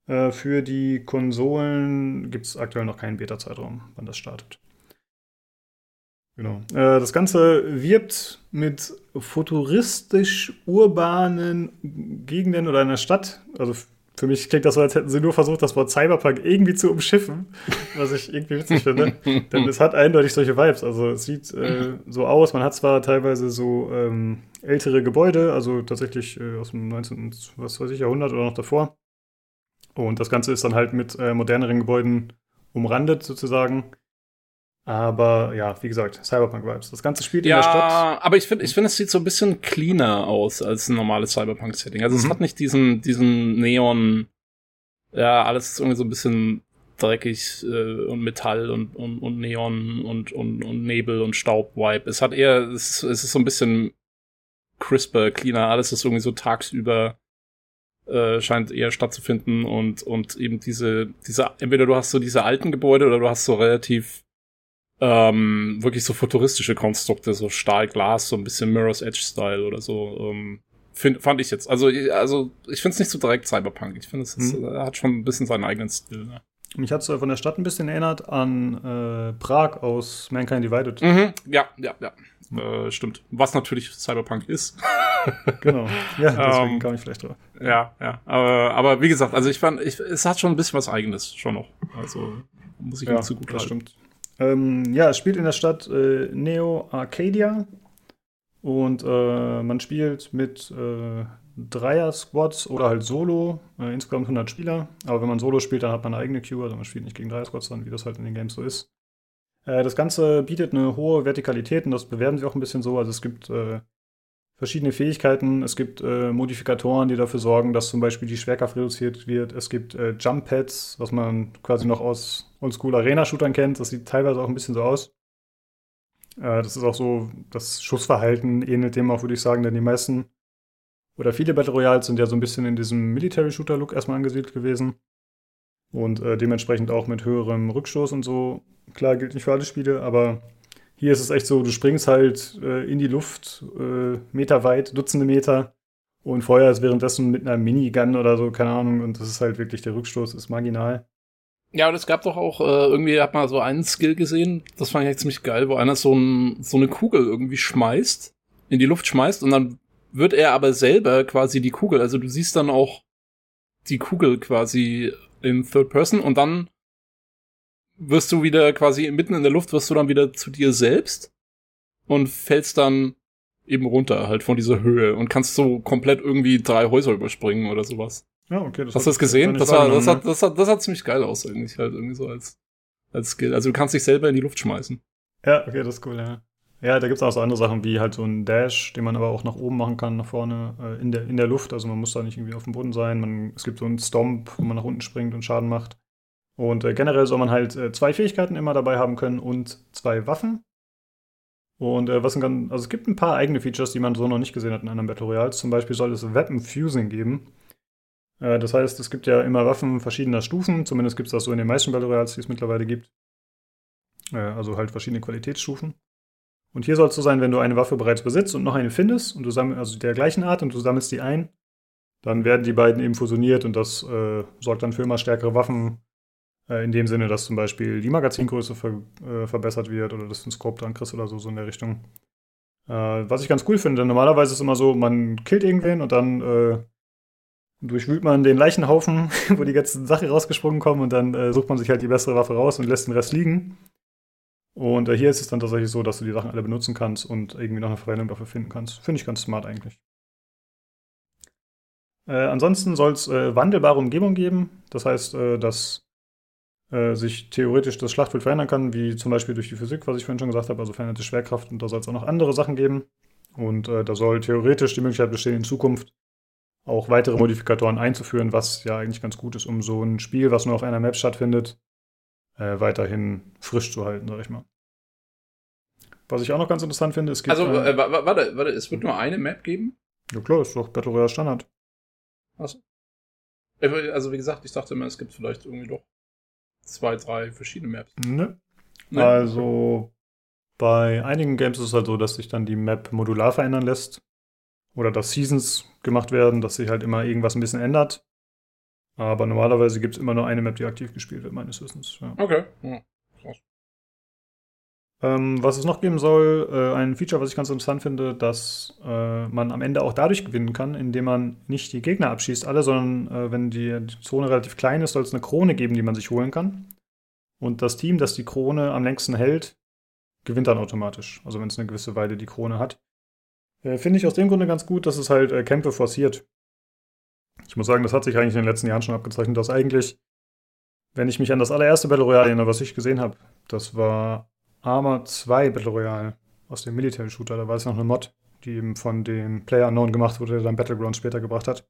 Äh, für die Konsolen gibt es aktuell noch keinen Beta-Zeitraum, wann das startet. Genau. Äh, das Ganze wirbt mit futuristisch urbanen Gegenden oder einer Stadt. Also für mich klingt das so, als hätten sie nur versucht, das Wort Cyberpunk irgendwie zu umschiffen, was ich irgendwie witzig finde. Denn es hat eindeutig solche Vibes. Also es sieht äh, so aus. Man hat zwar teilweise so ähm, ältere Gebäude, also tatsächlich äh, aus dem 19. was weiß ich, Jahrhundert oder noch davor. Und das Ganze ist dann halt mit äh, moderneren Gebäuden umrandet sozusagen. Aber ja, wie gesagt, Cyberpunk-Vibes. Das Ganze spielt ja, in der Stadt. Ja, aber ich finde, ich finde, es sieht so ein bisschen cleaner aus als ein normales Cyberpunk-Setting. Also mhm. es hat nicht diesen, diesen Neon, ja, alles ist irgendwie so ein bisschen dreckig äh, und Metall und, und, und Neon und, und, und Nebel und Staub-Vibe. Es hat eher, es, es ist so ein bisschen crisper, cleaner. Alles ist irgendwie so tagsüber äh, scheint eher stattzufinden und, und eben diese, diese, entweder du hast so diese alten Gebäude oder du hast so relativ ähm, wirklich so futuristische Konstrukte, so Stahl, Glas, so ein bisschen Mirror's Edge-Style oder so. Ähm, find, fand ich jetzt. Also, also ich finde es nicht so direkt Cyberpunk. Ich finde, es mhm. hat schon ein bisschen seinen eigenen Stil. Ne? Mich hat es von der Stadt ein bisschen erinnert an äh, Prag aus Mankind Divided. Mhm. Ja, ja, ja. Äh, stimmt. Was natürlich Cyberpunk ist. genau. Ja, deswegen ähm, kam ich vielleicht drauf. Ja, ja. Aber, aber wie gesagt, also ich fand, ich, es hat schon ein bisschen was Eigenes, schon noch. Also muss ich ja, nicht zu gut das halten. stimmt. Ähm, ja, es spielt in der Stadt äh, Neo Arcadia und äh, man spielt mit äh, Dreier-Squads oder halt Solo, äh, insgesamt 100 Spieler. Aber wenn man Solo spielt, dann hat man eine eigene Queue, also man spielt nicht gegen Dreier-Squads, sondern wie das halt in den Games so ist. Äh, das Ganze bietet eine hohe Vertikalität und das bewerben sie auch ein bisschen so. Also es gibt äh, verschiedene Fähigkeiten. Es gibt äh, Modifikatoren, die dafür sorgen, dass zum Beispiel die Schwerkraft reduziert wird. Es gibt äh, Jump Pads, was man quasi noch aus Oldschool Arena-Shootern kennt. Das sieht teilweise auch ein bisschen so aus. Äh, das ist auch so, das Schussverhalten ähnelt dem auch, würde ich sagen, denn die meisten oder viele Battle Royals sind ja so ein bisschen in diesem Military-Shooter-Look erstmal angesiedelt gewesen. Und äh, dementsprechend auch mit höherem Rückstoß und so. Klar, gilt nicht für alle Spiele, aber hier ist es echt so, du springst halt äh, in die Luft, äh, Meter weit, Dutzende Meter. Und Feuer ist währenddessen mit einer Minigun oder so, keine Ahnung, und das ist halt wirklich, der Rückstoß ist marginal. Ja, und es gab doch auch, äh, irgendwie hat man so einen Skill gesehen, das fand ich echt ziemlich geil, wo einer so, ein, so eine Kugel irgendwie schmeißt, in die Luft schmeißt und dann wird er aber selber quasi die Kugel, also du siehst dann auch die Kugel quasi in Third Person und dann wirst du wieder quasi mitten in der Luft, wirst du dann wieder zu dir selbst und fällst dann eben runter, halt von dieser Höhe und kannst so komplett irgendwie drei Häuser überspringen oder sowas. Ja, okay. Das Hast du das gesehen? Das, war, das, hat, das, hat, das hat ziemlich geil aus, eigentlich halt irgendwie so als, als Skill. Also du kannst dich selber in die Luft schmeißen. Ja, okay, das ist cool, ja. Ja, da gibt's auch so andere Sachen wie halt so ein Dash, den man aber auch nach oben machen kann, nach vorne, äh, in, der, in der Luft. Also man muss da nicht irgendwie auf dem Boden sein. Man, es gibt so einen Stomp, wo man nach unten springt und Schaden macht. Und äh, generell soll man halt äh, zwei Fähigkeiten immer dabei haben können und zwei Waffen. Und äh, was kann, also es gibt ein paar eigene Features, die man so noch nicht gesehen hat in anderen Battle Royals. Zum Beispiel soll es Weapon Fusing geben. Äh, das heißt, es gibt ja immer Waffen verschiedener Stufen. Zumindest gibt es das so in den meisten Battle Royals, die es mittlerweile gibt. Äh, also halt verschiedene Qualitätsstufen. Und hier soll es so sein, wenn du eine Waffe bereits besitzt und noch eine findest und du sammelst, also der gleichen Art und du sammelst die ein, dann werden die beiden eben fusioniert und das äh, sorgt dann für immer stärkere Waffen in dem Sinne, dass zum Beispiel die Magazingröße ver äh, verbessert wird oder dass du einen Scope dran kriegst oder so, so in der Richtung. Äh, was ich ganz cool finde, normalerweise ist es immer so, man killt irgendwen und dann äh, durchwühlt man den Leichenhaufen, wo die ganzen Sachen rausgesprungen kommen und dann äh, sucht man sich halt die bessere Waffe raus und lässt den Rest liegen. Und äh, hier ist es dann tatsächlich so, dass du die Sachen alle benutzen kannst und irgendwie noch eine Verwendung dafür finden kannst. Finde ich ganz smart eigentlich. Äh, ansonsten soll es äh, wandelbare Umgebung geben. Das heißt, äh, dass äh, sich theoretisch das Schlachtfeld verändern kann, wie zum Beispiel durch die Physik, was ich vorhin schon gesagt habe, also veränderte Schwerkraft. Und da soll es auch noch andere Sachen geben. Und äh, da soll theoretisch die Möglichkeit bestehen, in Zukunft auch weitere Modifikatoren einzuführen, was ja eigentlich ganz gut ist, um so ein Spiel, was nur auf einer Map stattfindet, äh, weiterhin frisch zu halten, sag ich mal. Was ich auch noch ganz interessant finde, es gibt. Also, äh, warte, warte, es wird nur eine Map geben? Ja klar, ist doch Battle Royale Standard. Äh, also, wie gesagt, ich dachte immer, es gibt vielleicht irgendwie doch zwei, drei verschiedene Maps. Ne. Nee. Also, bei einigen Games ist es halt so, dass sich dann die Map modular verändern lässt. Oder dass Seasons gemacht werden, dass sich halt immer irgendwas ein bisschen ändert. Aber normalerweise gibt es immer nur eine Map, die aktiv gespielt wird, meines Wissens. Ja. Okay. Ja. Ähm, was es noch geben soll, äh, ein Feature, was ich ganz interessant finde, dass äh, man am Ende auch dadurch gewinnen kann, indem man nicht die Gegner abschießt, alle, sondern äh, wenn die, die, Zone relativ klein ist, soll es eine Krone geben, die man sich holen kann. Und das Team, das die Krone am längsten hält, gewinnt dann automatisch. Also wenn es eine gewisse Weile die Krone hat. Äh, finde ich aus dem Grunde ganz gut, dass es halt äh, Kämpfe forciert. Ich muss sagen, das hat sich eigentlich in den letzten Jahren schon abgezeichnet, dass eigentlich, wenn ich mich an das allererste Battle Royale erinnere, was ich gesehen habe, das war Arma 2 Battle Royale aus dem Military Shooter. Da war es noch eine Mod, die eben von dem Player Unknown gemacht wurde, der dann Battlegrounds später gebracht hat.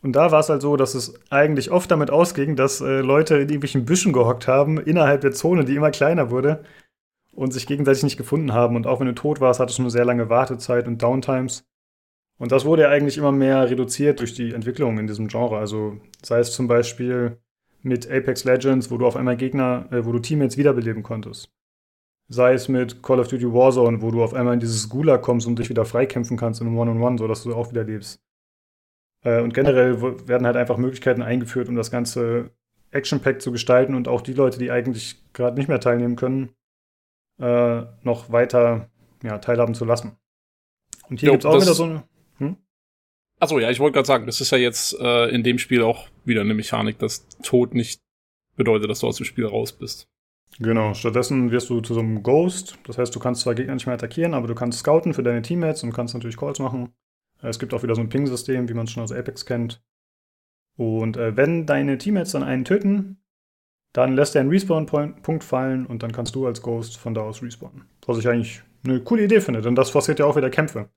Und da war es halt so, dass es eigentlich oft damit ausging, dass äh, Leute in irgendwelchen Büschen gehockt haben, innerhalb der Zone, die immer kleiner wurde und sich gegenseitig nicht gefunden haben. Und auch wenn du tot warst, hattest du eine sehr lange Wartezeit und Downtimes. Und das wurde ja eigentlich immer mehr reduziert durch die Entwicklung in diesem Genre. Also sei es zum Beispiel mit Apex Legends, wo du auf einmal Gegner, äh, wo du Teammates wiederbeleben konntest sei es mit Call of Duty Warzone, wo du auf einmal in dieses Gulag kommst und dich wieder freikämpfen kannst in einem One-on-One, sodass du auch wieder lebst. Äh, und generell werden halt einfach Möglichkeiten eingeführt, um das ganze Action-Pack zu gestalten und auch die Leute, die eigentlich gerade nicht mehr teilnehmen können, äh, noch weiter ja, teilhaben zu lassen. Und hier gibt es auch wieder so eine. Hm? Achso, ja, ich wollte gerade sagen, das ist ja jetzt äh, in dem Spiel auch wieder eine Mechanik, dass Tod nicht bedeutet, dass du aus dem Spiel raus bist. Genau, stattdessen wirst du zu so einem Ghost. Das heißt, du kannst zwar Gegner nicht mehr attackieren, aber du kannst scouten für deine Teammates und kannst natürlich Calls machen. Es gibt auch wieder so ein Ping-System, wie man es schon aus Apex kennt. Und äh, wenn deine Teammates dann einen töten, dann lässt er einen Respawn-Punkt fallen und dann kannst du als Ghost von da aus respawnen. Was ich eigentlich eine coole Idee finde, denn das forciert ja auch wieder Kämpfe.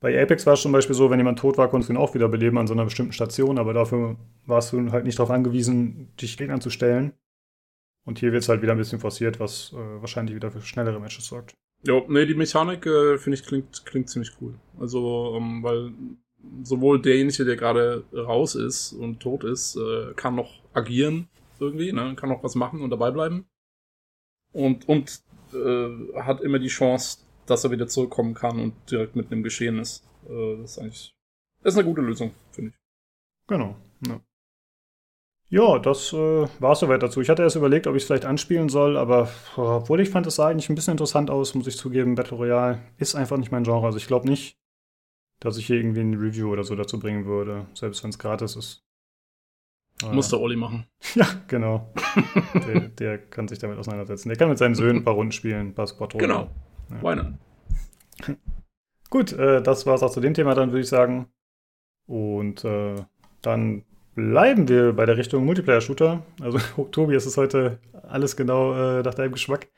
Bei Apex war es zum Beispiel so, wenn jemand tot war, konntest du ihn auch wieder beleben an so einer bestimmten Station, aber dafür warst du halt nicht darauf angewiesen, dich Gegnern zu stellen. Und hier wird es halt wieder ein bisschen forciert, was äh, wahrscheinlich wieder für schnellere Matches sorgt. Ja, nee, die Mechanik, äh, finde ich, klingt, klingt ziemlich cool. Also, ähm, weil sowohl derjenige, der gerade raus ist und tot ist, äh, kann noch agieren irgendwie, ne? kann noch was machen und dabei bleiben. Und, und äh, hat immer die Chance, dass er wieder zurückkommen kann und direkt mit einem Geschehen ist. Äh, das ist eigentlich das ist eine gute Lösung, finde ich. Genau. Ja. Ja, das äh, war es soweit dazu. Ich hatte erst überlegt, ob ich es vielleicht anspielen soll, aber obwohl ich fand, es sah eigentlich ein bisschen interessant aus, muss ich zugeben. Battle Royale ist einfach nicht mein Genre. Also ich glaube nicht, dass ich hier irgendwie ein Review oder so dazu bringen würde, selbst wenn es gratis ist. Äh, Muss der Olli machen. Ja, genau. der, der, kann sich damit auseinandersetzen. Der kann mit seinen Söhnen ein paar Runden spielen, ein paar Squad Genau. Ja. Why not? Gut, äh, das war es auch zu dem Thema dann, würde ich sagen. Und äh, dann bleiben wir bei der Richtung Multiplayer-Shooter. Also, Tobi, es ist heute alles genau äh, nach deinem Geschmack.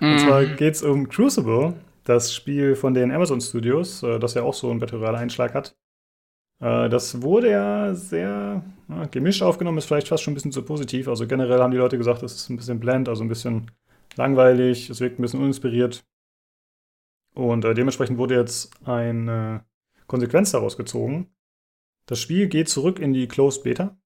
Und mhm. zwar geht es um Crucible, das Spiel von den Amazon Studios, äh, das ja auch so einen Battle Einschlag hat. Äh, das wurde ja sehr gemischt aufgenommen, ist vielleicht fast schon ein bisschen zu positiv. Also generell haben die Leute gesagt, es ist ein bisschen bland, also ein bisschen langweilig, es wirkt ein bisschen uninspiriert. Und äh, dementsprechend wurde jetzt eine Konsequenz daraus gezogen. Das Spiel geht zurück in die Closed Beta.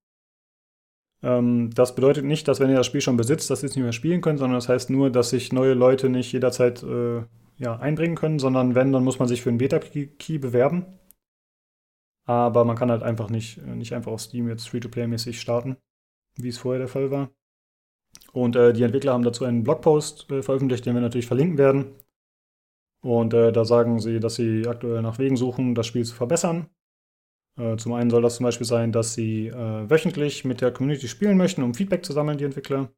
Ähm, das bedeutet nicht, dass wenn ihr das Spiel schon besitzt, dass ihr es nicht mehr spielen könnt, sondern das heißt nur, dass sich neue Leute nicht jederzeit äh, ja, einbringen können, sondern wenn, dann muss man sich für einen Beta-Key bewerben. Aber man kann halt einfach nicht, äh, nicht einfach auf Steam jetzt Free-to-Play-mäßig starten, wie es vorher der Fall war. Und äh, die Entwickler haben dazu einen Blogpost äh, veröffentlicht, den wir natürlich verlinken werden. Und äh, da sagen sie, dass sie aktuell nach Wegen suchen, das Spiel zu verbessern. Äh, zum einen soll das zum Beispiel sein, dass sie äh, wöchentlich mit der Community spielen möchten, um Feedback zu sammeln, die Entwickler.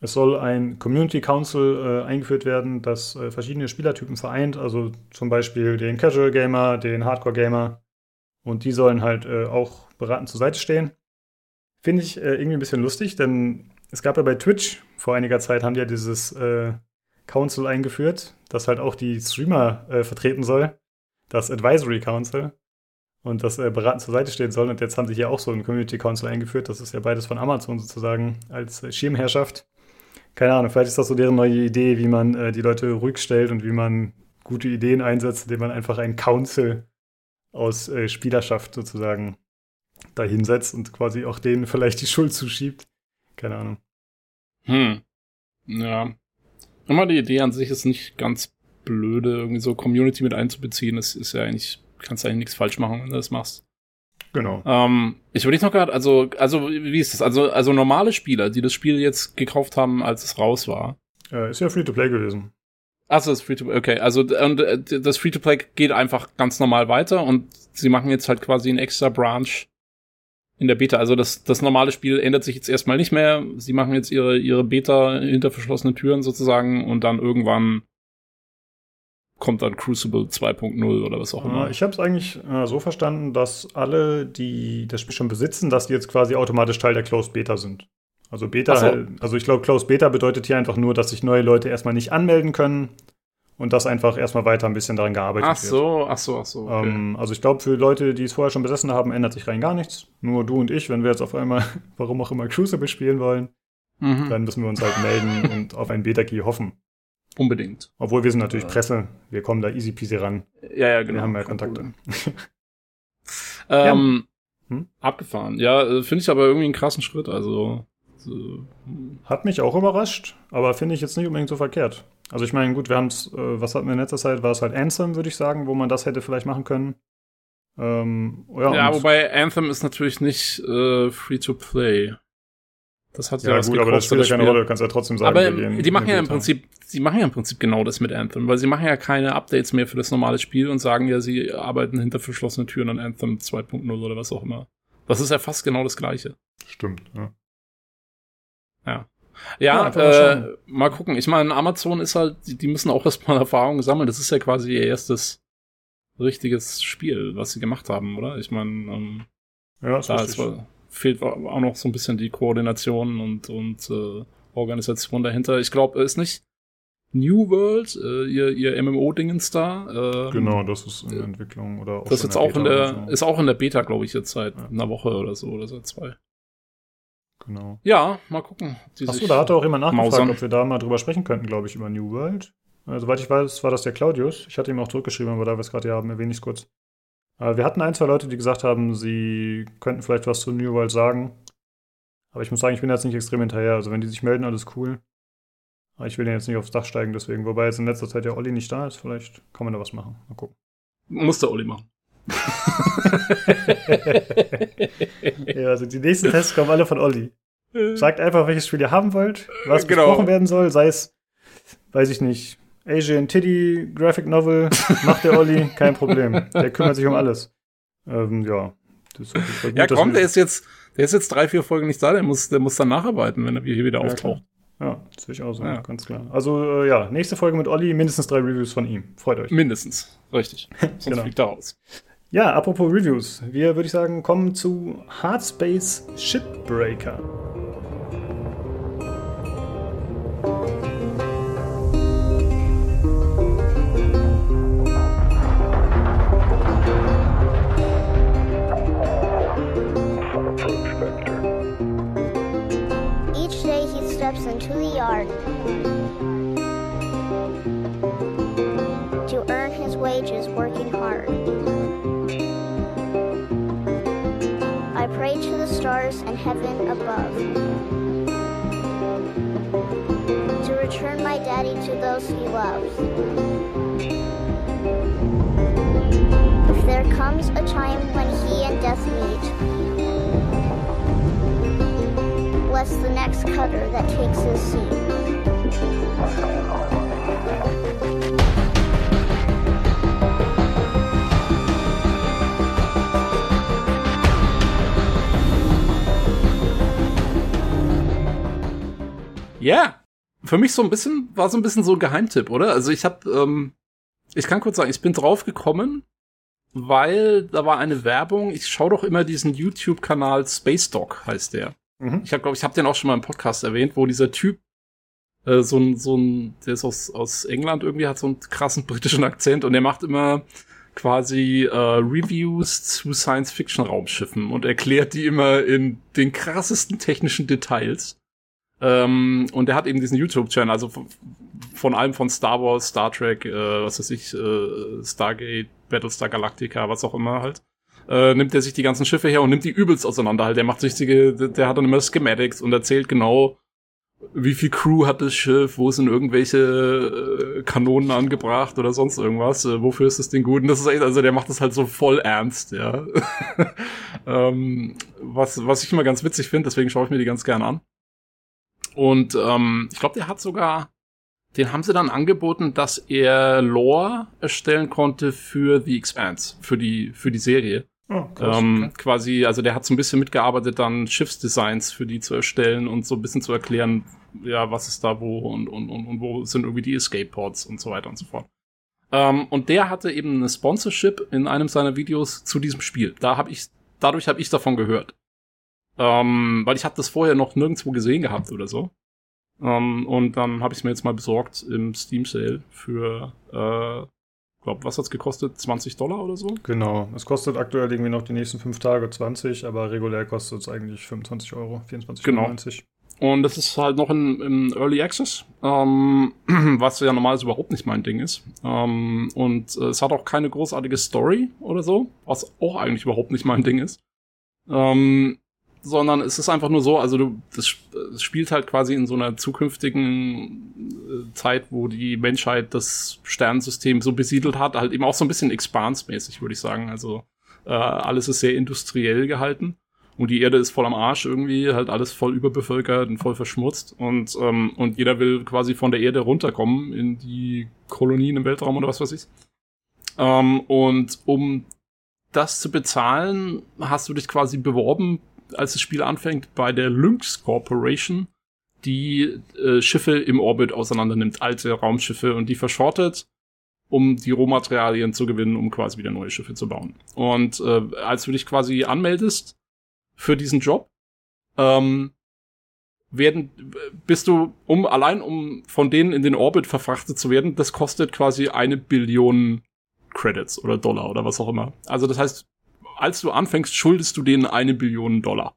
Es soll ein Community Council äh, eingeführt werden, das äh, verschiedene Spielertypen vereint, also zum Beispiel den Casual Gamer, den Hardcore Gamer. Und die sollen halt äh, auch beratend zur Seite stehen. Finde ich äh, irgendwie ein bisschen lustig, denn es gab ja bei Twitch vor einiger Zeit haben die ja dieses Council eingeführt, das halt auch die Streamer vertreten soll. Das Advisory Council. Und das beratend zur Seite stehen soll. Und jetzt haben sie hier auch so ein Community Council eingeführt. Das ist ja beides von Amazon sozusagen als Schirmherrschaft keine Ahnung, vielleicht ist das so deren neue Idee, wie man äh, die Leute ruhig stellt und wie man gute Ideen einsetzt, indem man einfach einen Council aus äh, Spielerschaft sozusagen dahinsetzt und quasi auch denen vielleicht die Schuld zuschiebt. Keine Ahnung. Hm. Ja. Immer die Idee an sich ist nicht ganz blöde, irgendwie so Community mit einzubeziehen. Das ist ja eigentlich, kannst eigentlich nichts falsch machen, wenn du das machst. Genau. Ähm, ich würde noch gerade, also, also, wie ist das? Also, also normale Spieler, die das Spiel jetzt gekauft haben, als es raus war. Äh, ist ja Free-to-Play gewesen. Achso, ist Free-to-Play, okay. Also, und äh, das Free-to-Play geht einfach ganz normal weiter und sie machen jetzt halt quasi einen extra Branch in der Beta. Also das, das normale Spiel ändert sich jetzt erstmal nicht mehr. Sie machen jetzt ihre, ihre Beta hinter verschlossenen Türen sozusagen und dann irgendwann kommt dann Crucible 2.0 oder was auch immer. Ich habe es eigentlich äh, so verstanden, dass alle, die das Spiel schon besitzen, dass die jetzt quasi automatisch Teil der Closed Beta sind. Also Beta, so. also ich glaube, Closed Beta bedeutet hier einfach nur, dass sich neue Leute erstmal nicht anmelden können und dass einfach erstmal weiter ein bisschen daran gearbeitet ach so, wird. Ach so, ach so, okay. ähm, also ich glaube, für Leute, die es vorher schon besessen haben, ändert sich rein gar nichts. Nur du und ich, wenn wir jetzt auf einmal, warum auch immer, Crucible spielen wollen, mhm. dann müssen wir uns halt melden und auf ein Beta-Key hoffen. Unbedingt. Obwohl wir sind natürlich äh, Presse, wir kommen da easy peasy ran. Ja, ja, genau. Wir haben ja Kontakte. ähm, ja. Hm? Abgefahren. Ja, äh, finde ich aber irgendwie einen krassen Schritt. Also so. Hm. Hat mich auch überrascht, aber finde ich jetzt nicht unbedingt so verkehrt. Also ich meine, gut, wir haben es, äh, was hatten wir in letzter Zeit? War es halt Anthem, würde ich sagen, wo man das hätte vielleicht machen können. Ähm, ja, ja wobei Anthem ist natürlich nicht äh, free to play. Das hat ja, ja gut, aber das spielt ja keine Rolle, kannst ja trotzdem sagen. Aber gehen, die machen ja im Prinzip, sie machen ja im Prinzip genau das mit Anthem, weil sie machen ja keine Updates mehr für das normale Spiel und sagen ja, sie arbeiten hinter verschlossenen Türen an Anthem 2.0 oder was auch immer. Das ist ja fast genau das Gleiche. Stimmt, ja. Ja. Ja, ja äh, mal gucken. Ich meine, Amazon ist halt, die, die müssen auch erstmal Erfahrungen sammeln. Das ist ja quasi ihr erstes richtiges Spiel, was sie gemacht haben, oder? Ich meine, ähm, ja, das da ist, fehlt auch noch so ein bisschen die Koordination und, und äh, Organisation dahinter. Ich glaube, ist nicht New World, äh, ihr, ihr MMO-Dingens da. Äh, genau, das ist in der Entwicklung oder auch Das ist jetzt auch in der, so. ist auch in der Beta, glaube ich, jetzt seit ja. einer Woche oder so oder seit zwei. Genau. Ja, mal gucken. Achso, da hatte auch jemand nachgefragt, Mausern. ob wir da mal drüber sprechen könnten, glaube ich, über New World. Also, soweit ich weiß, war das der Claudius. Ich hatte ihm auch zurückgeschrieben, aber da wir es gerade hier haben, erwähne ich es kurz. Äh, wir hatten ein, zwei Leute, die gesagt haben, sie könnten vielleicht was zu New World sagen. Aber ich muss sagen, ich bin jetzt nicht extrem hinterher. Also wenn die sich melden, alles cool. Aber ich will den jetzt nicht aufs Dach steigen, deswegen. Wobei jetzt in letzter Zeit ja Olli nicht da ist, vielleicht kann man da was machen. Mal gucken. Muss der Olli machen. ja, also die nächsten Tests kommen alle von Olli. Sagt einfach, welches Spiel ihr haben wollt, was genau. besprochen werden soll, sei es, weiß ich nicht, Asian Titty Graphic Novel, macht der Olli, kein Problem. Der kümmert sich um alles. Ähm, ja. Gut, ja, komm, der ist jetzt, der ist jetzt drei, vier Folgen nicht da, der muss, der muss dann nacharbeiten, wenn er hier wieder ja, auftaucht. Klar. Ja, das sehe ich auch so, ja. ganz klar. Also, äh, ja, nächste Folge mit Olli, mindestens drei Reviews von ihm. Freut euch. Mindestens, richtig. Sonst genau. fliegt er raus. Ja, apropos Reviews. Wir, würde ich sagen, kommen zu Hardspace Shipbreaker. Cutter that takes his seat. Ja, für mich so ein bisschen, war so ein bisschen so ein Geheimtipp, oder? Also ich habe, ähm, ich kann kurz sagen, ich bin drauf gekommen, weil da war eine Werbung. Ich schaue doch immer diesen YouTube-Kanal Space Dog, heißt der. Mhm. Ich habe, glaube ich, habe den auch schon mal im Podcast erwähnt, wo dieser Typ äh, so ein, so ein, der ist aus, aus England irgendwie, hat so einen krassen britischen Akzent und der macht immer quasi äh, Reviews zu Science-Fiction-Raumschiffen und erklärt die immer in den krassesten technischen Details. Ähm, und er hat eben diesen YouTube-Channel, also von, von allem von Star Wars, Star Trek, äh, was weiß ich, äh, Stargate, Battlestar Galactica, was auch immer halt. Äh, nimmt er sich die ganzen Schiffe her und nimmt die übelst auseinander halt. Der macht richtige, der, der hat dann immer Schematics und erzählt genau, wie viel Crew hat das Schiff, wo sind irgendwelche äh, Kanonen angebracht oder sonst irgendwas, äh, wofür ist das Ding gut? Und das ist echt, also der macht das halt so voll ernst, ja. ähm, was, was ich immer ganz witzig finde, deswegen schaue ich mir die ganz gern an. Und ähm, ich glaube, der hat sogar, den haben sie dann angeboten, dass er Lore erstellen konnte für The Expanse, für die, für die Serie. Oh, krass, Ähm, okay. Quasi, also der hat so ein bisschen mitgearbeitet, dann Schiffsdesigns für die zu erstellen und so ein bisschen zu erklären, ja, was ist da wo und, und, und, und wo sind irgendwie die Escape Pods und so weiter und so fort. Ähm, und der hatte eben eine Sponsorship in einem seiner Videos zu diesem Spiel. Da habe ich, dadurch habe ich davon gehört. Ähm, weil ich habe das vorher noch nirgendwo gesehen gehabt oder so. Ähm, und dann habe ich es mir jetzt mal besorgt im Steam Sale für, äh, glaub, was hat's gekostet? 20 Dollar oder so? Genau. Es kostet aktuell irgendwie noch die nächsten fünf Tage 20, aber regulär kostet es eigentlich 25 Euro, 24,95. Genau. Und das ist halt noch in, im Early Access, ähm, was ja normalerweise überhaupt nicht mein Ding ist. Ähm, und äh, es hat auch keine großartige Story oder so, was auch eigentlich überhaupt nicht mein Ding ist. Ähm, sondern es ist einfach nur so, also du, das, es spielt halt quasi in so einer zukünftigen äh, Zeit, wo die Menschheit das Sternensystem so besiedelt hat, halt eben auch so ein bisschen Expanse-mäßig, würde ich sagen. Also äh, alles ist sehr industriell gehalten. Und die Erde ist voll am Arsch irgendwie, halt alles voll überbevölkert und voll verschmutzt. Und, ähm, und jeder will quasi von der Erde runterkommen in die Kolonien im Weltraum oder was weiß ich. Ähm, und um das zu bezahlen, hast du dich quasi beworben, als das Spiel anfängt, bei der Lynx Corporation, die äh, Schiffe im Orbit auseinandernimmt, alte Raumschiffe und die verschrottet, um die Rohmaterialien zu gewinnen, um quasi wieder neue Schiffe zu bauen. Und äh, als du dich quasi anmeldest für diesen Job, ähm, werden, bist du, um allein um von denen in den Orbit verfrachtet zu werden, das kostet quasi eine Billion Credits oder Dollar oder was auch immer. Also das heißt, als du anfängst, schuldest du denen eine Billion Dollar.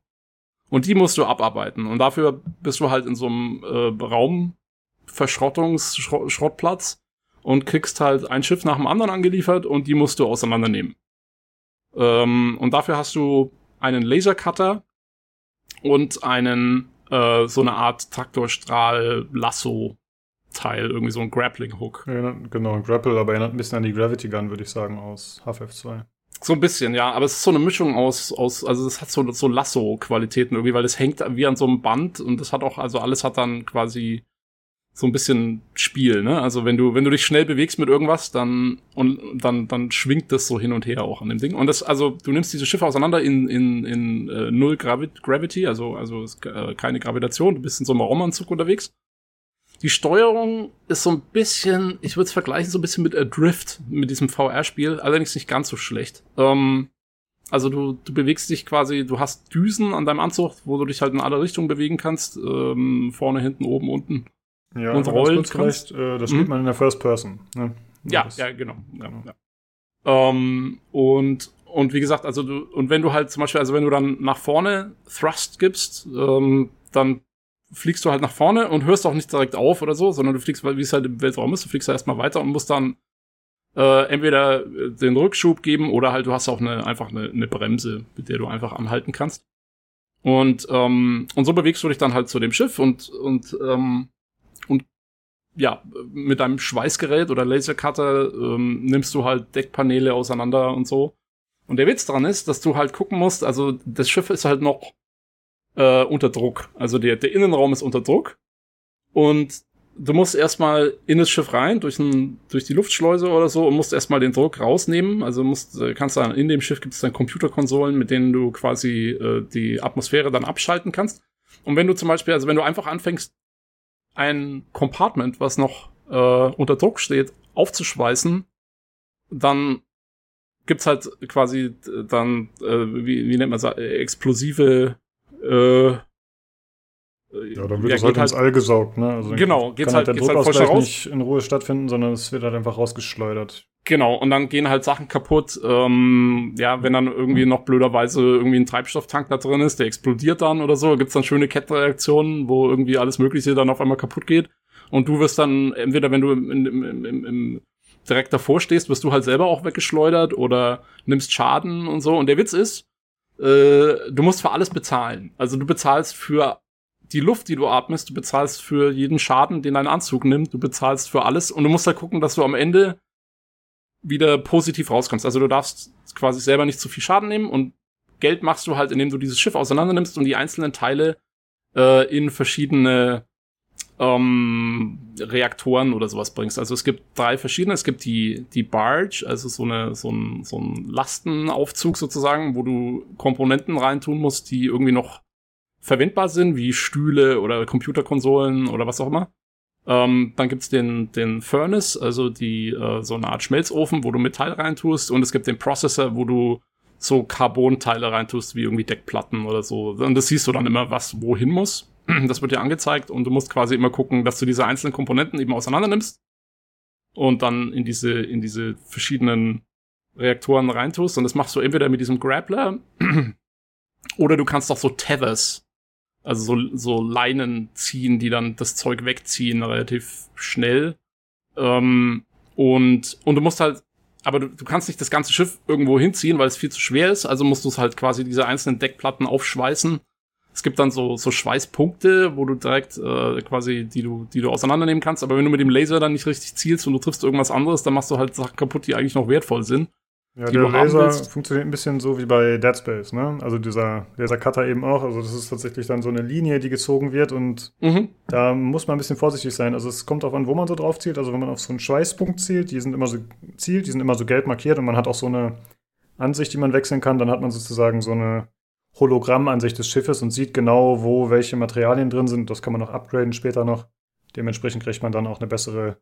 Und die musst du abarbeiten. Und dafür bist du halt in so einem äh, Raumverschrottungsschrottplatz und kriegst halt ein Schiff nach dem anderen angeliefert und die musst du auseinandernehmen. Ähm, und dafür hast du einen Lasercutter und einen äh, so eine Art Traktorstrahl-Lasso-Teil, irgendwie so ein Grappling-Hook. Genau, Grapple, aber erinnert ein bisschen an die Gravity Gun, würde ich sagen, aus HFF2. So ein bisschen, ja, aber es ist so eine Mischung aus, aus also es hat so, so Lasso-Qualitäten irgendwie, weil es hängt wie an so einem Band und das hat auch, also alles hat dann quasi so ein bisschen Spiel, ne? Also wenn du, wenn du dich schnell bewegst mit irgendwas, dann, und dann, dann schwingt das so hin und her auch an dem Ding. Und das, also du nimmst diese Schiffe auseinander in, in, in äh, null Gravi Gravity, also, also äh, keine Gravitation, du bist in so einem Raumanzug unterwegs. Die Steuerung ist so ein bisschen, ich würde es vergleichen, so ein bisschen mit Adrift, mit diesem VR-Spiel, allerdings nicht ganz so schlecht. Ähm, also du, du bewegst dich quasi, du hast Düsen an deinem Anzug, wo du dich halt in alle Richtungen bewegen kannst, ähm, vorne, hinten, oben, unten. Ja, Und rollen vielleicht, äh, das spielt Mhm. man in der First Person. Ne? Ja, ja, genau. Ja, ja. Ähm, und, und wie gesagt, also du, und wenn du halt zum Beispiel, also wenn du dann nach vorne Thrust gibst, ähm, dann fliegst du halt nach vorne und hörst auch nicht direkt auf oder so, sondern du fliegst, wie es halt im Weltraum ist, du fliegst da erstmal weiter und musst dann äh, entweder äh, den Rückschub geben oder halt du hast auch eine, einfach eine, eine Bremse, mit der du einfach anhalten kannst. Und, ähm, und so bewegst du dich dann halt zu dem Schiff und, und, ähm, und ja, mit deinem Schweißgerät oder Lasercutter ähm, nimmst du halt Deckpaneele auseinander und so. Und der Witz daran ist, dass du halt gucken musst, also das Schiff ist halt noch äh, unter Druck. Also der, der Innenraum ist unter Druck und du musst erstmal in das Schiff rein, durch, ein, durch die Luftschleuse oder so, und musst erstmal den Druck rausnehmen. Also musst, äh, kannst dann in dem Schiff gibt es dann Computerkonsolen, mit denen du quasi äh, die Atmosphäre dann abschalten kannst. Und wenn du zum Beispiel, also wenn du einfach anfängst, ein Compartment, was noch äh, unter Druck steht, aufzuschweißen, dann gibt's halt quasi dann, äh, wie, wie nennt man das, explosive äh, ja, dann wird ja, das halt, halt ins All gesaugt, ne? Also genau, geht's kann halt, halt der Druckausgleich halt nicht in Ruhe stattfinden, sondern es wird halt einfach rausgeschleudert. Genau, und dann gehen halt Sachen kaputt, ähm, ja, wenn dann irgendwie noch blöderweise irgendwie ein Treibstofftank da drin ist, der explodiert dann oder so, gibt's dann schöne Kettenreaktionen, wo irgendwie alles Mögliche dann auf einmal kaputt geht. Und du wirst dann, entweder wenn du im, im, im, im direkt davor stehst, wirst du halt selber auch weggeschleudert oder nimmst Schaden und so. Und der Witz ist, äh, du musst für alles bezahlen. Also du bezahlst für die Luft, die du atmest, du bezahlst für jeden Schaden, den dein Anzug nimmt, du bezahlst für alles und du musst halt gucken, dass du am Ende wieder positiv rauskommst. Also du darfst quasi selber nicht zu viel Schaden nehmen und Geld machst du halt, indem du dieses Schiff auseinander nimmst und die einzelnen Teile äh, in verschiedene ähm, Reaktoren oder sowas bringst. Also es gibt drei verschiedene. Es gibt die, die Barge, also so, eine, so, ein, so ein Lastenaufzug sozusagen, wo du Komponenten reintun musst, die irgendwie noch verwendbar sind, wie Stühle oder Computerkonsolen oder was auch immer. Ähm, dann gibt's den, den Furnace, also die äh, so eine Art Schmelzofen, wo du Metall reintust. Und es gibt den Processor, wo du so Carbon-Teile reintust, wie irgendwie Deckplatten oder so. Und das siehst du dann immer, was wohin muss. Das wird dir angezeigt und du musst quasi immer gucken, dass du diese einzelnen Komponenten eben auseinander nimmst und dann in diese, in diese verschiedenen Reaktoren reintust. Und das machst du entweder mit diesem Grappler oder du kannst auch so Tethers also so, so Leinen ziehen, die dann das Zeug wegziehen, relativ schnell. Ähm, und, und du musst halt, aber du, du kannst nicht das ganze Schiff irgendwo hinziehen, weil es viel zu schwer ist, also musst du es halt quasi diese einzelnen Deckplatten aufschweißen. Es gibt dann so, so Schweißpunkte, wo du direkt äh, quasi, die du, die du auseinandernehmen kannst. Aber wenn du mit dem Laser dann nicht richtig zielst und du triffst irgendwas anderes, dann machst du halt Sachen kaputt, die eigentlich noch wertvoll sind. Ja, der Laser funktioniert ein bisschen so wie bei Dead Space, ne? Also dieser Laser-Cutter eben auch. Also das ist tatsächlich dann so eine Linie, die gezogen wird und mhm. da muss man ein bisschen vorsichtig sein. Also es kommt auch an, wo man so drauf zielt. Also wenn man auf so einen Schweißpunkt zielt, die sind immer so zielt, die sind immer so gelb markiert und man hat auch so eine Ansicht, die man wechseln kann, dann hat man sozusagen so eine Hologrammansicht des Schiffes und sieht genau, wo welche Materialien drin sind. Das kann man noch upgraden später noch. Dementsprechend kriegt man dann auch eine bessere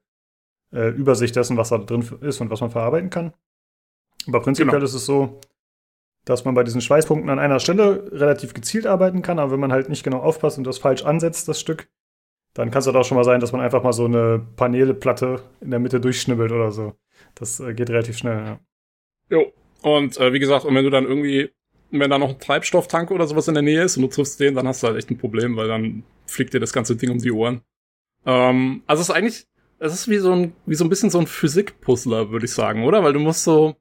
äh, Übersicht dessen, was da drin ist und was man verarbeiten kann. Aber prinzipiell genau. ist es so, dass man bei diesen Schweißpunkten an einer Stelle relativ gezielt arbeiten kann, aber wenn man halt nicht genau aufpasst und das falsch ansetzt, das Stück, dann kann es halt auch schon mal sein, dass man einfach mal so eine Paneelplatte in der Mitte durchschnibbelt oder so. Das äh, geht relativ schnell, ja. Jo, und äh, wie gesagt, und wenn du dann irgendwie, wenn da noch ein Treibstofftank oder sowas in der Nähe ist und du triffst den, dann hast du halt echt ein Problem, weil dann fliegt dir das ganze Ding um die Ohren. Ähm, also es ist eigentlich, es ist wie so ein, wie so ein bisschen so ein Physik-Puzzler, würde ich sagen, oder? Weil du musst so,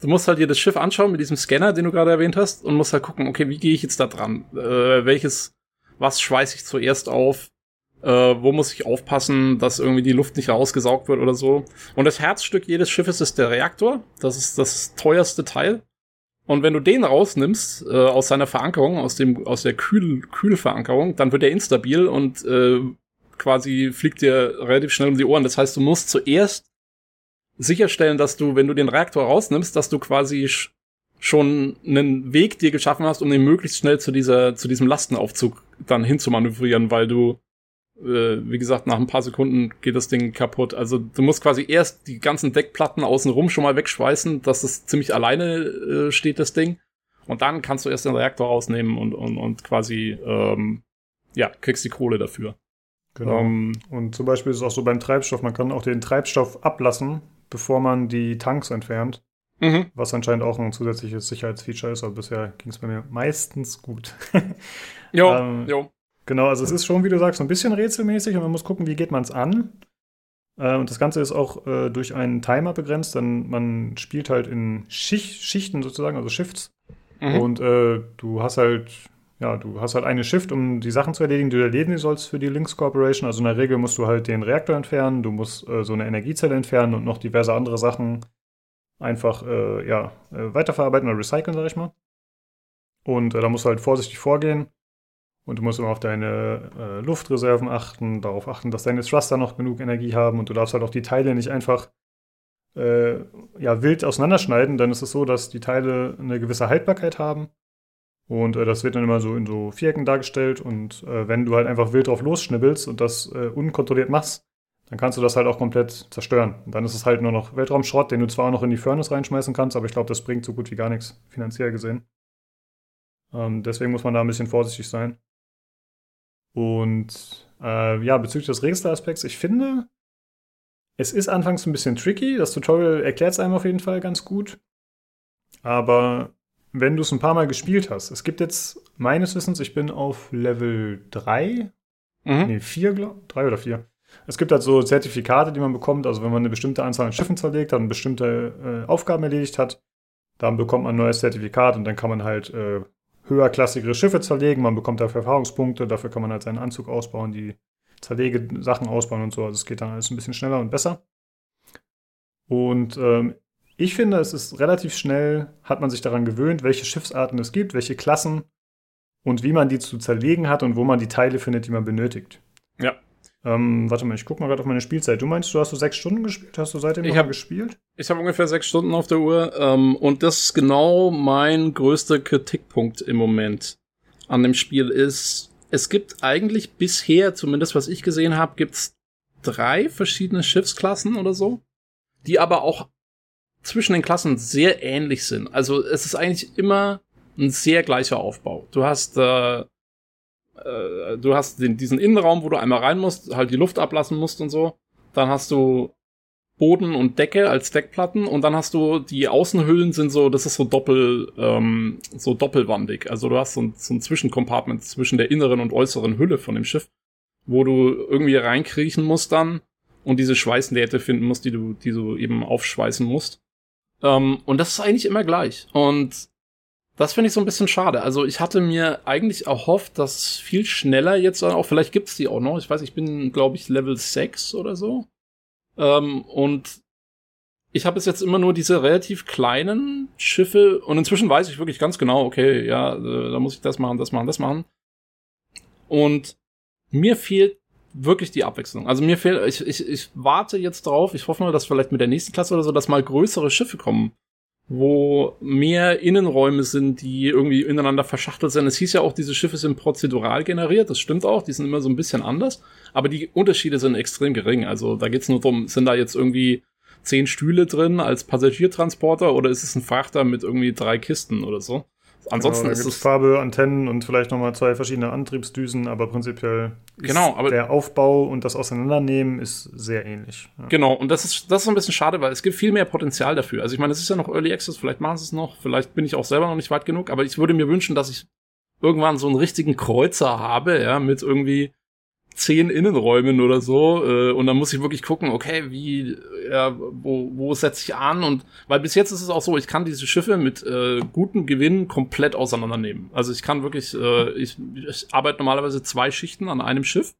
du musst halt dir das Schiff anschauen mit diesem Scanner, den du gerade erwähnt hast, und musst halt gucken, okay, wie gehe ich jetzt da dran? Äh, welches, was schweiße ich zuerst auf? Äh, wo muss ich aufpassen, dass irgendwie die Luft nicht rausgesaugt wird oder so? Und das Herzstück jedes Schiffes ist der Reaktor. Das ist das teuerste Teil. Und wenn du den rausnimmst äh, aus seiner Verankerung, aus dem aus der Kühl Kühlverankerung, dann wird er instabil und äh, quasi fliegt dir relativ schnell um die Ohren. Das heißt, du musst zuerst sicherstellen, dass du, wenn du den Reaktor rausnimmst, dass du quasi schon einen Weg dir geschaffen hast, um den möglichst schnell zu dieser, zu diesem Lastenaufzug dann hinzumanövrieren, weil du, wie gesagt, nach ein paar Sekunden geht das Ding kaputt. Also du musst quasi erst die ganzen Deckplatten außenrum schon mal wegschweißen, dass es ziemlich alleine äh, steht, das Ding. Und dann kannst du erst den Reaktor rausnehmen und, und, und quasi, ähm, ja, kriegst die Kohle dafür. Genau. Ähm, und zum Beispiel ist es auch so beim Treibstoff, man kann auch den Treibstoff ablassen, bevor man die Tanks entfernt. Mhm. Was anscheinend auch ein zusätzliches Sicherheitsfeature ist, aber bisher ging es bei mir meistens gut. jo, ähm, jo. Genau, also es ist schon, wie du sagst, so ein bisschen rätselmäßig und man muss gucken, wie geht man es an. Äh, und das Ganze ist auch äh, durch einen Timer begrenzt, denn man spielt halt in Schicht, Schichten sozusagen, also Shifts. Mhm. Und äh, du hast halt ja, du hast halt eine Shift, um die Sachen zu erledigen, die du erledigen sollst für die Links Corporation. Also in der Regel musst du halt den Reaktor entfernen, du musst äh, so eine Energiezelle entfernen und noch diverse andere Sachen einfach äh, ja, äh, weiterverarbeiten oder recyceln, sag ich mal. Und da musst du halt vorsichtig vorgehen. Und du musst immer auf deine äh, Luftreserven achten, darauf achten, dass deine Thruster noch genug Energie haben und du darfst halt auch die Teile nicht einfach äh, ja, wild auseinanderschneiden. Dann ist es so, dass die Teile eine gewisse Haltbarkeit haben. Und äh, das wird dann immer so in so Vierecken dargestellt. Und äh, wenn du halt einfach wild drauf losschnibbelst und das äh, unkontrolliert machst, dann kannst du das halt auch komplett zerstören. Und dann ist es halt nur noch Weltraumschrott, den du zwar auch noch in die Furnace reinschmeißen kannst, aber ich glaube, das bringt so gut wie gar nichts, finanziell gesehen. Ähm, deswegen muss man da ein bisschen vorsichtig sein. Und äh, ja, bezüglich des Register-Aspekts, ich finde, es ist anfangs ein bisschen tricky. Das Tutorial erklärt es einem auf jeden Fall ganz gut. Aber wenn du es ein paar Mal gespielt hast, es gibt jetzt meines Wissens, ich bin auf Level 3, mhm. nee, 4, glaube 3 oder 4. Es gibt halt so Zertifikate, die man bekommt. Also wenn man eine bestimmte Anzahl an Schiffen zerlegt hat und bestimmte äh, Aufgaben erledigt hat, dann bekommt man ein neues Zertifikat und dann kann man halt äh, höherklassigere Schiffe zerlegen. Man bekommt dafür Erfahrungspunkte, dafür kann man halt seinen Anzug ausbauen, die Zerlegesachen ausbauen und so. Also es geht dann alles ein bisschen schneller und besser. Und ähm, ich finde, es ist relativ schnell, hat man sich daran gewöhnt, welche Schiffsarten es gibt, welche Klassen und wie man die zu zerlegen hat und wo man die Teile findet, die man benötigt. Ja, ähm, warte mal, ich guck mal gerade auf meine Spielzeit. Du meinst, du hast so sechs Stunden gespielt? Hast du seitdem ich hab, gespielt? Ich habe ungefähr sechs Stunden auf der Uhr. Ähm, und das ist genau mein größter Kritikpunkt im Moment an dem Spiel ist, es gibt eigentlich bisher, zumindest was ich gesehen habe, gibt's drei verschiedene Schiffsklassen oder so, die aber auch zwischen den Klassen sehr ähnlich sind. Also es ist eigentlich immer ein sehr gleicher Aufbau. Du hast äh, äh, du hast den, diesen Innenraum, wo du einmal rein musst, halt die Luft ablassen musst und so. Dann hast du Boden und Decke als Deckplatten und dann hast du die Außenhüllen sind so, das ist so doppel, ähm, so doppelwandig. Also du hast so ein, so ein Zwischencompartment zwischen der inneren und äußeren Hülle von dem Schiff, wo du irgendwie reinkriechen musst dann und diese Schweißnähte finden musst, die du, die du eben aufschweißen musst. Ähm, und das ist eigentlich immer gleich. Und das finde ich so ein bisschen schade. Also ich hatte mir eigentlich erhofft, dass viel schneller jetzt auch, vielleicht gibt's die auch noch. Ich weiß, ich bin, glaube ich, Level 6 oder so. Ähm, und ich habe bis jetzt immer nur diese relativ kleinen Schiffe und inzwischen weiß ich wirklich ganz genau, okay, ja, äh, da muss ich das machen, das machen, das machen. Und mir fehlt wirklich die Abwechslung. Also mir fehlt, ich, ich, ich warte jetzt drauf, ich hoffe mal, dass vielleicht mit der nächsten Klasse oder so, dass mal größere Schiffe kommen wo mehr Innenräume sind, die irgendwie ineinander verschachtelt sind. Es hieß ja auch, diese Schiffe sind prozedural generiert, das stimmt auch, die sind immer so ein bisschen anders, aber die Unterschiede sind extrem gering. Also da geht's nur darum, sind da jetzt irgendwie zehn Stühle drin als Passagiertransporter oder ist es ein Frachter mit irgendwie drei Kisten oder so? Ansonsten genau, ist es Farbe, Antennen und vielleicht nochmal zwei verschiedene Antriebsdüsen, aber prinzipiell genau, aber der Aufbau und das Auseinandernehmen ist sehr ähnlich. Ja. Genau, und das ist, das ist ein bisschen schade, weil es gibt viel mehr Potenzial dafür. Also ich meine, es ist ja noch Early Access, vielleicht machen sie es noch, vielleicht bin ich auch selber noch nicht weit genug, aber ich würde mir wünschen, dass ich irgendwann so einen richtigen Kreuzer habe, ja, mit irgendwie zehn Innenräumen oder so äh, und dann muss ich wirklich gucken, okay, wie, ja, wo, wo setze ich an und weil bis jetzt ist es auch so, ich kann diese Schiffe mit äh, gutem Gewinn komplett auseinandernehmen. Also ich kann wirklich, äh, ich, ich arbeite normalerweise zwei Schichten an einem Schiff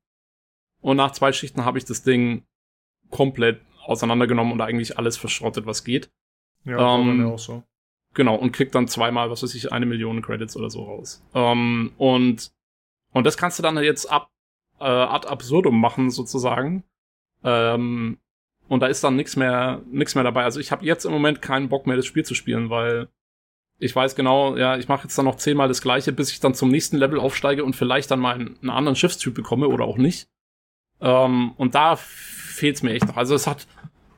und nach zwei Schichten habe ich das Ding komplett auseinandergenommen und eigentlich alles verschrottet, was geht. Ja, ähm, auch so. Genau, und kriegt dann zweimal, was weiß ich, eine Million Credits oder so raus. Ähm, und, und das kannst du dann jetzt ab äh, ad absurdum machen sozusagen. Ähm, und da ist dann nichts mehr, nichts mehr dabei. Also ich habe jetzt im Moment keinen Bock mehr, das Spiel zu spielen, weil ich weiß genau, ja, ich mache jetzt dann noch zehnmal das gleiche, bis ich dann zum nächsten Level aufsteige und vielleicht dann mal einen, einen anderen Schiffstyp bekomme oder auch nicht. Ähm, und da fehlt's mir echt noch. Also es hat,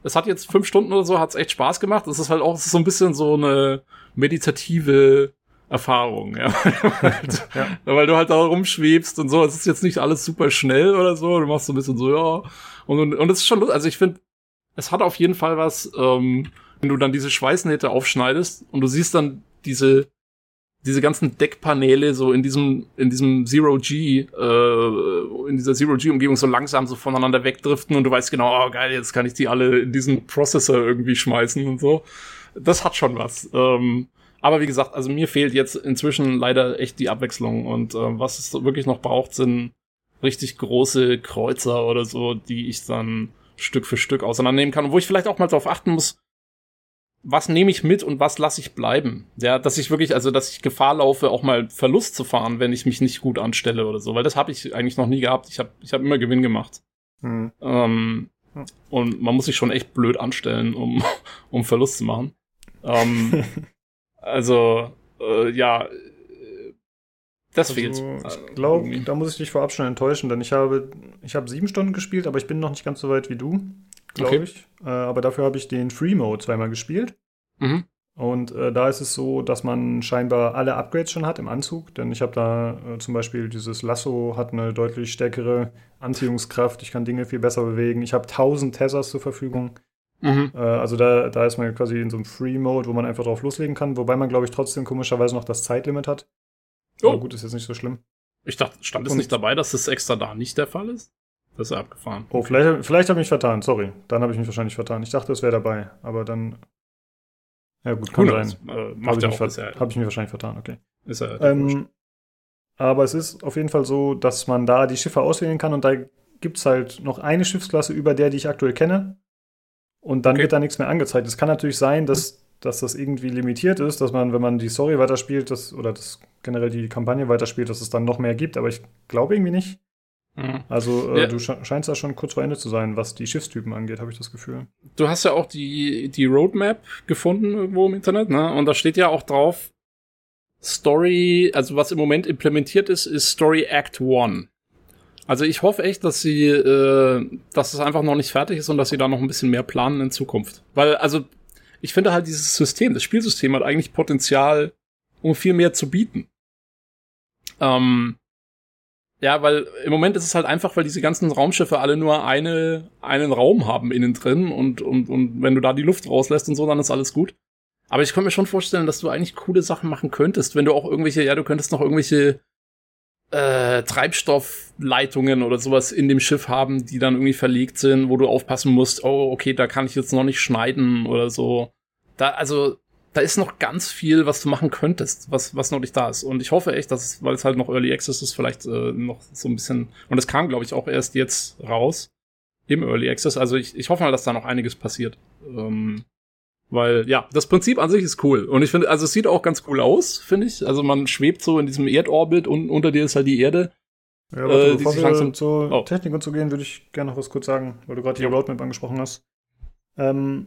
es hat jetzt fünf Stunden oder so, hat's echt Spaß gemacht. Es ist halt auch so ein bisschen so eine meditative Erfahrung, ja. ja. Weil du halt da rumschwebst und so. Es ist jetzt nicht alles super schnell oder so. Du machst so ein bisschen so, ja. Und, und, und es ist schon, also ich finde, es hat auf jeden Fall was, ähm, wenn du dann diese Schweißnähte aufschneidest und du siehst dann diese, diese ganzen Deckpaneele so in diesem, in diesem Zero G, äh, in dieser Zero G Umgebung so langsam so voneinander wegdriften und du weißt genau, oh geil, jetzt kann ich die alle in diesen Processor irgendwie schmeißen und so. Das hat schon was. Ähm, aber wie gesagt, also mir fehlt jetzt inzwischen leider echt die Abwechslung. Und äh, was es wirklich noch braucht, sind richtig große Kreuzer oder so, die ich dann Stück für Stück auseinandernehmen kann. Und wo ich vielleicht auch mal darauf achten muss, was nehme ich mit und was lasse ich bleiben. Ja, dass ich wirklich, also dass ich Gefahr laufe, auch mal Verlust zu fahren, wenn ich mich nicht gut anstelle oder so, weil das habe ich eigentlich noch nie gehabt. Ich habe ich hab immer Gewinn gemacht. Mhm. Ähm, und man muss sich schon echt blöd anstellen, um, um Verlust zu machen. Ähm, also, äh, ja, das also, fehlt. Ich glaube, da muss ich dich vorab schon enttäuschen, denn ich habe, ich habe sieben Stunden gespielt, aber ich bin noch nicht ganz so weit wie du, glaube okay. ich. Äh, aber dafür habe ich den Free Mode zweimal gespielt. Mhm. Und äh, da ist es so, dass man scheinbar alle Upgrades schon hat im Anzug, denn ich habe da äh, zum Beispiel dieses Lasso hat eine deutlich stärkere Anziehungskraft, ich kann Dinge viel besser bewegen, ich habe 1000 Tethers zur Verfügung. Mhm. Äh, also da, da ist man quasi in so einem Free-Mode, wo man einfach drauf loslegen kann, wobei man, glaube ich, trotzdem komischerweise noch das Zeitlimit hat. Oh. Aber gut, ist jetzt nicht so schlimm. Ich dachte, stand es nicht dabei, dass das extra da nicht der Fall ist? Das ist abgefahren. Oh, vielleicht, vielleicht habe ich mich vertan, sorry. Dann habe ich mich wahrscheinlich vertan. Ich dachte, es wäre dabei, aber dann ja, gut, kann sein. Äh, macht Habe ich, ja hab ich mir wahrscheinlich vertan, okay. Ist ja ähm, aber es ist auf jeden Fall so, dass man da die Schiffe auswählen kann und da gibt es halt noch eine Schiffsklasse über der, die ich aktuell kenne. Und dann okay. wird da nichts mehr angezeigt. Es kann natürlich sein, dass, dass das irgendwie limitiert ist, dass man, wenn man die Story weiterspielt, das, oder das generell die Kampagne weiterspielt, dass es dann noch mehr gibt, aber ich glaube irgendwie nicht. Mhm. Also äh, ja. du scheinst da schon kurz vor Ende zu sein, was die Schiffstypen angeht, habe ich das Gefühl. Du hast ja auch die, die Roadmap gefunden irgendwo im Internet, ne? Und da steht ja auch drauf, Story, also was im Moment implementiert ist, ist Story Act One. Also ich hoffe echt, dass sie, äh, dass es einfach noch nicht fertig ist und dass sie da noch ein bisschen mehr planen in Zukunft. Weil, also, ich finde halt dieses System, das Spielsystem hat eigentlich Potenzial, um viel mehr zu bieten. Ähm, ja, weil im Moment ist es halt einfach, weil diese ganzen Raumschiffe alle nur eine, einen Raum haben innen drin und, und, und wenn du da die Luft rauslässt und so, dann ist alles gut. Aber ich könnte mir schon vorstellen, dass du eigentlich coole Sachen machen könntest, wenn du auch irgendwelche, ja, du könntest noch irgendwelche äh, Treibstoffleitungen oder sowas in dem Schiff haben, die dann irgendwie verlegt sind, wo du aufpassen musst, oh, okay, da kann ich jetzt noch nicht schneiden oder so. Da, also, da ist noch ganz viel, was du machen könntest, was, was noch nicht da ist. Und ich hoffe echt, dass, weil es halt noch Early Access ist, vielleicht äh, noch so ein bisschen, und es kam, glaube ich, auch erst jetzt raus im Early Access. Also ich, ich hoffe mal, dass da noch einiges passiert. Ähm, weil, ja, das Prinzip an sich ist cool. Und ich finde, also es sieht auch ganz cool aus, finde ich. Also man schwebt so in diesem Erdorbit und unter dir ist halt die Erde. Ja, warte, äh, bevor wir langsam zur oh. Technik und so gehen, würde ich gerne noch was kurz sagen, weil du gerade die Roadmap angesprochen hast. Ähm,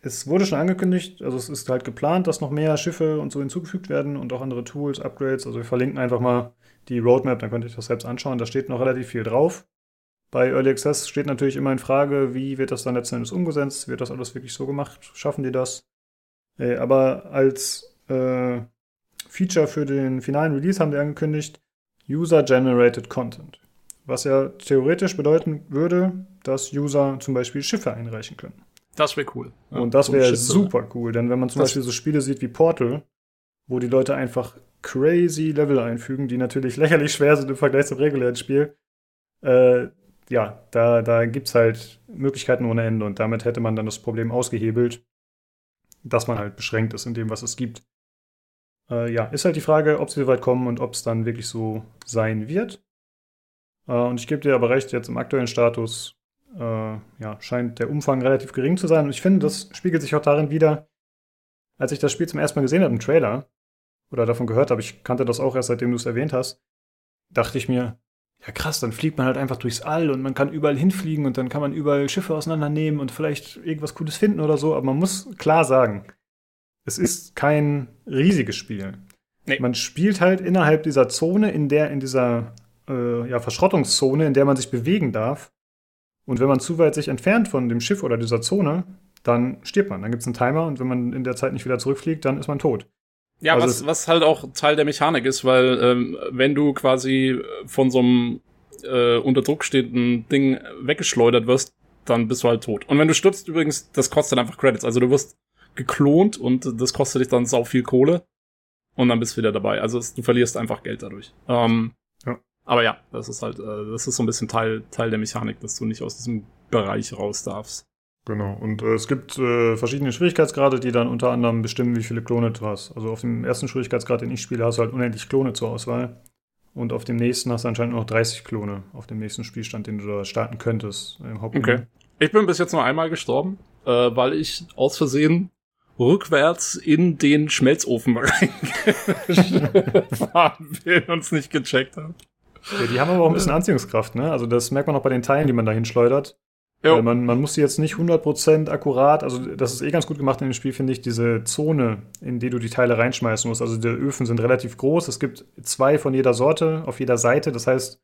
es wurde schon angekündigt, also es ist halt geplant, dass noch mehr Schiffe und so hinzugefügt werden und auch andere Tools, Upgrades. Also wir verlinken einfach mal die Roadmap, dann könnt ihr euch das selbst anschauen. Da steht noch relativ viel drauf. Bei Early Access steht natürlich immer in Frage, wie wird das dann letzten Endes umgesetzt? Wird das alles wirklich so gemacht? Schaffen die das? Äh, aber als äh, Feature für den finalen Release haben wir angekündigt User-Generated Content. Was ja theoretisch bedeuten würde, dass User zum Beispiel Schiffe einreichen können. Das wäre cool. Ja, und das wäre super cool, denn wenn man zum Beispiel so Spiele sieht wie Portal, wo die Leute einfach crazy Level einfügen, die natürlich lächerlich schwer sind im Vergleich zum regulären Spiel, äh, ja, da, da gibt es halt Möglichkeiten ohne Ende und damit hätte man dann das Problem ausgehebelt, dass man halt beschränkt ist in dem, was es gibt. Äh, ja, ist halt die Frage, ob sie so weit kommen und ob es dann wirklich so sein wird. Äh, und ich gebe dir aber recht, jetzt im aktuellen Status äh, ja, scheint der Umfang relativ gering zu sein. Und ich finde, das spiegelt sich auch darin wieder, als ich das Spiel zum ersten Mal gesehen habe im Trailer oder davon gehört habe, ich kannte das auch erst seitdem du es erwähnt hast, dachte ich mir, ja krass, dann fliegt man halt einfach durchs All und man kann überall hinfliegen und dann kann man überall Schiffe auseinandernehmen und vielleicht irgendwas Cooles finden oder so. Aber man muss klar sagen, es ist kein riesiges Spiel. Nee. Man spielt halt innerhalb dieser Zone, in der, in dieser äh, ja, Verschrottungszone, in der man sich bewegen darf. Und wenn man zu weit sich entfernt von dem Schiff oder dieser Zone, dann stirbt man. Dann gibt es einen Timer und wenn man in der Zeit nicht wieder zurückfliegt, dann ist man tot. Ja, also was, was halt auch Teil der Mechanik ist, weil ähm, wenn du quasi von so einem äh, unter Druck stehenden Ding weggeschleudert wirst, dann bist du halt tot. Und wenn du stirbst übrigens, das kostet einfach Credits. Also du wirst geklont und das kostet dich dann sau viel Kohle und dann bist du wieder dabei. Also es, du verlierst einfach Geld dadurch. Ähm, ja. Aber ja, das ist halt, äh, das ist so ein bisschen Teil, Teil der Mechanik, dass du nicht aus diesem Bereich raus darfst. Genau, und äh, es gibt äh, verschiedene Schwierigkeitsgrade, die dann unter anderem bestimmen, wie viele Klone du hast. Also auf dem ersten Schwierigkeitsgrad, den ich spiele, hast du halt unendlich Klone zur Auswahl. Und auf dem nächsten hast du anscheinend noch 30 Klone, auf dem nächsten Spielstand, den du da starten könntest. Im okay. Ich bin bis jetzt nur einmal gestorben, äh, weil ich aus Versehen rückwärts in den Schmelzofen reingefahren bin und es nicht gecheckt habe. Ja, die haben aber auch ein bisschen Anziehungskraft, ne? Also das merkt man auch bei den Teilen, die man da hinschleudert. Weil man, man muss die jetzt nicht 100% akkurat, also das ist eh ganz gut gemacht in dem Spiel, finde ich, diese Zone, in die du die Teile reinschmeißen musst. Also die Öfen sind relativ groß. Es gibt zwei von jeder Sorte auf jeder Seite. Das heißt,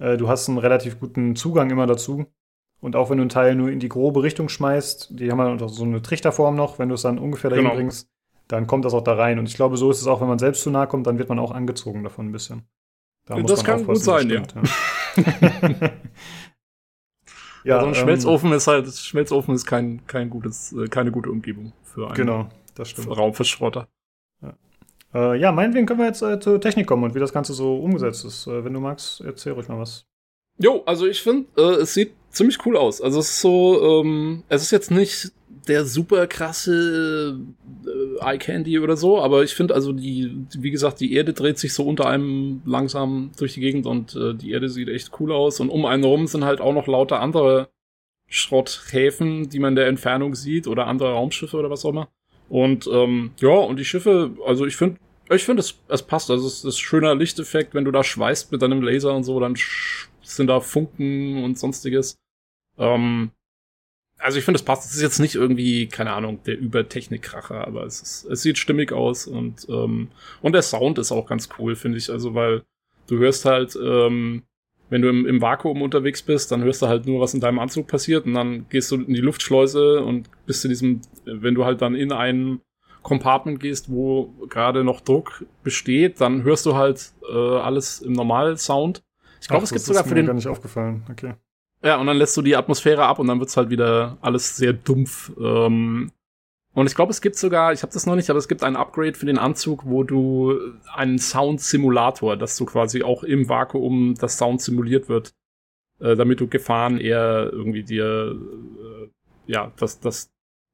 äh, du hast einen relativ guten Zugang immer dazu. Und auch wenn du ein Teil nur in die grobe Richtung schmeißt, die haben halt so eine Trichterform noch, wenn du es dann ungefähr dahin genau. bringst, dann kommt das auch da rein. Und ich glaube, so ist es auch, wenn man selbst zu nahe kommt, dann wird man auch angezogen davon ein bisschen. Da das kann gut sein, ja. ja. Ja, also ein ähm, Schmelzofen ist halt, Schmelzofen ist kein, kein gutes, äh, keine gute Umgebung für einen genau, das stimmt. Raum für Schrotter. Ja. Äh, ja, meinetwegen können wir jetzt äh, zur Technik kommen und wie das Ganze so umgesetzt ist. Äh, wenn du magst, erzähl ruhig mal was. Jo, also ich finde, äh, es sieht ziemlich cool aus. Also es ist so, ähm, es ist jetzt nicht der super krasse äh, Eye Candy oder so, aber ich finde also die, wie gesagt, die Erde dreht sich so unter einem langsam durch die Gegend und äh, die Erde sieht echt cool aus und um einen herum sind halt auch noch lauter andere Schrotthäfen, die man in der Entfernung sieht oder andere Raumschiffe oder was auch immer. Und ähm, ja, und die Schiffe, also ich finde, ich finde es, es passt. Also es ist schöner Lichteffekt, wenn du da schweißt mit deinem Laser und so, dann sind da Funken und sonstiges. Ähm, also ich finde, es passt. Es ist jetzt nicht irgendwie, keine Ahnung, der Übertechnikkracher, aber es, ist, es sieht stimmig aus und, ähm, und der Sound ist auch ganz cool, finde ich. Also, weil du hörst halt, ähm, wenn du im, im Vakuum unterwegs bist, dann hörst du halt nur, was in deinem Anzug passiert und dann gehst du in die Luftschleuse und bist in diesem, wenn du halt dann in ein Compartment gehst, wo gerade noch Druck besteht, dann hörst du halt äh, alles im Normalsound. Ich glaube, es gibt sogar für den. gar nicht aufgefallen. Okay. Ja, und dann lässt du die Atmosphäre ab und dann wird's halt wieder alles sehr dumpf. Ähm, und ich glaube, es gibt sogar, ich habe das noch nicht, aber es gibt ein Upgrade für den Anzug, wo du einen Sound-Simulator, dass du quasi auch im Vakuum das Sound simuliert wird, äh, damit du Gefahren eher irgendwie dir, äh, ja, dass, dass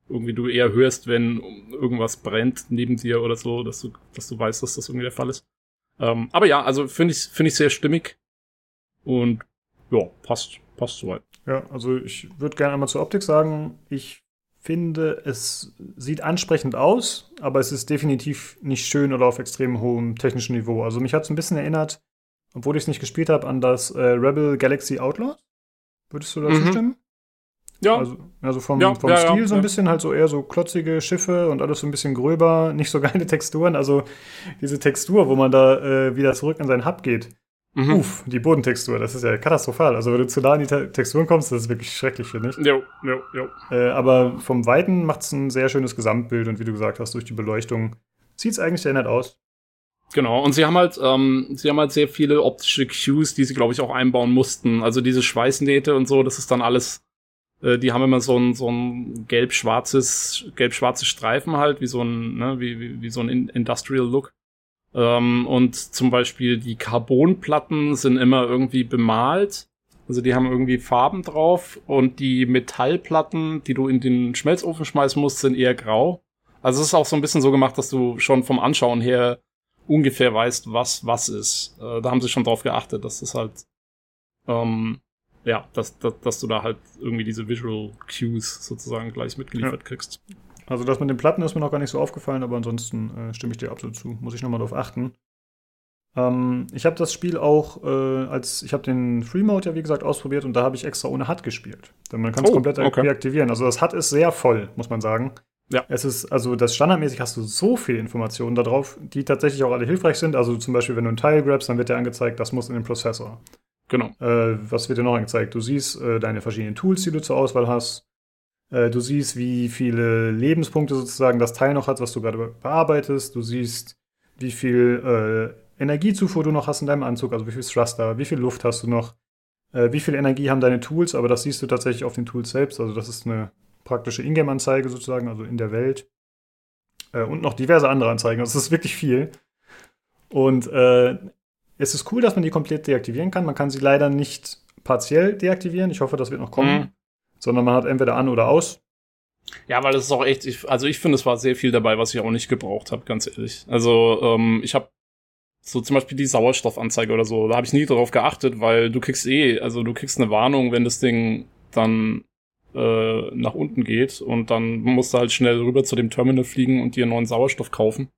irgendwie du eher hörst, wenn irgendwas brennt neben dir oder so, dass du, dass du weißt, dass das irgendwie der Fall ist. Ähm, aber ja, also finde ich, finde ich sehr stimmig und ja, passt passt soweit. Ja, also ich würde gerne einmal zur Optik sagen, ich finde, es sieht ansprechend aus, aber es ist definitiv nicht schön oder auf extrem hohem technischen Niveau. Also mich hat es ein bisschen erinnert, obwohl ich es nicht gespielt habe, an das äh, Rebel Galaxy Outlaw. Würdest du dazu mhm. stimmen? Ja. Also, also vom, ja, vom ja, Stil ja, so ein bisschen halt so eher so klotzige Schiffe und alles so ein bisschen gröber, nicht so geile Texturen. Also diese Textur, wo man da äh, wieder zurück in seinen Hub geht, Mhm. Uff, die Bodentextur, das ist ja katastrophal. Also wenn du zu nah an die Te Texturen kommst, das ist wirklich schrecklich, finde ich. Jo, jo, jo. Äh, aber vom Weiten macht es ein sehr schönes Gesamtbild und wie du gesagt hast, durch die Beleuchtung sieht es eigentlich sehr nett aus. Genau, und sie haben halt, ähm, sie haben halt sehr viele optische Cues, die sie, glaube ich, auch einbauen mussten. Also diese Schweißnähte und so, das ist dann alles, äh, die haben immer so ein, so ein gelb-schwarzes, gelb-schwarzes Streifen halt, wie so ein, ne, wie, wie, wie so ein Industrial Look. Ähm, und zum Beispiel die Carbonplatten sind immer irgendwie bemalt. Also die haben irgendwie Farben drauf und die Metallplatten, die du in den Schmelzofen schmeißen musst, sind eher grau. Also es ist auch so ein bisschen so gemacht, dass du schon vom Anschauen her ungefähr weißt, was was ist. Äh, da haben sie schon drauf geachtet, dass das halt ähm, ja, dass, dass, dass du da halt irgendwie diese Visual Cues sozusagen gleich mitgeliefert ja. kriegst. Also das mit den Platten ist mir noch gar nicht so aufgefallen, aber ansonsten äh, stimme ich dir absolut zu. Muss ich nochmal drauf achten. Ähm, ich habe das Spiel auch äh, als, ich habe den Free Mode ja wie gesagt ausprobiert und da habe ich extra ohne HUD gespielt. Denn man kann es oh, komplett okay. deaktivieren. Also das HUD ist sehr voll, muss man sagen. Ja. Es ist, also das standardmäßig hast du so viele Informationen darauf, die tatsächlich auch alle hilfreich sind. Also zum Beispiel, wenn du ein Teil grabst, dann wird dir angezeigt, das muss in den Prozessor. Genau. Äh, was wird dir noch angezeigt? Du siehst äh, deine verschiedenen Tools, die du zur Auswahl hast. Äh, du siehst, wie viele Lebenspunkte sozusagen das Teil noch hat, was du gerade bearbeitest. Du siehst, wie viel äh, Energiezufuhr du noch hast in deinem Anzug, also wie viel Thruster, wie viel Luft hast du noch, äh, wie viel Energie haben deine Tools, aber das siehst du tatsächlich auf den Tools selbst. Also das ist eine praktische Ingame-Anzeige sozusagen, also in der Welt. Äh, und noch diverse andere Anzeigen. Also es ist wirklich viel. Und äh, es ist cool, dass man die komplett deaktivieren kann. Man kann sie leider nicht partiell deaktivieren. Ich hoffe, das wird noch kommen. Mhm sondern man hat entweder an oder aus. Ja, weil das ist auch echt, ich, also ich finde, es war sehr viel dabei, was ich auch nicht gebraucht habe, ganz ehrlich. Also ähm, ich habe so zum Beispiel die Sauerstoffanzeige oder so, da habe ich nie darauf geachtet, weil du kriegst eh, also du kriegst eine Warnung, wenn das Ding dann äh, nach unten geht und dann musst du halt schnell rüber zu dem Terminal fliegen und dir neuen Sauerstoff kaufen.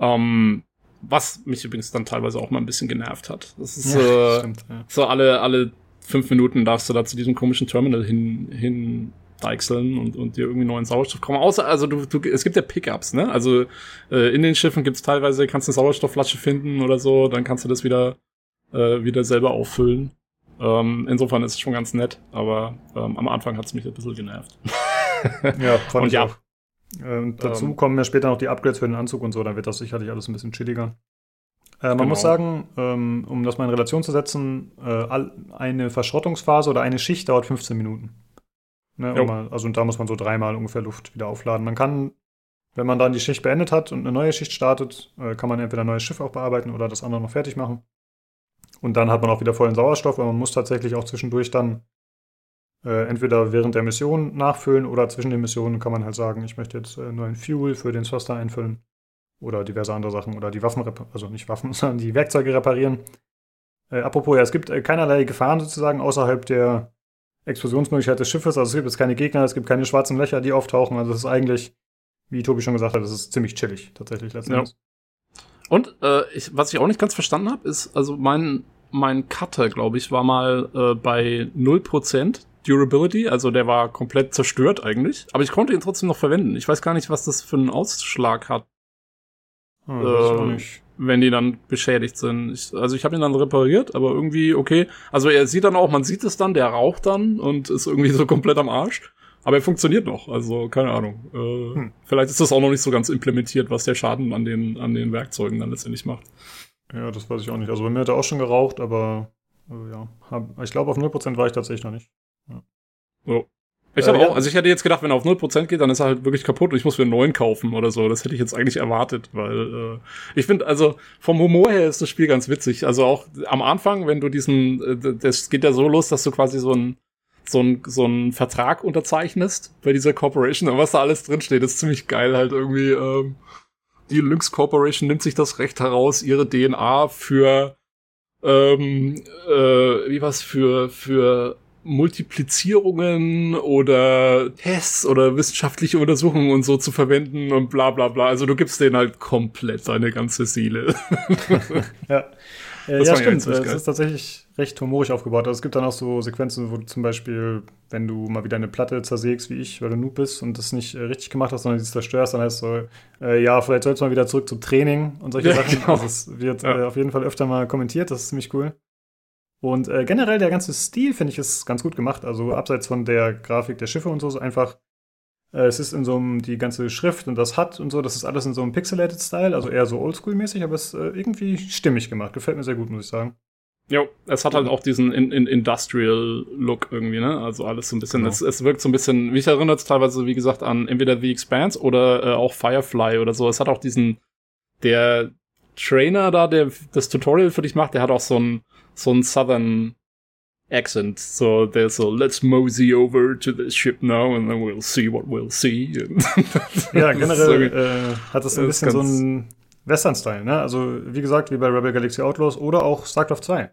Ähm, was mich übrigens dann teilweise auch mal ein bisschen genervt hat. Das ist ja, äh, stimmt, ja. so alle, alle fünf Minuten darfst du da zu diesem komischen Terminal hin, hin deichseln und, und dir irgendwie neuen Sauerstoff kommen. Außer, also du, du, es gibt ja Pickups, ne? Also äh, in den Schiffen gibt's teilweise, kannst du eine Sauerstoffflasche finden oder so, dann kannst du das wieder, äh, wieder selber auffüllen. Ähm, insofern ist es schon ganz nett, aber ähm, am Anfang hat's mich ein bisschen genervt. ja, fand und ich ja. auch. Ähm, dazu ähm, kommen ja später noch die Upgrades für den Anzug und so, dann wird das sicherlich alles ein bisschen chilliger. Äh, man genau. muss sagen, ähm, um das mal in Relation zu setzen, äh, eine Verschrottungsphase oder eine Schicht dauert 15 Minuten. Ne, um mal, also und da muss man so dreimal ungefähr Luft wieder aufladen. Man kann, wenn man dann die Schicht beendet hat und eine neue Schicht startet, äh, kann man entweder ein neues Schiff auch bearbeiten oder das andere noch fertig machen. Und dann hat man auch wieder vollen Sauerstoff, weil man muss tatsächlich auch zwischendurch dann äh, entweder während der Mission nachfüllen oder zwischen den Missionen kann man halt sagen, ich möchte jetzt äh, neuen Fuel für den Thruster einfüllen oder diverse andere Sachen oder die Waffen, also nicht Waffen, sondern die Werkzeuge reparieren. Äh, apropos, ja, es gibt äh, keinerlei Gefahren sozusagen außerhalb der Explosionsmöglichkeit des Schiffes. Also es gibt jetzt keine Gegner, es gibt keine schwarzen Löcher, die auftauchen. Also es ist eigentlich, wie Tobi schon gesagt hat, es ist ziemlich chillig tatsächlich letztendlich. Ja. Und äh, ich, was ich auch nicht ganz verstanden habe, ist, also mein, mein Cutter, glaube ich, war mal äh, bei 0% Durability, also der war komplett zerstört eigentlich. Aber ich konnte ihn trotzdem noch verwenden. Ich weiß gar nicht, was das für einen Ausschlag hat. Oh, äh, wenn die dann beschädigt sind. Ich, also ich habe ihn dann repariert, aber irgendwie okay. Also er sieht dann auch, man sieht es dann, der raucht dann und ist irgendwie so komplett am Arsch. Aber er funktioniert noch, also keine Ahnung. Äh, hm. Vielleicht ist das auch noch nicht so ganz implementiert, was der Schaden an den, an den Werkzeugen dann letztendlich macht. Ja, das weiß ich auch nicht. Also bei mir hat er auch schon geraucht, aber äh, ja, hab, ich glaube auf 0% war ich tatsächlich noch nicht. Ja. So. Ich habe äh, auch, also ich hätte jetzt gedacht, wenn er auf 0% geht, dann ist er halt wirklich kaputt und ich muss mir einen neuen kaufen oder so. Das hätte ich jetzt eigentlich erwartet, weil äh, ich finde, also vom Humor her ist das Spiel ganz witzig. Also auch am Anfang, wenn du diesen, äh, das geht ja so los, dass du quasi so ein so ein so ein Vertrag unterzeichnest bei dieser Corporation und was da alles drinsteht, ist ziemlich geil halt irgendwie. Ähm, die Lynx Corporation nimmt sich das Recht heraus, ihre DNA für ähm, äh, wie was für für Multiplizierungen oder Tests oder wissenschaftliche Untersuchungen und so zu verwenden und bla bla bla. Also du gibst denen halt komplett deine ganze Seele. ja. Äh, ja, stimmt. Es ist tatsächlich recht humorisch aufgebaut. Also es gibt dann auch so Sequenzen, wo du zum Beispiel, wenn du mal wieder eine Platte zersägst wie ich, weil du Noob bist und das nicht äh, richtig gemacht hast, sondern sie zerstörst, dann heißt es so, äh, ja, vielleicht sollst du mal wieder zurück zum Training und solche ja, Sachen. Genau. Also es wird ja. äh, auf jeden Fall öfter mal kommentiert, das ist ziemlich cool. Und äh, generell der ganze Stil, finde ich, ist ganz gut gemacht. Also abseits von der Grafik der Schiffe und so, so einfach, äh, es ist in so einem, die ganze Schrift und das Hut und so, das ist alles in so einem Pixelated Style, also eher so Oldschool-mäßig, aber es ist äh, irgendwie stimmig gemacht. Gefällt mir sehr gut, muss ich sagen. Ja, es hat halt auch diesen in, in Industrial-Look irgendwie, ne? Also alles so ein bisschen, genau. es, es wirkt so ein bisschen, mich erinnert es teilweise, wie gesagt, an entweder The Expanse oder äh, auch Firefly oder so. Es hat auch diesen, der Trainer da, der das Tutorial für dich macht, der hat auch so ein so ein Southern Accent. So der so, let's mosey over to the ship now and then we'll see what we'll see. ja, generell äh, hat es ein bisschen so einen Western-Style, ne? Also wie gesagt, wie bei Rebel Galaxy Outlaws oder auch StarCraft 2.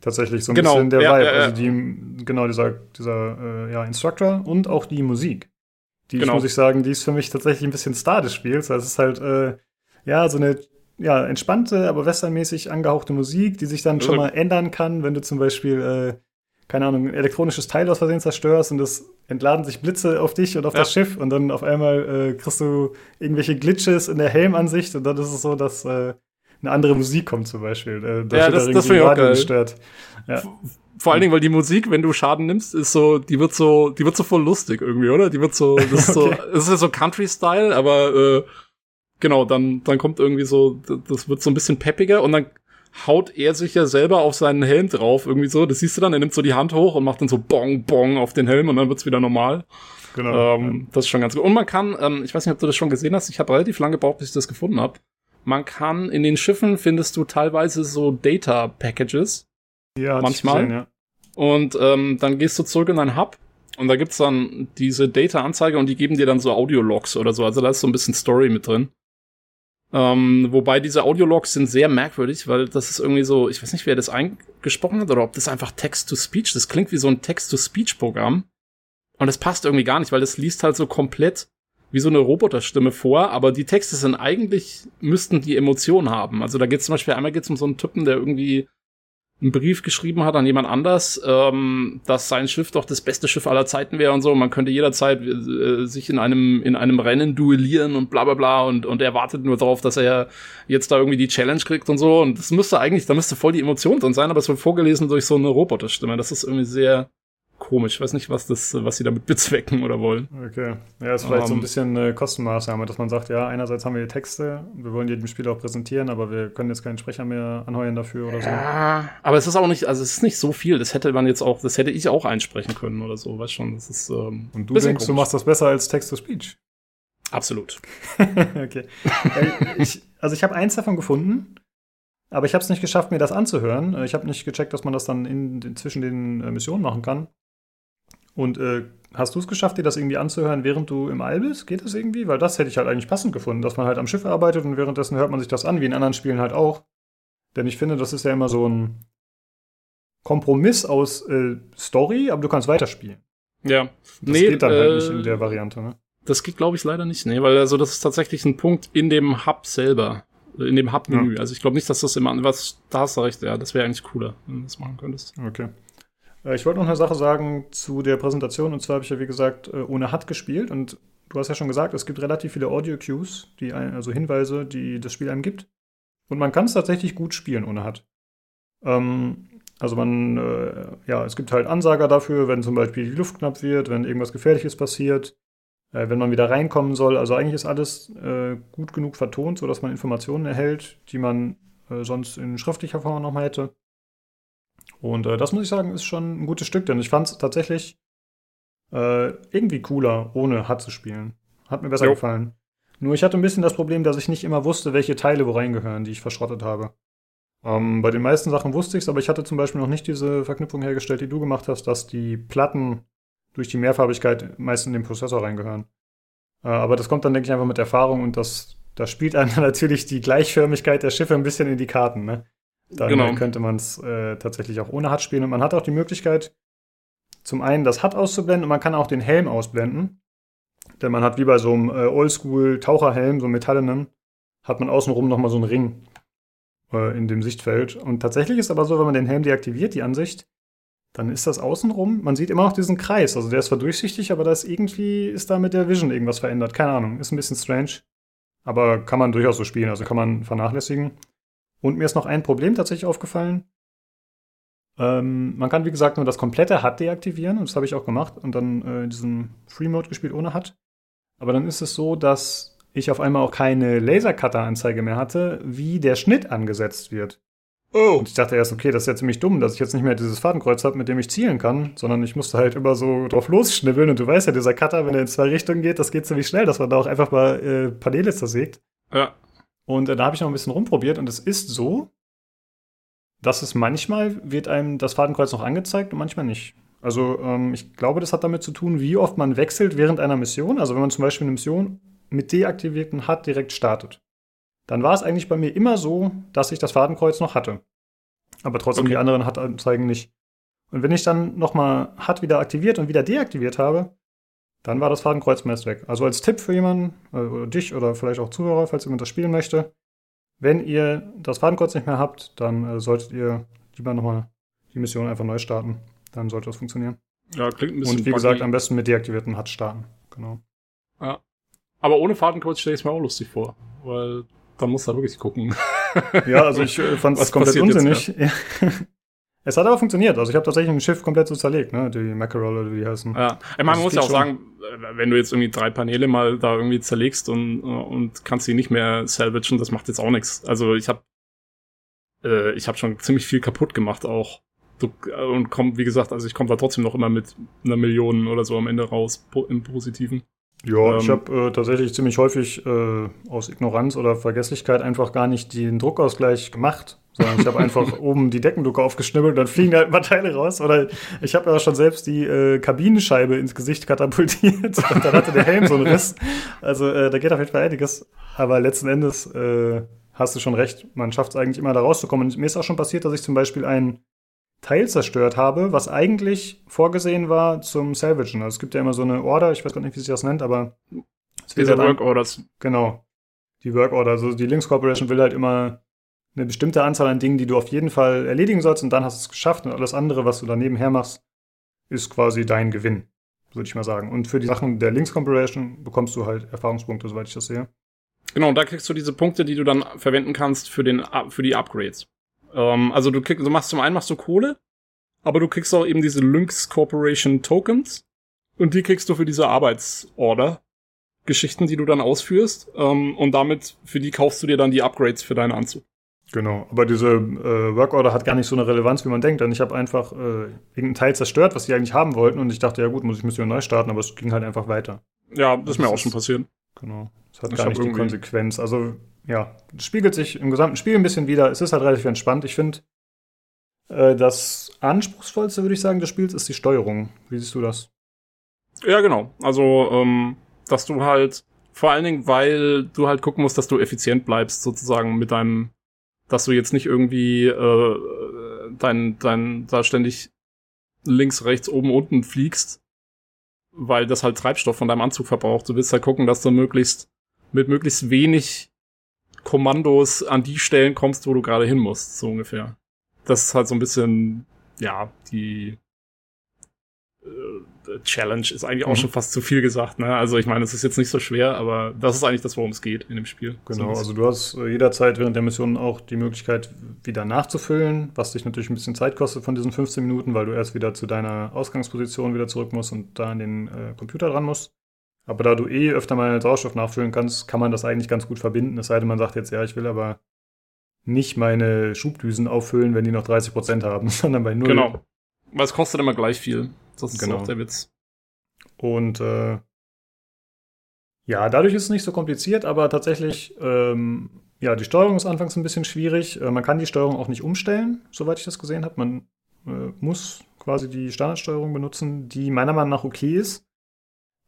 Tatsächlich so ein genau, bisschen der ja, Vibe. Ja, ja. Also die, genau, dieser, dieser äh, ja, Instructor und auch die Musik. Die genau. muss ich sagen, die ist für mich tatsächlich ein bisschen Star des Spiels. Also es ist halt, äh, ja, so eine ja, entspannte, aber westernmäßig angehauchte Musik, die sich dann schon mal ändern kann, wenn du zum Beispiel, äh, keine Ahnung, ein elektronisches Teil aus Versehen zerstörst und es entladen sich Blitze auf dich und auf ja. das Schiff und dann auf einmal äh, kriegst du irgendwelche Glitches in der Helmansicht und dann ist es so, dass äh, eine andere Musik kommt zum Beispiel. Äh, ja, das, das finde ich auch geil. Gestört. Ja. Vor allen Dingen, weil die Musik, wenn du Schaden nimmst, ist so, die wird so, die wird so voll lustig irgendwie, oder? Die wird so, das ist okay. so, es ist ja so Country-Style, aber äh, genau, dann, dann kommt irgendwie so, das wird so ein bisschen peppiger und dann haut er sich ja selber auf seinen Helm drauf, irgendwie so. Das siehst du dann, er nimmt so die Hand hoch und macht dann so Bong, Bong auf den Helm und dann wird's wieder normal. Genau. Ähm. Das ist schon ganz gut. Und man kann, ähm, ich weiß nicht, ob du das schon gesehen hast, ich habe relativ lange gebraucht, bis ich das gefunden habe. Man kann in den Schiffen findest du teilweise so Data Packages. Ja, manchmal. Gesehen, ja. Und ähm, dann gehst du zurück in dein Hub und da gibt's dann diese Data-Anzeige und die geben dir dann so Audiologs oder so. Also da ist so ein bisschen Story mit drin. Ähm, wobei diese Audiologs sind sehr merkwürdig, weil das ist irgendwie so, ich weiß nicht, wer das eingesprochen hat oder ob das einfach Text-to-Speech, das klingt wie so ein Text-to-Speech-Programm. Und es passt irgendwie gar nicht, weil das liest halt so komplett wie so eine Roboterstimme vor, aber die Texte sind eigentlich, müssten die Emotionen haben. Also da geht es zum Beispiel, einmal geht es um so einen Typen, der irgendwie einen Brief geschrieben hat an jemand anders, ähm, dass sein Schiff doch das beste Schiff aller Zeiten wäre und so. Man könnte jederzeit äh, sich in einem in einem Rennen duellieren und bla bla bla und und er wartet nur darauf, dass er jetzt da irgendwie die Challenge kriegt und so. Und das müsste eigentlich, da müsste voll die Emotion drin sein, aber es wird vorgelesen durch so eine Roboterstimme. Das ist irgendwie sehr komisch. Ich weiß nicht, was das, was sie damit bezwecken oder wollen. Okay. Ja, ist vielleicht um, so ein ähm. bisschen eine Kostenmaßnahme, dass man sagt, ja, einerseits haben wir die Texte, wir wollen jedem Spieler auch präsentieren, aber wir können jetzt keinen Sprecher mehr anheuern dafür oder so. Ja, aber es ist auch nicht, also es ist nicht so viel. Das hätte man jetzt auch, das hätte ich auch einsprechen können oder so, weißt schon. Das ist, ähm, Und du denkst, komisch. du machst das besser als Text-to-Speech? Absolut. okay. ich, also ich habe eins davon gefunden. Aber ich habe es nicht geschafft, mir das anzuhören. Ich habe nicht gecheckt, dass man das dann in, in zwischen den äh, Missionen machen kann. Und äh, hast du es geschafft, dir das irgendwie anzuhören, während du im All bist? Geht das irgendwie? Weil das hätte ich halt eigentlich passend gefunden, dass man halt am Schiff arbeitet und währenddessen hört man sich das an, wie in anderen Spielen halt auch. Denn ich finde, das ist ja immer so ein Kompromiss aus äh, Story, aber du kannst weiterspielen. Ja. Das nee, geht dann äh, halt nicht in der Variante, ne? Das geht, glaube ich, leider nicht, nee, weil also das ist tatsächlich ein Punkt in dem Hub selber, in dem Hub-Menü. Ja. Also ich glaube nicht, dass das immer, was, da hast du recht, ja, das wäre eigentlich cooler, wenn du das machen könntest. Okay. Äh, ich wollte noch eine Sache sagen zu der Präsentation. Und zwar habe ich ja, wie gesagt, äh, ohne HUD gespielt. Und du hast ja schon gesagt, es gibt relativ viele Audio-Cues, also Hinweise, die das Spiel einem gibt. Und man kann es tatsächlich gut spielen ohne HUD. Ähm, also man, äh, ja, es gibt halt Ansager dafür, wenn zum Beispiel die Luft knapp wird, wenn irgendwas Gefährliches passiert, äh, wenn man wieder reinkommen soll. Also eigentlich ist alles äh, gut genug vertont, sodass man Informationen erhält, die man äh, sonst in schriftlicher Form nochmal hätte. Und äh, das muss ich sagen, ist schon ein gutes Stück, denn ich fand es tatsächlich äh, irgendwie cooler, ohne HUD zu spielen. Hat mir besser jo. gefallen. Nur ich hatte ein bisschen das Problem, dass ich nicht immer wusste, welche Teile wo reingehören, die ich verschrottet habe. Ähm, bei den meisten Sachen wusste ich es, aber ich hatte zum Beispiel noch nicht diese Verknüpfung hergestellt, die du gemacht hast, dass die Platten durch die Mehrfarbigkeit meist in den Prozessor reingehören. Äh, aber das kommt dann, denke ich, einfach mit Erfahrung und das, das spielt einem natürlich die Gleichförmigkeit der Schiffe ein bisschen in die Karten. Ne? Dann genau. könnte man es äh, tatsächlich auch ohne HUD spielen. Und man hat auch die Möglichkeit, zum einen das HUD auszublenden und man kann auch den Helm ausblenden. Denn man hat wie bei so einem äh, Oldschool-Taucherhelm, so einem metallenen, hat man außenrum nochmal so einen Ring äh, in dem Sichtfeld. Und tatsächlich ist aber so, wenn man den Helm deaktiviert, die Ansicht, dann ist das außenrum, man sieht immer noch diesen Kreis. Also der ist zwar durchsichtig, aber da ist irgendwie, ist da mit der Vision irgendwas verändert. Keine Ahnung, ist ein bisschen strange. Aber kann man durchaus so spielen, also kann man vernachlässigen. Und mir ist noch ein Problem tatsächlich aufgefallen. Ähm, man kann, wie gesagt, nur das komplette HUD deaktivieren. Und das habe ich auch gemacht. Und dann äh, in diesem Free-Mode gespielt ohne HUD. Aber dann ist es so, dass ich auf einmal auch keine Lasercutter-Anzeige mehr hatte, wie der Schnitt angesetzt wird. Oh. Und ich dachte erst, okay, das ist ja ziemlich dumm, dass ich jetzt nicht mehr dieses Fadenkreuz habe, mit dem ich zielen kann, sondern ich musste halt immer so drauf losschnibbeln. Und du weißt ja, dieser Cutter, wenn er in zwei Richtungen geht, das geht ziemlich schnell, dass man da auch einfach mal äh, Paneele zersägt. Ja. Und äh, da habe ich noch ein bisschen rumprobiert und es ist so, dass es manchmal wird einem das Fadenkreuz noch angezeigt und manchmal nicht. Also ähm, ich glaube, das hat damit zu tun, wie oft man wechselt während einer Mission. Also wenn man zum Beispiel eine Mission mit deaktivierten HUD direkt startet, dann war es eigentlich bei mir immer so, dass ich das Fadenkreuz noch hatte. Aber trotzdem okay. die anderen HUD-Anzeigen nicht. Und wenn ich dann nochmal HUD wieder aktiviert und wieder deaktiviert habe, dann war das Fadenkreuz meist weg. Also als Tipp für jemanden, äh, oder dich oder vielleicht auch Zuhörer, falls jemand das spielen möchte, wenn ihr das Fadenkreuz nicht mehr habt, dann äh, solltet ihr lieber nochmal die Mission einfach neu starten. Dann sollte das funktionieren. Ja, klingt ein bisschen. Und wie gesagt, am besten mit deaktivierten HUD starten. Genau. Ja. Aber ohne Fadenkreuz stelle ich es mir auch lustig vor, weil dann muss er wirklich gucken. Ja, also ich äh, fand es komplett unsinnig. Ja. Es hat aber funktioniert. Also ich habe tatsächlich ein Schiff komplett so zerlegt, ne? Die Mackerel oder wie die heißen. Ja, ich meine, man muss ja auch schon. sagen, wenn du jetzt irgendwie drei Paneele mal da irgendwie zerlegst und, und kannst sie nicht mehr salvagen, das macht jetzt auch nichts. Also ich habe äh, ich habe schon ziemlich viel kaputt gemacht auch. Du, und komm, wie gesagt, also ich komme da trotzdem noch immer mit einer Million oder so am Ende raus po im Positiven. Ja, ähm, ich habe äh, tatsächlich ziemlich häufig äh, aus Ignoranz oder Vergesslichkeit einfach gar nicht den Druckausgleich gemacht, sondern ich habe einfach oben die Deckenluke aufgeschnibbelt und dann fliegen da halt ein paar Teile raus. Oder ich habe ja schon selbst die äh, Kabinenscheibe ins Gesicht katapultiert und dann hatte der Helm so einen Riss. Also äh, da geht auf jeden Fall einiges. Aber letzten Endes äh, hast du schon recht, man schafft es eigentlich immer da rauszukommen. Und mir ist auch schon passiert, dass ich zum Beispiel ein Teil zerstört habe, was eigentlich vorgesehen war zum Salvagen. Also es gibt ja immer so eine Order, ich weiß gar nicht, wie sich das nennt, aber es Diese halt Work Orders. Genau. Die Work Order. Also die Links Corporation will halt immer eine bestimmte Anzahl an Dingen, die du auf jeden Fall erledigen sollst und dann hast du es geschafft und alles andere, was du daneben her machst, ist quasi dein Gewinn, würde ich mal sagen. Und für die Sachen der Links Corporation bekommst du halt Erfahrungspunkte, soweit ich das sehe. Genau, und da kriegst du diese Punkte, die du dann verwenden kannst für, den, für die Upgrades. Ähm, also du, kriegst, du machst zum einen machst du Kohle, aber du kriegst auch eben diese Lynx Corporation Tokens und die kriegst du für diese Arbeitsorder. Geschichten, die du dann ausführst ähm, und damit für die kaufst du dir dann die Upgrades für deinen Anzug. Genau, aber diese äh, Workorder hat gar nicht so eine Relevanz, wie man denkt. Denn ich habe einfach äh, irgendeinen Teil zerstört, was die eigentlich haben wollten. Und ich dachte, ja gut, muss ich Mission neu starten, aber es ging halt einfach weiter. Ja, das, das ist mir auch schon passiert. Genau. Es hat ich gar nicht die Konsequenz. Also, ja, spiegelt sich im gesamten Spiel ein bisschen wieder. Es ist halt relativ entspannt. Ich finde, äh, das anspruchsvollste, würde ich sagen, des Spiels ist die Steuerung. Wie siehst du das? Ja, genau. Also, ähm, dass du halt, vor allen Dingen, weil du halt gucken musst, dass du effizient bleibst, sozusagen mit deinem, dass du jetzt nicht irgendwie äh, dein, dein, da ständig links, rechts, oben, unten fliegst, weil das halt Treibstoff von deinem Anzug verbraucht. Du willst halt gucken, dass du möglichst mit möglichst wenig Kommandos an die Stellen kommst, wo du gerade hin musst, so ungefähr. Das ist halt so ein bisschen, ja, die äh, Challenge ist eigentlich auch mhm. schon fast zu viel gesagt. Ne? Also ich meine, es ist jetzt nicht so schwer, aber das ist eigentlich das, worum es geht in dem Spiel. Genau, also du hast äh, jederzeit während der Mission auch die Möglichkeit, wieder nachzufüllen, was dich natürlich ein bisschen Zeit kostet von diesen 15 Minuten, weil du erst wieder zu deiner Ausgangsposition wieder zurück musst und da an den äh, Computer dran musst. Aber da du eh öfter mal Sauerstoff nachfüllen kannst, kann man das eigentlich ganz gut verbinden. Es sei denn, man sagt jetzt, ja, ich will aber nicht meine Schubdüsen auffüllen, wenn die noch 30 Prozent haben, sondern bei null. Genau. Weil es kostet immer gleich viel. Das ist genau. auch der Witz. Und äh, ja, dadurch ist es nicht so kompliziert, aber tatsächlich, ähm, ja, die Steuerung ist anfangs ein bisschen schwierig. Äh, man kann die Steuerung auch nicht umstellen, soweit ich das gesehen habe. Man äh, muss quasi die Standardsteuerung benutzen, die meiner Meinung nach okay ist.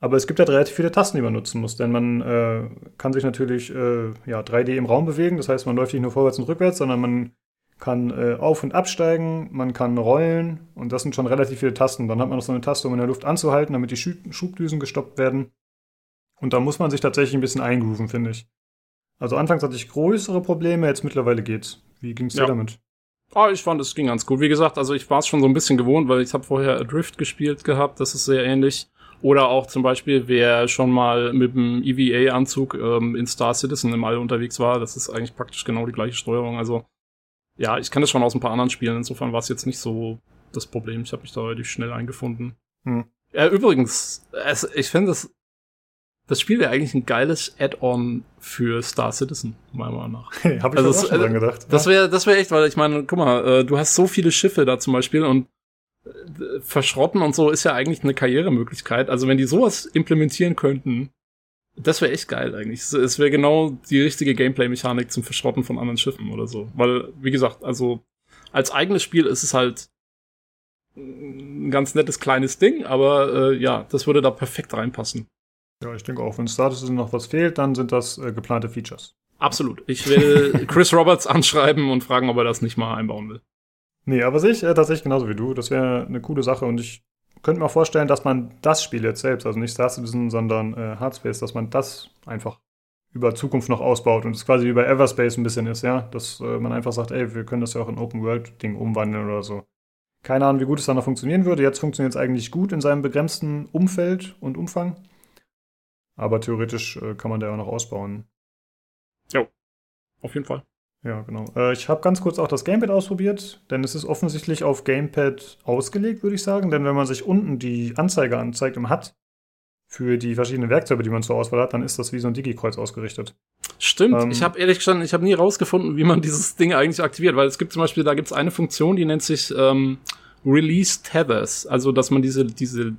Aber es gibt halt relativ viele Tasten, die man nutzen muss, denn man äh, kann sich natürlich äh, ja, 3D im Raum bewegen. Das heißt, man läuft nicht nur vorwärts und rückwärts, sondern man kann äh, auf- und absteigen, man kann rollen und das sind schon relativ viele Tasten. Dann hat man noch so eine Taste, um in der Luft anzuhalten, damit die Schubdüsen gestoppt werden. Und da muss man sich tatsächlich ein bisschen eingrooven, finde ich. Also anfangs hatte ich größere Probleme, jetzt mittlerweile geht's. Wie ging's dir ja. damit? Ah, ich fand, es ging ganz gut. Wie gesagt, also ich war es schon so ein bisschen gewohnt, weil ich habe vorher Adrift gespielt gehabt, das ist sehr ähnlich. Oder auch zum Beispiel, wer schon mal mit dem EVA-Anzug ähm, in Star Citizen im All unterwegs war, das ist eigentlich praktisch genau die gleiche Steuerung. Also ja, ich kenne das schon aus ein paar anderen Spielen. Insofern war es jetzt nicht so das Problem. Ich habe mich da relativ schnell eingefunden. Hm. Ja, übrigens, es, ich finde das, das Spiel wäre eigentlich ein geiles Add-on für Star Citizen, meiner Meinung nach. Hey, hab ich also auch schon dran gedacht. Das wäre, das wäre echt, weil ich meine, guck mal, äh, du hast so viele Schiffe da zum Beispiel und verschrotten und so ist ja eigentlich eine Karrieremöglichkeit. Also wenn die sowas implementieren könnten, das wäre echt geil eigentlich. Es wäre genau die richtige Gameplay-Mechanik zum Verschrotten von anderen Schiffen oder so. Weil, wie gesagt, also als eigenes Spiel ist es halt ein ganz nettes kleines Ding, aber äh, ja, das würde da perfekt reinpassen. Ja, ich denke auch, wenn Status noch was fehlt, dann sind das äh, geplante Features. Absolut. Ich will Chris Roberts anschreiben und fragen, ob er das nicht mal einbauen will. Nee, aber sich äh, tatsächlich genauso wie du. Das wäre eine coole Sache und ich könnte mir vorstellen, dass man das Spiel jetzt selbst, also nicht Star Citizen, sondern äh, Hardspace, dass man das einfach über Zukunft noch ausbaut und es quasi wie bei Everspace ein bisschen ist, ja, dass äh, man einfach sagt, ey, wir können das ja auch in Open World Ding umwandeln oder so. Keine Ahnung, wie gut es dann noch funktionieren würde. Jetzt funktioniert es eigentlich gut in seinem begrenzten Umfeld und Umfang. Aber theoretisch äh, kann man da ja auch noch ausbauen. Jo, auf jeden Fall. Ja, genau. Äh, ich habe ganz kurz auch das Gamepad ausprobiert, denn es ist offensichtlich auf Gamepad ausgelegt, würde ich sagen. Denn wenn man sich unten die Anzeige anzeigt im HUD für die verschiedenen Werkzeuge, die man zur Auswahl hat, dann ist das wie so ein Digi-Kreuz ausgerichtet. Stimmt. Ähm, ich habe ehrlich gestanden, ich habe nie rausgefunden, wie man dieses Ding eigentlich aktiviert, weil es gibt zum Beispiel, da gibt es eine Funktion, die nennt sich ähm, Release Tethers, also dass man diese diese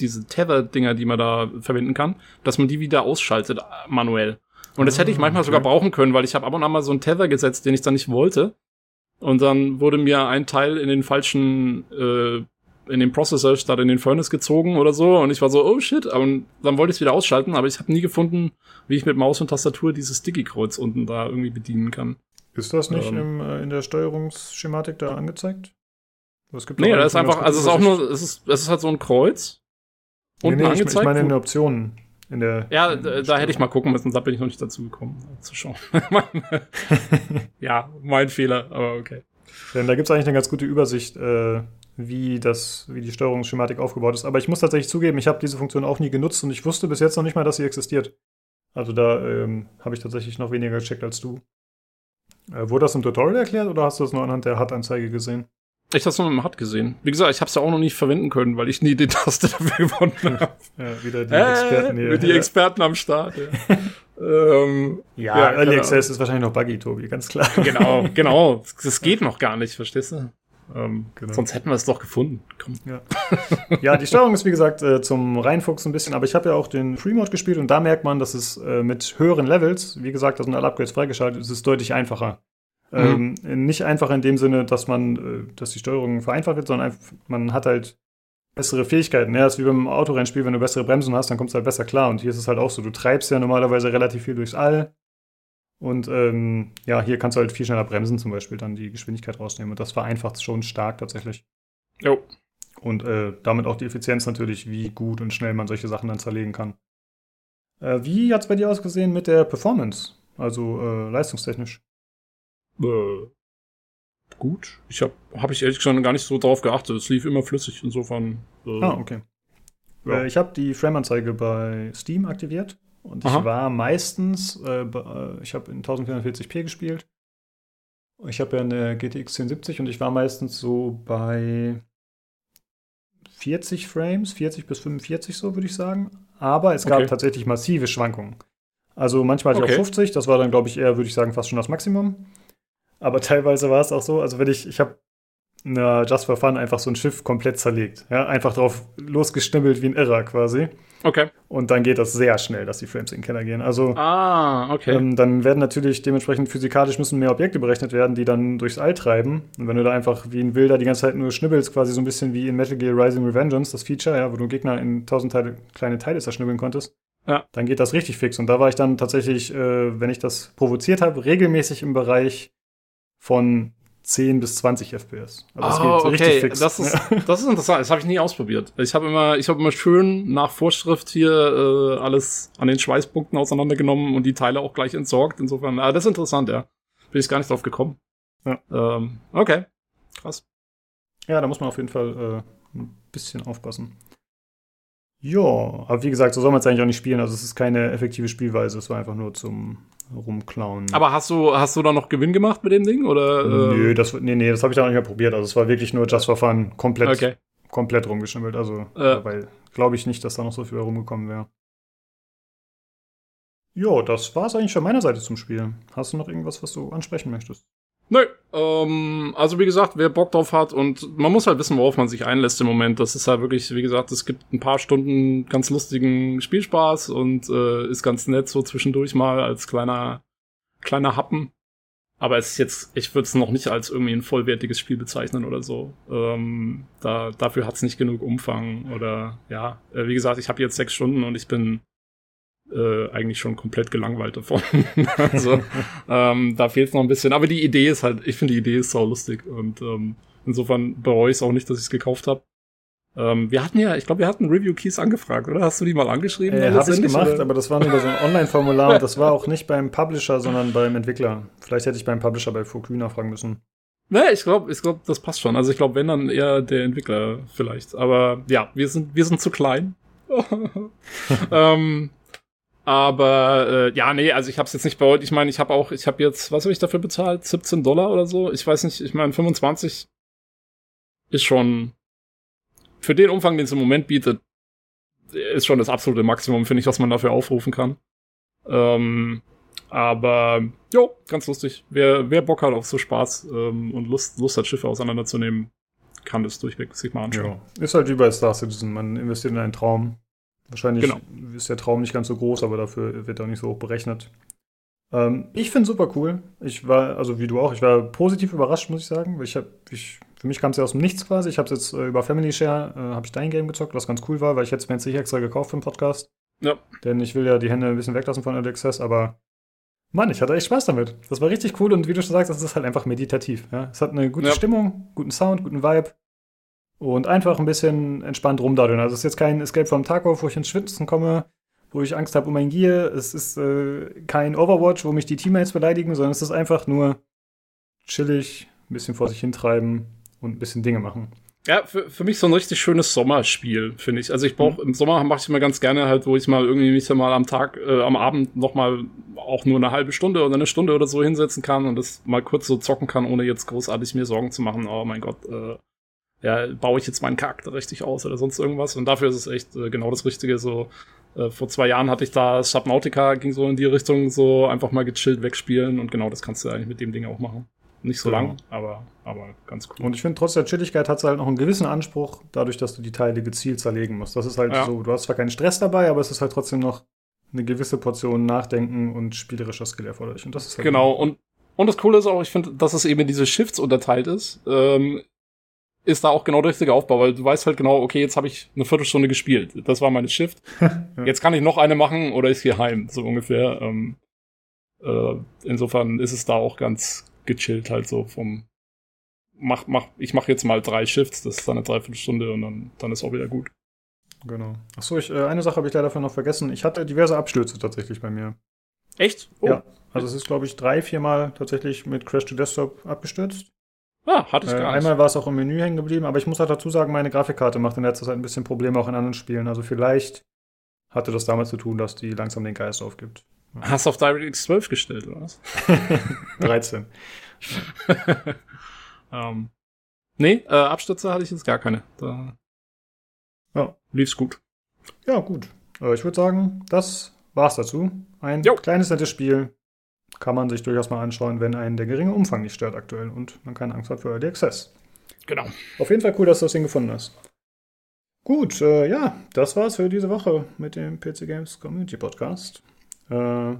diese Tether-Dinger, die man da verwenden kann, dass man die wieder ausschaltet manuell. Und das hätte ich manchmal okay. sogar brauchen können, weil ich habe ab und an mal so einen Tether gesetzt, den ich dann nicht wollte. Und dann wurde mir ein Teil in den falschen, äh, in den Processor statt in den Furnace gezogen oder so. Und ich war so, oh shit. Und dann wollte ich es wieder ausschalten, aber ich habe nie gefunden, wie ich mit Maus und Tastatur dieses Sticky-Kreuz unten da irgendwie bedienen kann. Ist das nicht ähm, im, äh, in der Steuerungsschematik da angezeigt? Es gibt Nee, auch da ist einfach, also es ist auch nur, es ist, es ist halt so ein Kreuz. Nee, Unten nee, ich, ich angezeigt. meine in den Optionen. In der, ja, in da, der da hätte ich mal gucken müssen, da bin ich noch nicht dazu gekommen, zu schauen. ja, mein Fehler, aber okay. Denn da gibt es eigentlich eine ganz gute Übersicht, äh, wie, das, wie die Steuerungsschematik aufgebaut ist. Aber ich muss tatsächlich zugeben, ich habe diese Funktion auch nie genutzt und ich wusste bis jetzt noch nicht mal, dass sie existiert. Also da ähm, habe ich tatsächlich noch weniger gecheckt als du. Äh, wurde das im Tutorial erklärt oder hast du das nur anhand der HUD-Anzeige gesehen? Ich habe es nur mit dem HUD gesehen. Wie gesagt, ich habe es ja auch noch nicht verwenden können, weil ich nie die Taste dafür gewonnen habe. Ja, wieder die Äh, Experten hier. Die Experten am Start. Ja, ähm, ja, Ja, Early. Access ist wahrscheinlich noch buggy, Tobi, ganz klar. genau, genau. Das geht noch gar nicht, verstehst du? Ähm, Genau. Sonst hätten wir es doch gefunden. Komm. Ja. ja, die Steuerung ist wie gesagt äh, zum Reinfuchsen ein bisschen, aber ich habe ja auch den Free-Mode gespielt und da merkt man, dass es äh, mit höheren Levels, wie gesagt, da sind alle Upgrades freigeschaltet, es ist deutlich einfacher. Ähm, nicht einfach in dem Sinne, dass man, äh, dass die Steuerung vereinfacht wird, sondern einfach, man hat halt bessere Fähigkeiten. Ja, das ist wie beim Autorennspiel, wenn du bessere Bremsen hast, dann kommst du halt besser klar. Und hier ist es halt auch so, du treibst ja normalerweise relativ viel durchs All. Und ähm, ja, hier kannst du halt viel schneller bremsen, zum Beispiel dann die Geschwindigkeit rausnehmen. Und das vereinfacht schon stark tatsächlich. Jo. Und äh, damit auch die Effizienz natürlich, wie gut und schnell man solche Sachen dann zerlegen kann. Äh, wie hat es bei dir ausgesehen mit der Performance? Also äh, leistungstechnisch? Äh, gut. Ich habe hab ich ehrlich gesagt gar nicht so drauf geachtet. Es lief immer flüssig, insofern. Äh, Ah, okay. Ja. Äh, ich habe die Frame-Anzeige bei Steam aktiviert und ich Aha. war meistens, äh, bei- äh, ich habe in 1440p gespielt. Ich habe ja eine GTX 1070 und ich war meistens so bei 40 Frames, 40 bis 45 so, würde ich sagen. Aber es gab Okay. tatsächlich massive Schwankungen. Also manchmal hatte ich Okay. auch 50, das war dann, glaube ich, eher, würde ich sagen, fast schon das Maximum. Aber teilweise war es auch so, also wenn ich, ich habe na, Just for Fun einfach so ein Schiff komplett zerlegt. Ja, einfach drauf losgestimmelt wie ein Irrer quasi. Okay. Und dann geht das sehr schnell, dass die Frames in den Keller gehen. Also Ah, okay. ähm, dann werden natürlich dementsprechend physikalisch müssen mehr Objekte berechnet werden, die dann durchs All treiben. Und wenn du da einfach wie ein Wilder die ganze Zeit nur schnibbelst, quasi so ein bisschen wie in Metal Gear Rising Revengeance, das Feature, ja, wo du Gegner in tausend Teile, kleine Teile zerschnibbeln konntest, Ja. dann geht das richtig fix. Und da war ich dann tatsächlich, äh, wenn ich das provoziert habe, regelmäßig im Bereich von 10 bis 20 FPS. Also richtig okay. fix. Das ist, Ja. das ist interessant. Das habe ich nie ausprobiert. Ich habe immer, ich habe immer schön nach Vorschrift hier äh, alles an den Schweißpunkten auseinandergenommen und die Teile auch gleich entsorgt. Insofern, ah, das ist interessant, ja. Bin ich gar nicht drauf gekommen. Ja. Ähm, okay. Krass. Ja, da muss man auf jeden Fall äh, ein bisschen aufpassen. Ja, aber wie gesagt, so soll man es eigentlich auch nicht spielen. Also es ist keine effektive Spielweise, es war einfach nur zum Rumklauen. Aber hast du, hast du da noch Gewinn gemacht mit dem Ding? Oder, äh, Nö, das, nee, nee, das habe ich auch nicht mehr probiert. Also es war wirklich nur just for fun, komplett, Okay. komplett rumgeschimmelt. Also, Äh. weil glaube ich nicht, dass da noch so viel rumgekommen wäre. Jo, das war es eigentlich von meiner Seite zum Spiel. Hast du noch irgendwas, was du ansprechen möchtest? Nö, ähm, also wie gesagt, wer Bock drauf hat und man muss halt wissen, worauf man sich einlässt im Moment. Das ist halt wirklich, wie gesagt, es gibt ein paar Stunden ganz lustigen Spielspaß und äh, ist ganz nett so zwischendurch mal als kleiner kleiner Happen. Aber es ist jetzt, ich würde es noch nicht als irgendwie ein vollwertiges Spiel bezeichnen oder so. Ähm, da, dafür hat es nicht genug Umfang oder ja, äh, wie gesagt, ich habe jetzt sechs Stunden und ich bin äh, eigentlich schon komplett gelangweilt davon. also ähm, da fehlt es noch ein bisschen. Aber die Idee ist halt, ich finde die Idee ist sau lustig und ähm, insofern bereue ich es auch nicht, dass ich es gekauft habe. Ähm, wir hatten ja, ich glaube, wir hatten Review-Keys angefragt, oder? Hast du die mal angeschrieben? Äh, habe ich gemacht, oder? aber das war nur über so ein Online-Formular und das war auch nicht beim Publisher, sondern beim Entwickler. Vielleicht hätte ich beim Publisher bei Focus nachfragen müssen. Nee, ich glaube, ich glaub, das passt schon. Also ich glaube, wenn dann eher der Entwickler vielleicht. Aber ja, wir sind, wir sind zu klein. ähm, aber äh, ja, nee, also ich habe es jetzt nicht bereut. Ich meine, ich habe auch, ich habe jetzt, was habe ich dafür bezahlt? 17 Dollar oder so? Ich weiß nicht. Ich meine, 25 ist schon für den Umfang, den es im Moment bietet, ist schon das absolute Maximum, finde ich, was man dafür aufrufen kann. Ähm, aber jo, ganz lustig. Wer, wer Bock hat auf so Spaß ähm, und Lust, Lust hat, Schiffe auseinanderzunehmen, kann das durchweg sich mal anschauen. Ja. Ist halt wie bei Star Citizen, man investiert in einen Traum. Wahrscheinlich Genau. ist der Traum nicht ganz so groß, aber dafür wird er auch nicht so hoch berechnet. Ähm, ich finde super cool. Ich war, also wie du auch, ich war positiv überrascht, muss ich sagen. Ich hab, ich, für mich kam es ja aus dem Nichts quasi. Ich habe es jetzt äh, über Family Share, äh, habe ich dein Game gezockt, was ganz cool war, weil ich hätte es mir jetzt nicht extra gekauft für den Podcast. Ja. Denn ich will ja die Hände ein bisschen weglassen von Early Access, aber Mann, ich hatte echt Spaß damit. Das war richtig cool und wie du schon sagst, das ist halt einfach meditativ. Ja? Es hat eine gute Ja. Stimmung, guten Sound, guten Vibe. Und einfach ein bisschen entspannt rumdaddeln. Also es ist jetzt kein Escape from Tarkov, wo ich ins Schwitzen komme, wo ich Angst habe um mein Gear. Es ist äh, kein Overwatch, wo mich die Teammates beleidigen, sondern es ist einfach nur chillig, ein bisschen vor sich hintreiben und ein bisschen Dinge machen. Ja, für, für mich so ein richtig schönes Sommerspiel, finde ich. Also ich brauche mhm. im Sommer mache ich immer ganz gerne halt, wo ich mal irgendwie mich mal am Tag, äh, am Abend noch mal auch nur eine halbe Stunde oder eine Stunde oder so hinsetzen kann und das mal kurz so zocken kann, ohne jetzt großartig mir Sorgen zu machen. Oh mein Gott, äh, ja, baue ich jetzt meinen Charakter richtig aus oder sonst irgendwas. Und dafür ist es echt äh, genau das Richtige. So äh, vor zwei Jahren hatte ich da Subnautica, ging so in die Richtung, so einfach mal gechillt wegspielen und genau das kannst du eigentlich mit dem Ding auch machen. Nicht so genau. lang, aber, aber ganz cool. Und ich finde, trotz der Chilligkeit hat es halt noch einen gewissen Anspruch, dadurch, dass du die Teile gezielt zerlegen musst. Das ist halt ja. so, du hast zwar keinen Stress dabei, aber es ist halt trotzdem noch eine gewisse Portion Nachdenken und spielerischer Skill erforderlich. Und das ist halt genau, und, und das Coole ist auch, ich finde, dass es eben in diese Shifts unterteilt ist. Ähm, ist da auch genau der richtige Aufbau, weil du weißt halt genau, okay, jetzt habe ich eine Viertelstunde gespielt. Das war meine Shift. Jetzt kann ich noch eine machen oder ist hier heim, so ungefähr. Ähm, äh, insofern ist es da auch ganz gechillt halt so vom mach, mach, ich mache jetzt mal drei Shifts, das ist dann eine Dreiviertelstunde und dann, dann ist auch wieder gut. Genau. Achso, ich, äh, eine Sache habe ich leider noch vergessen. Ich hatte diverse Abstürze tatsächlich bei mir. Echt? Oh. Ja. Also es ist, glaube ich, drei, viermal tatsächlich mit Crash to Desktop abgestürzt. Ah, hatte ich äh, gar nicht. Einmal war es auch im Menü hängen geblieben, aber ich muss halt dazu sagen, meine Grafikkarte macht in letzter Zeit ein bisschen Probleme auch in anderen Spielen. Also vielleicht hatte das damit zu tun, dass die langsam den Geist aufgibt. Hast du auf DirectX 12 gestellt, oder was? 13. ähm, nee, äh, Abstürze hatte ich jetzt gar keine. Da ja. lief's gut. Ja, gut. Äh, ich würde sagen, das war's dazu. Ein jo. kleines, nettes Spiel. Kann man sich durchaus mal anschauen, wenn einen der geringe Umfang nicht stört aktuell und man keine Angst hat vor Early Access. Genau. Auf jeden Fall cool, dass du das Ding gefunden hast. Gut, äh, ja, das war's für diese Woche mit dem PC Games Community Podcast. Äh,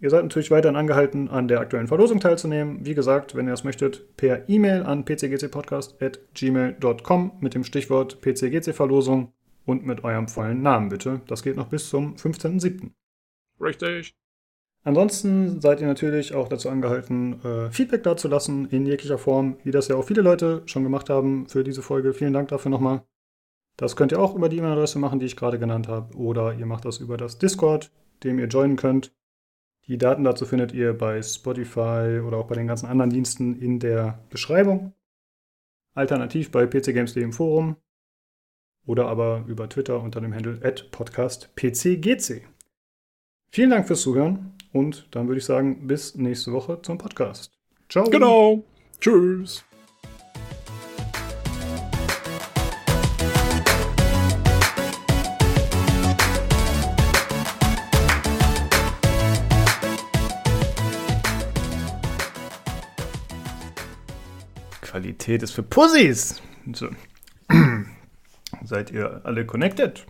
Ihr seid natürlich weiterhin angehalten, an der aktuellen Verlosung teilzunehmen. Wie gesagt, wenn ihr es möchtet, per E-Mail an pcgcpodcast.gmail.com mit dem Stichwort PCGC-Verlosung und mit eurem vollen Namen bitte. Das geht noch bis zum 15.07. Richtig. Ansonsten seid ihr natürlich auch dazu angehalten, äh, Feedback dazulassen in jeglicher Form, wie das ja auch viele Leute schon gemacht haben für diese Folge. Vielen Dank dafür nochmal. Das könnt ihr auch über die E-Mail-Adresse machen, die ich gerade genannt habe, oder ihr macht das über das Discord, dem ihr joinen könnt. Die Daten dazu findet ihr bei Spotify oder auch bei den ganzen anderen Diensten in der Beschreibung. Alternativ bei pcgames.de im Forum oder aber über Twitter unter dem Handle podcastpcgc. Vielen Dank fürs Zuhören und dann würde ich sagen, bis nächste Woche zum Podcast. Ciao. Genau. Tschüss. Qualität ist für Pussys. So. Seid ihr alle connected?